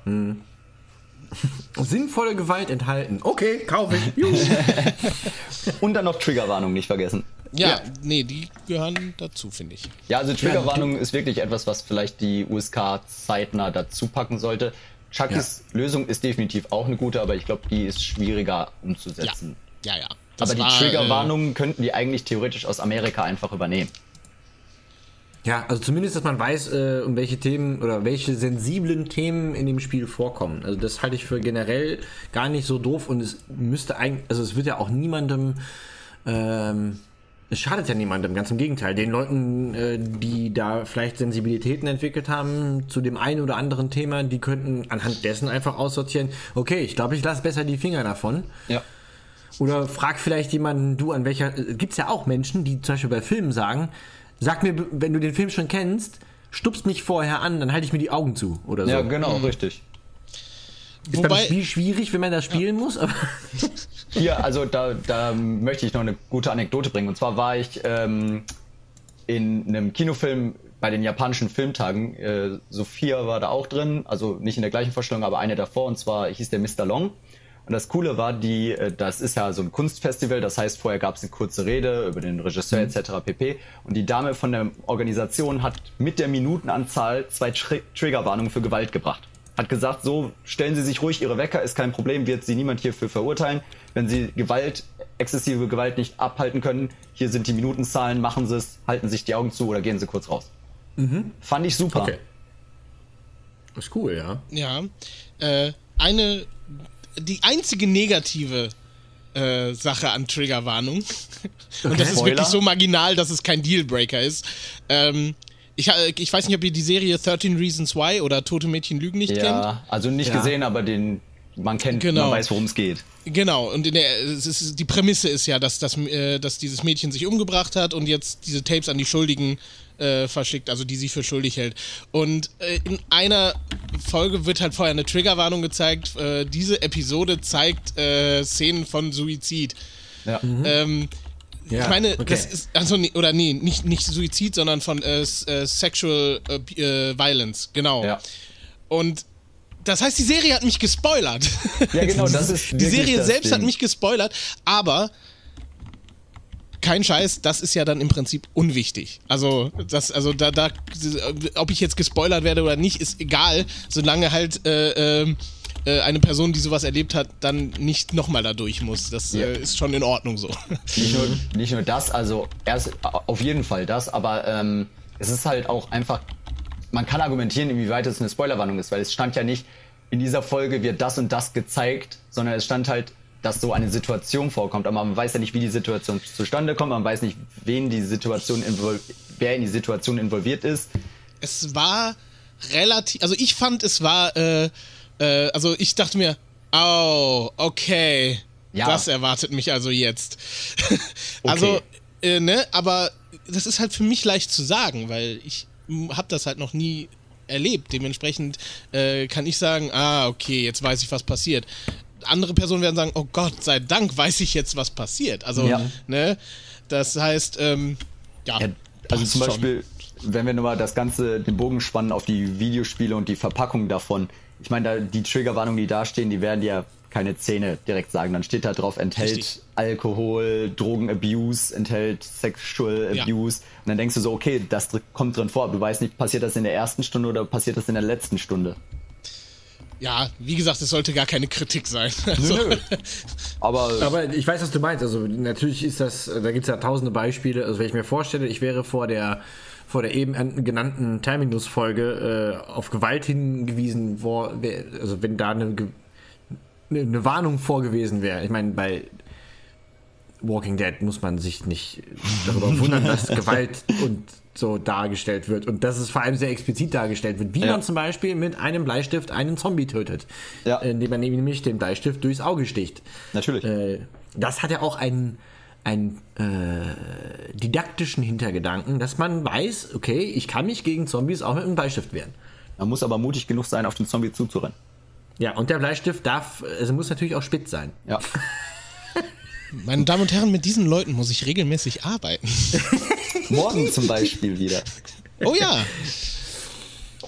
S1: Sinnvolle Gewalt enthalten. Okay, kaufe ich. Juhu.
S2: Und dann noch Triggerwarnung nicht vergessen.
S3: Ja,
S1: Ja.
S3: nee, die gehören dazu, finde ich.
S2: Ja, also Triggerwarnung ist wirklich etwas, was vielleicht die USK zeitnah dazu packen sollte. Chuckys Lösung ist definitiv auch eine gute, aber ich glaube, die ist schwieriger
S3: Ja,
S2: umzusetzen.
S3: ja, ja. Das
S2: Aber die
S3: war,
S2: Triggerwarnungen könnten die eigentlich theoretisch aus Amerika einfach übernehmen.
S1: Ja, also zumindest, dass man weiß, äh, um welche Themen oder welche sensiblen Themen in dem Spiel vorkommen. Also das halte ich für generell gar nicht so doof und es müsste eigentlich, also es wird ja auch niemandem, ähm, es schadet ja niemandem, ganz im Gegenteil. Den Leuten, äh, die da vielleicht Sensibilitäten entwickelt haben zu dem einen oder anderen Thema, die könnten anhand dessen einfach aussortieren, okay, ich glaube, ich lasse besser die Finger davon.
S2: Ja.
S1: Oder frag vielleicht jemanden, du, an welcher. Äh, gibt's ja auch Menschen, die zum Beispiel bei Filmen sagen, sag mir, wenn du den Film schon kennst, stupst mich vorher an, dann halte ich mir die Augen zu. Oder so.
S2: Ja, genau, richtig.
S1: Ist beim
S3: Wobei,
S1: Spiel schwierig, wenn man das spielen muss, aber.
S2: Hier, also da, da möchte ich noch eine gute Anekdote bringen. Und zwar war ich ähm, in einem Kinofilm bei den japanischen Filmtagen. Äh, Sophia war da auch drin, also nicht in der gleichen Vorstellung, aber eine davor. Und zwar hieß der Mr. Long. Und das Coole war, die, äh, das ist ja so ein Kunstfestival, das heißt, vorher gab es eine kurze Rede über den Regisseur etc. pp. Und die Dame von der Organisation hat mit der Minutenanzahl zwei Tr Triggerwarnungen für Gewalt gebracht. Hat gesagt, so stellen Sie sich ruhig Ihre Wecker, ist kein Problem, wird Sie niemand hierfür verurteilen. Wenn Sie Gewalt, exzessive Gewalt nicht abhalten können, hier sind die Minutenzahlen, machen Sie es, halten sich die Augen zu oder gehen Sie kurz raus. Fand ich super.
S1: Okay. Ist cool, ja.
S3: ja, äh, eine, die einzige negative äh, Sache an Triggerwarnung, und das ist
S2: Spoiler?
S3: wirklich so marginal, dass es kein Dealbreaker ist. Ähm, ich, ich weiß nicht, ob ihr die Serie 13 Reasons Why oder Tote Mädchen lügen nicht kennt.
S2: Ja, also nicht
S1: Ja.
S2: gesehen, aber den man kennt,
S3: Genau.
S2: man weiß, worum es geht.
S3: Genau, und in der, ist, die Prämisse ist ja, dass, dass, äh, dass dieses Mädchen sich umgebracht hat und jetzt diese Tapes an die Schuldigen äh, verschickt, also die sie für schuldig hält. Und äh, in einer Folge wird halt vorher eine Triggerwarnung gezeigt. Äh, diese Episode zeigt äh, Szenen von Suizid.
S2: Ja.
S3: Ähm,
S1: ja.
S3: ich meine,
S1: okay.
S3: das ist, also oder nee, nicht, nicht Suizid, sondern von äh, äh, Sexual Violence, genau.
S2: Ja.
S3: Und das heißt, die Serie hat mich gespoilert.
S2: Ja, genau, das ist
S3: Die Serie selbst hat
S2: Ding.
S3: mich gespoilert, aber kein Scheiß, das ist ja dann im Prinzip unwichtig. Also, das, also da, da, ob ich jetzt gespoilert werde oder nicht, ist egal, solange halt äh, ähm, äh, eine Person, die sowas erlebt hat, dann nicht nochmal da durch muss. Das
S2: Ja.
S3: äh, ist schon in Ordnung so.
S2: Nicht nur, nicht nur das, also erst auf jeden Fall das, aber ähm, es ist halt auch einfach, man kann argumentieren, inwieweit es eine Spoilerwarnung ist, weil es stand ja nicht, in dieser Folge wird das und das gezeigt, sondern es stand halt, dass so eine Situation vorkommt, aber man weiß ja nicht, wie die Situation zustande kommt, man weiß nicht, wen die Situation wer in die Situation involviert ist.
S3: es war relativ, also ich fand, es war, äh, äh, also ich dachte mir, oh, okay,
S2: Ja.
S3: das erwartet mich also jetzt. also, äh, ne, aber das ist halt für mich leicht zu sagen, weil ich habe das halt noch nie erlebt. Dementsprechend äh, kann ich sagen, ah, okay, jetzt weiß ich, was passiert. Andere Personen werden sagen, oh Gott, sei Dank weiß ich jetzt, was passiert. Also,
S2: Ja.
S3: ne, das heißt, ähm, ja,
S2: Ja, also zum
S3: schon.
S2: Beispiel, wenn wir nochmal das Ganze, den Bogen spannen auf die Videospiele und die Verpackung davon. Ich meine, da, die Triggerwarnungen, die da stehen, die werden ja keine Zähne direkt sagen. Dann steht da drauf, enthält
S3: Richtig.
S2: Alkohol, Drogenabuse, enthält Sexual
S3: Ja.
S2: Abuse. Und dann denkst du so, okay, das kommt drin vor. Aber du weißt nicht, passiert das in der ersten Stunde oder passiert das in der letzten Stunde.
S3: Ja, wie gesagt, es sollte gar keine Kritik sein. Also,
S2: Nö. Aber,
S1: Aber ich weiß, was du meinst. Also natürlich ist das, da gibt es ja tausende Beispiele. Also wenn ich mir vorstelle, ich wäre vor der vor der eben an- genannten Terminus-Folge äh, auf Gewalt hingewiesen, wo, wer- also wenn da eine, Ge- eine, eine Warnung vorgewesen wäre. Ich meine, bei Walking Dead muss man sich nicht darüber wundern, dass Gewalt und so dargestellt wird und dass es vor allem sehr explizit dargestellt wird, wie
S2: Ja.
S1: man zum Beispiel mit einem Bleistift einen Zombie tötet,
S2: Ja.
S1: indem man nämlich den Bleistift durchs Auge sticht.
S2: natürlich.
S1: Äh, das hat ja auch einen, einen äh, didaktischen Hintergedanken, dass man weiß, okay, ich kann mich gegen Zombies auch mit einem Bleistift wehren.
S2: Man muss aber mutig genug sein, auf den Zombie zuzurennen.
S1: Ja, und der Bleistift darf, also muss natürlich auch spitz sein.
S2: Ja.
S3: meine Damen und Herren, mit diesen Leuten muss ich regelmäßig arbeiten.
S2: Morgen zum Beispiel wieder.
S3: Oh ja.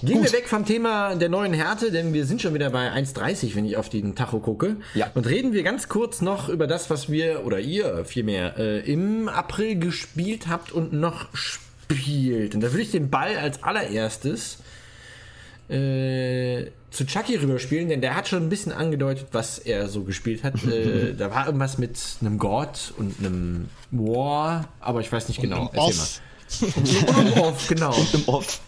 S1: Gehen wir weg vom Thema der neuen Härte, denn wir sind schon wieder bei 1,30, wenn ich auf den Tacho gucke.
S2: Ja.
S1: Und reden wir ganz kurz noch über das, was wir, oder ihr vielmehr, äh, im April gespielt habt und noch spielt. Und da würde ich den Ball als allererstes äh, zu Chucky rüberspielen, denn der hat schon ein bisschen angedeutet, was er so gespielt hat. äh, da war irgendwas mit einem God und einem War, aber ich weiß nicht genau.
S3: einem Off.
S1: mal. Und einem Off, genau.
S2: Im Off.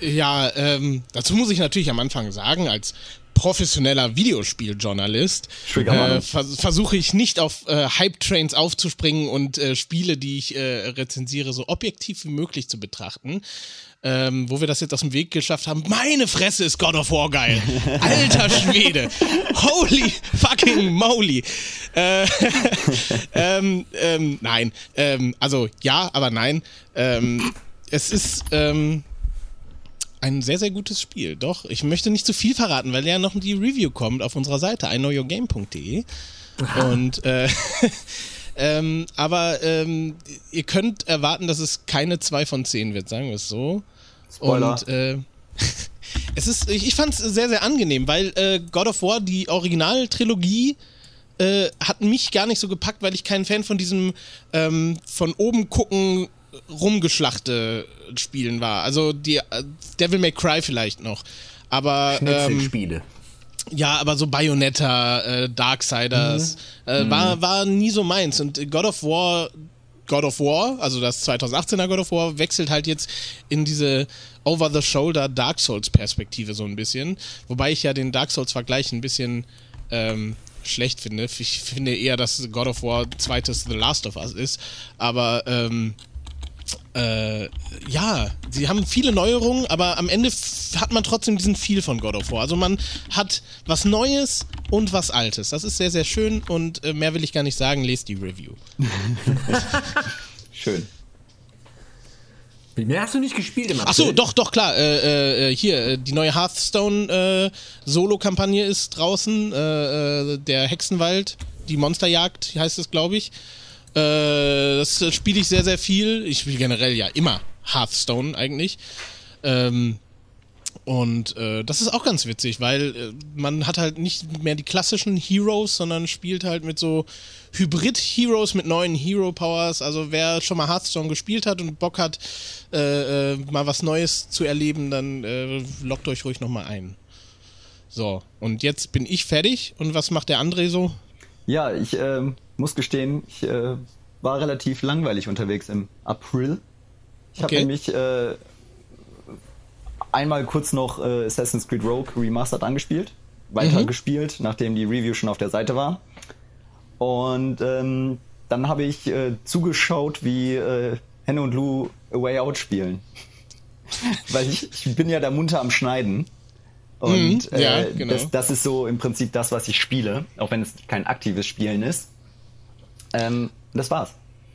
S3: Ja, ähm, dazu muss ich natürlich am Anfang sagen, als professioneller Videospieljournalist äh, vers versuche ich nicht auf äh, Hype-Trains aufzuspringen und äh, Spiele, die ich äh, rezensiere, so objektiv wie möglich zu betrachten. Ähm, wo wir das jetzt aus dem Weg geschafft haben. Meine Fresse ist God of War geil. Alter Schwede. Holy fucking moly. Äh, ähm, ähm, nein. Ähm, also ja, aber nein. Ähm, es ist ähm, ein sehr, sehr gutes Spiel. Doch, ich möchte nicht zu viel verraten, weil ja noch die Review kommt auf unserer Seite, iknowyourgame.de. Und äh, ähm, aber ähm, ihr könnt erwarten, dass es keine 2 von 10 wird, sagen wir es so.
S2: Spoiler.
S3: Und äh, es ist, ich, ich fand es sehr, sehr angenehm, weil äh, God of War, die Originaltrilogie, äh, hat mich gar nicht so gepackt, weil ich kein Fan von diesem ähm, von oben gucken rumgeschlachte Spielen war. Also die äh, Devil May Cry vielleicht noch. Aber ähm,
S1: Schnitzelspiele.
S3: Ja, aber so Bayonetta, äh, Darksiders, äh, war, war nie so meins. Und God of War, God of War, also das 2018er God of War, wechselt halt jetzt in diese Over-the-Shoulder Dark Souls-Perspektive so ein bisschen. Wobei ich ja den Dark Souls-Vergleich ein bisschen ähm, schlecht finde. Ich finde eher, dass God of War zweites The Last of Us ist. Aber ähm, äh, ja, sie haben viele Neuerungen, aber am Ende hat man trotzdem diesen Feel von God of War. Also man hat was Neues und was Altes. Das ist sehr, sehr schön und äh, mehr will ich gar nicht sagen. Lest die Review.
S2: Schön.
S1: Mehr hast du nicht gespielt im April?
S3: Ach so, doch, doch, klar. Äh, äh, hier, äh, die neue Hearthstone äh, Solo-Kampagne ist draußen. Äh, äh, der Hexenwald, die Monsterjagd heißt es, glaube ich. Äh, das spiele ich sehr, sehr viel. Ich spiele generell ja immer Hearthstone eigentlich. Ähm, und äh, das ist auch ganz witzig, weil äh, man hat halt nicht mehr die klassischen Heroes, sondern spielt halt mit so Hybrid-Heroes mit neuen Hero-Powers. Also wer schon mal Hearthstone gespielt hat und Bock hat, äh, äh, mal was Neues zu erleben, dann äh, lockt euch ruhig nochmal ein. So, und jetzt bin ich fertig. Und was macht der André so?
S2: Ja, ich ähm, muss gestehen, ich äh, war relativ langweilig unterwegs im April. Ich habe
S3: Okay.
S2: nämlich äh, einmal kurz noch äh, Assassin's Creed Rogue Remastered angespielt, weiter
S3: Mhm.
S2: gespielt, nachdem die Review schon auf der Seite war. Und ähm, dann habe ich äh, zugeschaut, wie äh, Henne und Lou A Way Out spielen. Weil ich, ich bin ja da munter am Schneiden. Und
S3: Mhm, ja,
S2: äh,
S3: genau.
S2: das, das ist so im Prinzip das, was ich spiele, auch wenn es kein aktives Spielen ist. Ähm, das war's.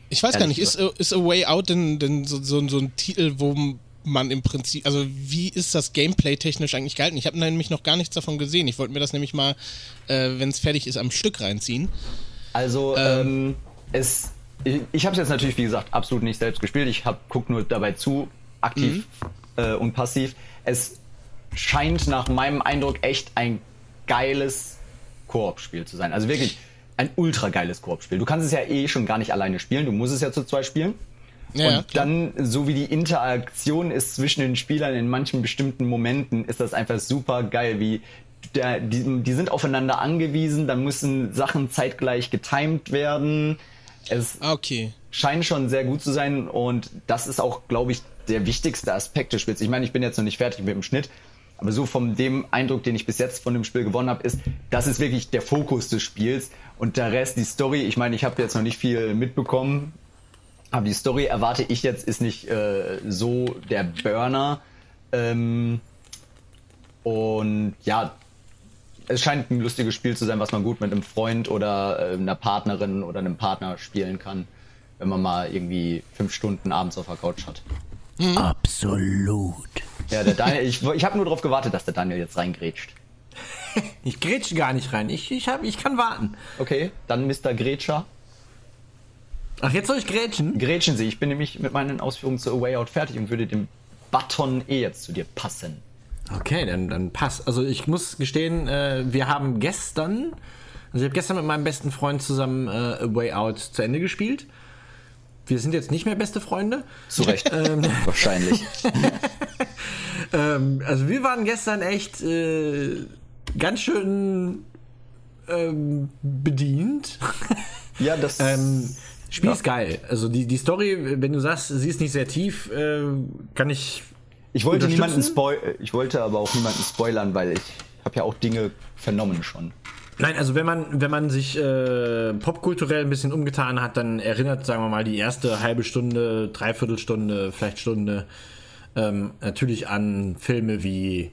S3: Ich weiß gar nicht, ist, A- ist A Way Out denn, denn so, so, so ein Titel, wo man im Prinzip, also wie ist das Gameplay technisch eigentlich gehalten? Ich habe nämlich noch gar nichts davon gesehen. Ich wollte mir das nämlich mal, äh, wenn es fertig ist, am Stück reinziehen.
S2: Also
S3: Ähm.
S2: ähm, es, ich, ich habe es jetzt natürlich, wie gesagt, absolut nicht selbst gespielt. Ich hab, guck nur dabei zu, aktiv
S3: Mhm.
S2: äh, und passiv. Es scheint nach meinem Eindruck echt ein geiles Koop-Spiel zu sein. Also wirklich ein ultra geiles Koop-Spiel. Du kannst es ja eh schon gar nicht alleine spielen. Du musst es ja zu zweit spielen.
S3: Ja,
S2: und
S3: klar.
S2: dann, so wie die Interaktion ist zwischen den Spielern in manchen bestimmten Momenten, ist das einfach super geil, wie der, die, die sind aufeinander angewiesen, dann müssen Sachen zeitgleich getimed werden. Es
S3: Ah, okay.
S2: scheint schon sehr gut zu sein und das ist auch, glaube ich, der wichtigste Aspekt des Spiels. Ich meine, ich bin jetzt noch nicht fertig mit dem Schnitt, aber so von dem Eindruck, den ich bis jetzt von dem Spiel gewonnen habe, ist, das ist wirklich der Fokus des Spiels und der Rest, die Story, ich meine, ich habe jetzt noch nicht viel mitbekommen, aber die Story erwarte ich jetzt ist nicht äh, so der Burner. Ähm, und ja, es scheint ein lustiges Spiel zu sein, was man gut mit einem Freund oder äh, einer Partnerin oder einem Partner spielen kann, wenn man mal irgendwie fünf Stunden abends auf der Couch hat.
S1: Absolut.
S2: Ja, der Daniel, ich, ich habe nur darauf gewartet, dass der Daniel jetzt reingrätscht.
S1: Ich grätsche gar nicht rein. Ich, ich, hab, ich kann warten.
S2: Okay, dann Mr. Grätscher.
S1: Ach, jetzt soll ich grätschen?
S2: Grätschen Sie, ich bin nämlich mit meinen Ausführungen zu A Way Out fertig und würde den Button eh jetzt zu dir passen.
S1: Okay, dann, dann passt. Also ich muss gestehen, äh, wir haben gestern, also ich habe gestern mit meinem besten Freund zusammen äh, A Way Out zu Ende gespielt. Wir sind jetzt nicht mehr beste Freunde.
S2: Zu Recht. Wahrscheinlich.
S1: Ähm, also wir waren gestern echt äh, ganz schön ähm, bedient.
S2: Ja, das.
S1: ähm, Spiel
S2: Ja.
S1: ist geil. Also die, die Story, wenn du sagst, sie ist nicht sehr tief, äh, kann ich.
S2: ich wollte niemanden spoil ich wollte aber auch niemanden spoilern, weil ich habe ja auch Dinge vernommen schon.
S1: Nein, also wenn man, wenn man sich äh, popkulturell ein bisschen umgetan hat, dann erinnert, sagen wir mal, die erste halbe Stunde, Dreiviertelstunde, vielleicht Stunde ähm, natürlich an Filme wie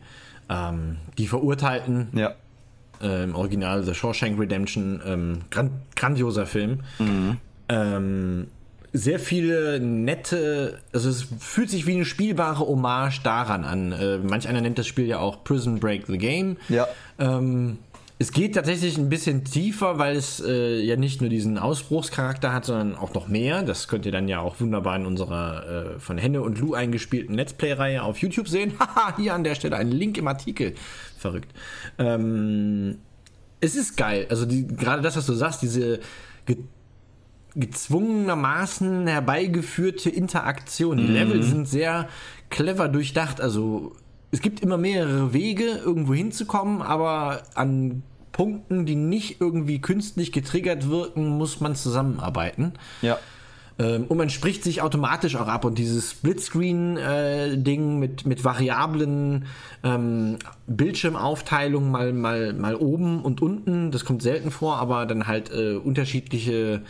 S1: ähm, Die Verurteilten,
S2: Ja.
S1: äh, im Original The Shawshank Redemption, ähm, gran grandioser Film. Ähm, sehr viele nette, also es fühlt sich wie eine spielbare Hommage daran an. Äh, manch einer nennt das Spiel ja auch Prison Break the Game.
S2: Ja.
S1: Es geht tatsächlich ein bisschen tiefer, weil es äh, ja nicht nur diesen Ausbruchscharakter hat, sondern auch noch mehr. Das könnt ihr dann ja auch wunderbar in unserer äh, von Henne und Lou eingespielten Let's Play-Reihe auf YouTube sehen. Haha, hier an der Stelle ein Link im Artikel. Verrückt. Ähm, es ist geil. Also die, gerade das, was du sagst, diese ge gezwungenermaßen herbeigeführte Interaktion. Die Level sind sehr clever durchdacht. Also es gibt immer mehrere Wege, irgendwo hinzukommen, aber an Punkten, die nicht irgendwie künstlich getriggert wirken, muss man zusammenarbeiten.
S2: Ja.
S1: Ähm, und man spricht sich automatisch auch ab. Und dieses Splitscreen-Ding mit, mit variablen ähm, Bildschirmaufteilungen, mal, mal, mal oben und unten, das kommt selten vor, aber dann halt äh, unterschiedliche,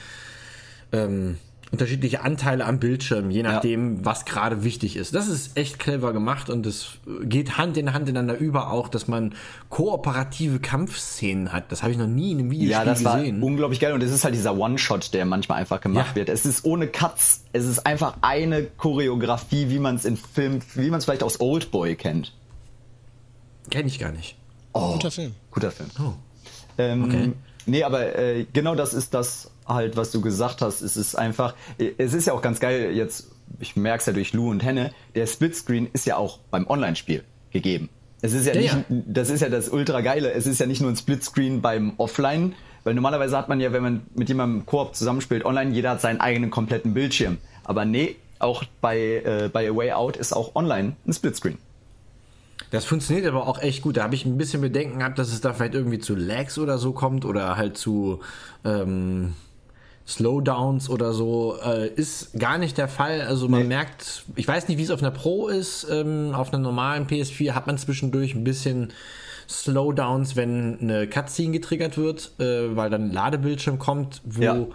S1: ähm, unterschiedliche Anteile am Bildschirm, je nachdem, was gerade wichtig ist. Das ist echt clever gemacht und es geht Hand in Hand ineinander über auch, dass man kooperative Kampfszenen hat. Das habe ich noch nie in einem Videospiel
S2: Ja, das war
S1: gesehen.
S2: unglaublich geil und es ist halt dieser One-Shot, der manchmal einfach gemacht
S1: Ja.
S2: wird. Es ist ohne Cuts, es ist einfach eine Choreografie, wie man es in Film, wie man es vielleicht aus Oldboy kennt.
S1: Kenne ich gar nicht.
S2: Oh,
S3: Guter Film.
S2: Guter Film.
S1: Oh.
S2: Ähm,
S1: Okay.
S2: Nee, aber äh, genau das ist das halt, was du gesagt hast. Es ist einfach, es ist ja auch ganz geil jetzt, ich merke es ja durch Lou und Henne, der Splitscreen ist ja auch beim Online-Spiel gegeben. Es ist ja,
S1: Ja,
S2: nicht,
S1: ja.
S2: das ist ja das ultra geile. Es ist ja nicht nur ein Splitscreen beim Offline, weil normalerweise hat man ja, wenn man mit jemandem Koop zusammenspielt, online, jeder hat seinen eigenen kompletten Bildschirm. Aber nee, auch bei, äh, bei A Way Out ist auch online ein Splitscreen.
S1: Das funktioniert aber auch echt gut. Da habe ich ein bisschen Bedenken gehabt, dass es da vielleicht irgendwie zu Lags oder so kommt oder halt zu ähm, Slowdowns oder so. Äh, ist gar nicht der Fall. Also man
S2: Nee.
S1: merkt, ich weiß nicht, wie es auf einer Pro ist. Ähm, auf einer normalen PS4 hat man zwischendurch ein bisschen Slowdowns, wenn eine Cutscene getriggert wird, äh, weil dann ein Ladebildschirm kommt, wo
S2: Ja.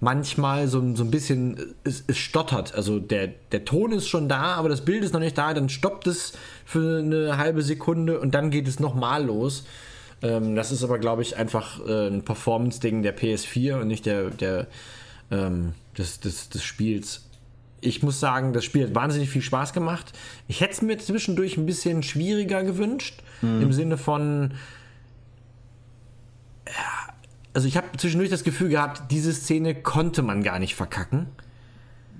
S1: manchmal so, so ein bisschen äh, es, es stottert. Also der, der Ton ist schon da, aber das Bild ist noch nicht da. Dann stoppt es für eine halbe Sekunde und dann geht es nochmal los. Ähm, das ist aber, glaube ich, einfach äh, ein Performance-Ding der PS4 und nicht der, der ähm, des, des, des Spiels. Ich muss sagen, das Spiel hat wahnsinnig viel Spaß gemacht. Ich hätte es mir zwischendurch ein bisschen schwieriger gewünscht, im Sinne von, also ich habe zwischendurch das Gefühl gehabt, diese Szene konnte man gar nicht verkacken.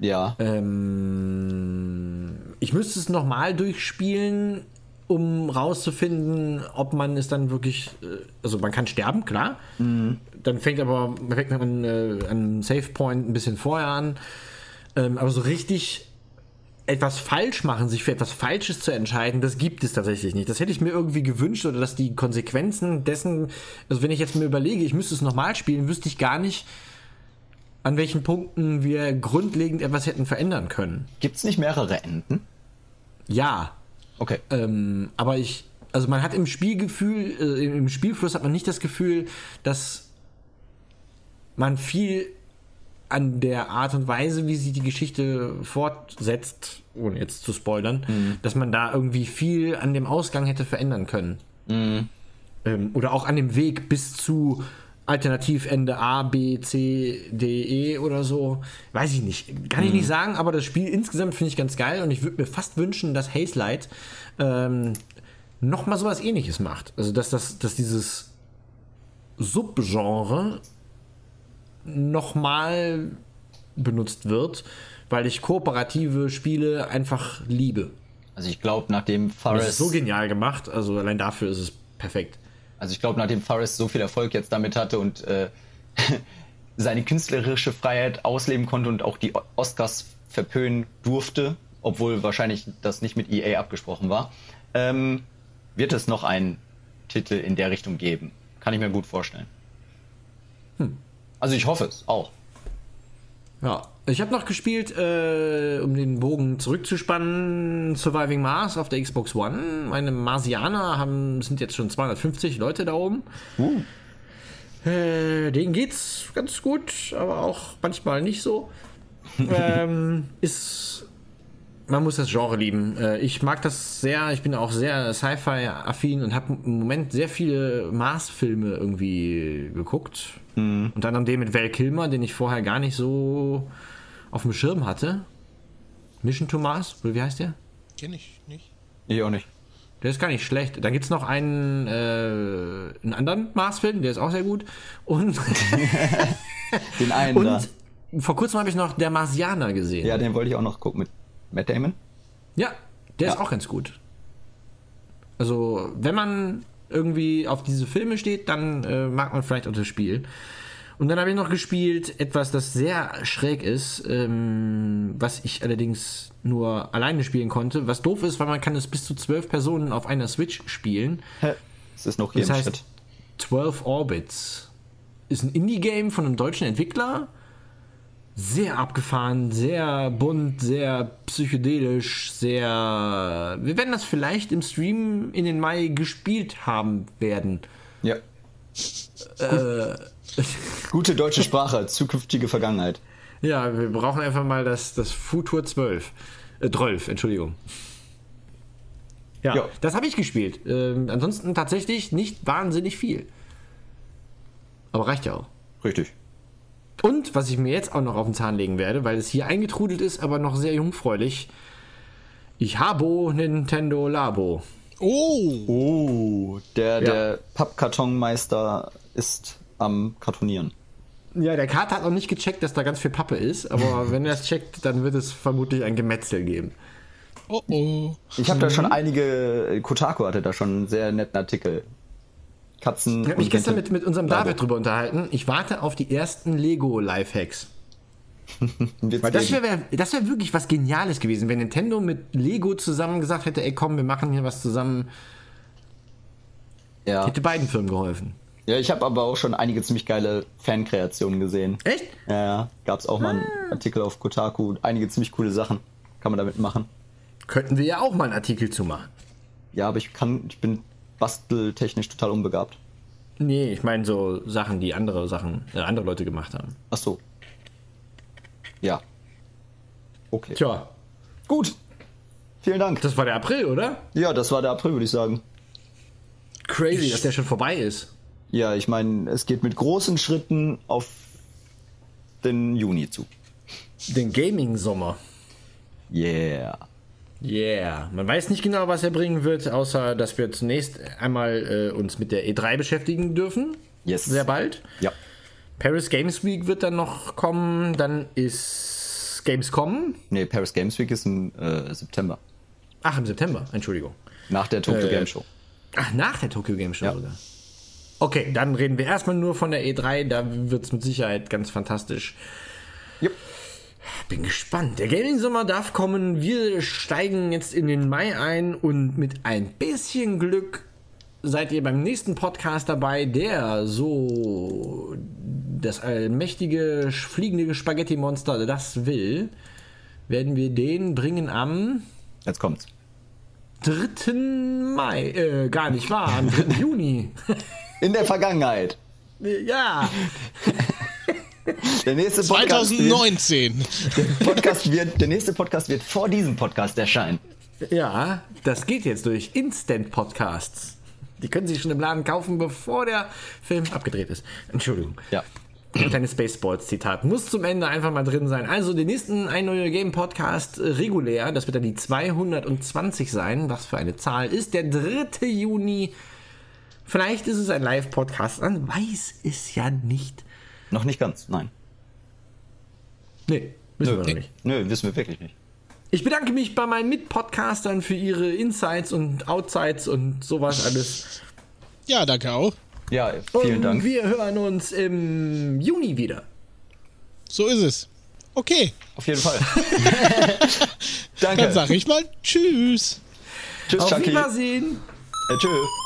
S2: Ja.
S1: Ähm, ich müsste es nochmal durchspielen, um rauszufinden, ob man es dann wirklich, äh, also man kann sterben, klar. Dann fängt aber fängt man äh, an Save Point ein bisschen vorher an. Ähm, aber so richtig etwas falsch machen, sich für etwas Falsches zu entscheiden, das gibt es tatsächlich nicht. Das hätte ich mir irgendwie gewünscht oder dass die Konsequenzen dessen, also wenn ich jetzt mir überlege, ich müsste es nochmal spielen, wüsste ich gar nicht, an welchen Punkten wir grundlegend etwas hätten verändern können.
S2: Gibt's nicht mehrere Enden?
S1: Ja,
S2: Okay.
S1: ähm, aber ich, also man hat im Spielgefühl, äh, im Spielfluss hat man nicht das Gefühl, dass man viel an der Art und Weise, wie sie die Geschichte fortsetzt, ohne jetzt zu spoilern, dass man da irgendwie viel an dem Ausgang hätte verändern können. Ähm, oder auch an dem Weg bis zu Alternativende A, B, C, D, E oder so. Weiß ich nicht. Kann ich nicht sagen, aber das Spiel insgesamt finde ich ganz geil und ich würde mir fast wünschen, dass Haze Light ähm, nochmal sowas ähnliches macht. Also, dass, das, dass dieses Subgenre nochmal benutzt wird, weil ich kooperative Spiele einfach liebe.
S2: Also ich glaube, nachdem
S1: Das
S2: Forrest,
S1: ist so genial gemacht, also allein dafür ist es perfekt.
S2: Also ich glaube, nachdem Forrest so viel Erfolg jetzt damit hatte und äh, seine künstlerische Freiheit ausleben konnte und auch die Oscars verpönen durfte, obwohl wahrscheinlich das nicht mit EA abgesprochen war, ähm, wird es noch einen Titel in der Richtung geben. Kann ich mir gut vorstellen. Also ich hoffe es auch.
S1: Ja, ich habe noch gespielt, äh, um den Bogen zurückzuspannen, Surviving Mars auf der Xbox One. Meine Marsianer haben, sind jetzt schon 250 Leute da oben.
S2: Uh.
S1: Äh, denen geht's ganz gut, aber auch manchmal nicht so. ähm, ist, man muss das Genre lieben. Äh, ich mag das sehr. Ich bin auch sehr Sci-Fi-affin und habe im Moment sehr viele Mars-Filme irgendwie geguckt. Unter anderem den mit Val Kilmer, den ich vorher gar nicht so auf dem Schirm hatte. Mission to Mars, oder wie heißt der?
S3: Kenn ich nicht.
S2: Ich auch nicht.
S1: Der ist gar nicht schlecht. Dann gibt es noch einen, äh, einen anderen Mars-Film, der ist auch sehr gut. Und,
S2: Den einen da.
S1: und vor kurzem habe ich noch Der Marsianer gesehen.
S2: Ja, den wollte ich auch noch gucken mit Matt Damon.
S1: Ja, der ist
S2: Ja.
S1: auch ganz gut. Also, wenn man irgendwie auf diese Filme steht, dann äh, mag man vielleicht auch das Spiel. Und dann habe ich noch gespielt etwas, das sehr schräg ist, ähm, was ich allerdings nur alleine spielen konnte. Was doof ist, weil man kann es bis zu zwölf Personen auf einer Switch spielen.
S2: Hä? Es ist noch hier
S1: Das
S2: im
S1: heißt,
S2: Chat.
S1: 12 Orbits. Ist ein Indie-Game von einem deutschen Entwickler. Sehr abgefahren, sehr bunt, sehr psychedelisch, sehr. Wir werden das vielleicht im Stream in den Mai gespielt haben werden.
S2: Ja. Gute deutsche Sprache, zukünftige Vergangenheit.
S1: Ja, wir brauchen einfach mal das, das Futur 12. Äh, 12, Entschuldigung. Ja,
S2: Ja.
S1: das habe ich gespielt. Ähm, ansonsten tatsächlich nicht wahnsinnig viel. Aber reicht ja auch.
S2: Richtig.
S1: Und was ich mir jetzt auch noch auf den Zahn legen werde, weil es hier eingetrudelt ist, aber noch sehr jungfräulich. Ich habe Nintendo Labo.
S3: Oh!
S2: Oh, der, der Pappkartonmeister ist am Kartonieren.
S1: Ja, der Kater hat noch nicht gecheckt, dass da ganz viel Pappe ist, aber wenn er es checkt, dann wird es vermutlich ein Gemetzel geben.
S3: Oh oh.
S2: Ich habe da schon einige, Kotaku hatte da schon einen sehr netten Artikel. Katzen.
S1: Ich habe mich gestern mit, mit unserem. David drüber unterhalten. Ich warte auf die ersten Lego-Lifehacks. Weil das wäre das wär wirklich was Geniales gewesen, wenn Nintendo mit Lego zusammen gesagt hätte, ey komm, wir machen hier was zusammen.
S2: ja.
S1: Hätte beiden Firmen geholfen.
S2: Ja, ich habe aber auch schon einige ziemlich geile Fankreationen gesehen.
S1: Echt?
S2: Ja, ja. Gab's auch mal einen Artikel auf Kotaku. Einige ziemlich coole Sachen kann man damit machen.
S1: Könnten wir ja auch mal einen Artikel zu machen.
S2: Ja, aber ich kann, ich bin basteltechnisch total unbegabt.
S1: Nee, ich meine so Sachen, die andere Sachen, äh, andere Leute gemacht haben.
S2: Ach so. Ja. Okay.
S1: Tja,
S2: Gut. Vielen Dank.
S1: das war der April, oder?
S2: Ja, das war der April, würde ich sagen.
S1: Crazy, dass der schon vorbei ist.
S2: Ja, ich meine, es geht mit großen Schritten auf den Juni zu.
S1: Den Gaming-Sommer.
S2: Yeah.
S1: Yeah. Man weiß nicht genau, was er bringen wird, außer dass wir zunächst einmal äh, uns mit der E3 beschäftigen dürfen.
S2: Yes.
S1: Sehr bald.
S2: Ja.
S1: Paris Games Week wird dann noch kommen. Dann ist Gamescom.
S2: Nee, Paris Games Week ist im äh, September.
S1: Ach, im September. Entschuldigung.
S2: Nach der Tokyo
S1: Äh,
S2: Game Show.
S1: Ach, nach der Tokyo Game Show
S2: Ja.
S1: sogar. Okay, dann reden wir erstmal nur von der E3. Da wird es mit Sicherheit ganz fantastisch.
S2: Yep.
S1: Bin gespannt. Der Gaming-Sommer darf kommen. Wir steigen jetzt in den Mai ein und mit ein bisschen Glück seid ihr beim nächsten Podcast dabei, der so das allmächtige fliegende Spaghetti-Monster das will. Werden wir den bringen am
S2: Jetzt kommt's.
S1: 3. Mai. Äh, gar nicht wahr, am 3. Juni.
S2: In der Vergangenheit.
S1: ja.
S2: Der nächste Podcast wird,
S3: 2019.
S2: Podcast wird, der nächste Podcast wird vor diesem Podcast erscheinen.
S1: Ja, das geht jetzt durch Instant Podcasts. Die können Sie schon im Laden kaufen, bevor der Film abgedreht ist. Entschuldigung.
S2: Ja.
S1: Ein kleines Spaceballs-Zitat. Muss zum Ende einfach mal drin sein. Also, den nächsten Ein Neue Game Podcast äh, regulär, das wird dann die 220 sein. Was für eine Zahl ist der 3. Juni. Vielleicht ist es ein Live-Podcast. Man weiß es ja nicht.
S2: Noch nicht ganz, nein.
S1: Nee, wissen wir noch nicht.
S2: Nö, wissen wir wirklich nicht.
S1: Ich bedanke mich bei meinen Mitpodcastern für ihre Insights und Outsides und sowas alles.
S3: Ja, danke auch.
S2: Ja, vielen
S1: und
S2: Dank.
S1: Wir hören uns im Juni wieder.
S3: So ist es. Okay,
S2: Auf jeden Fall.
S3: dann
S2: Danke.
S3: sage ich mal Tschüss.
S2: Tschüss,
S1: Auf
S2: Chucky.
S1: Wiedersehen.
S2: Äh, tschüss.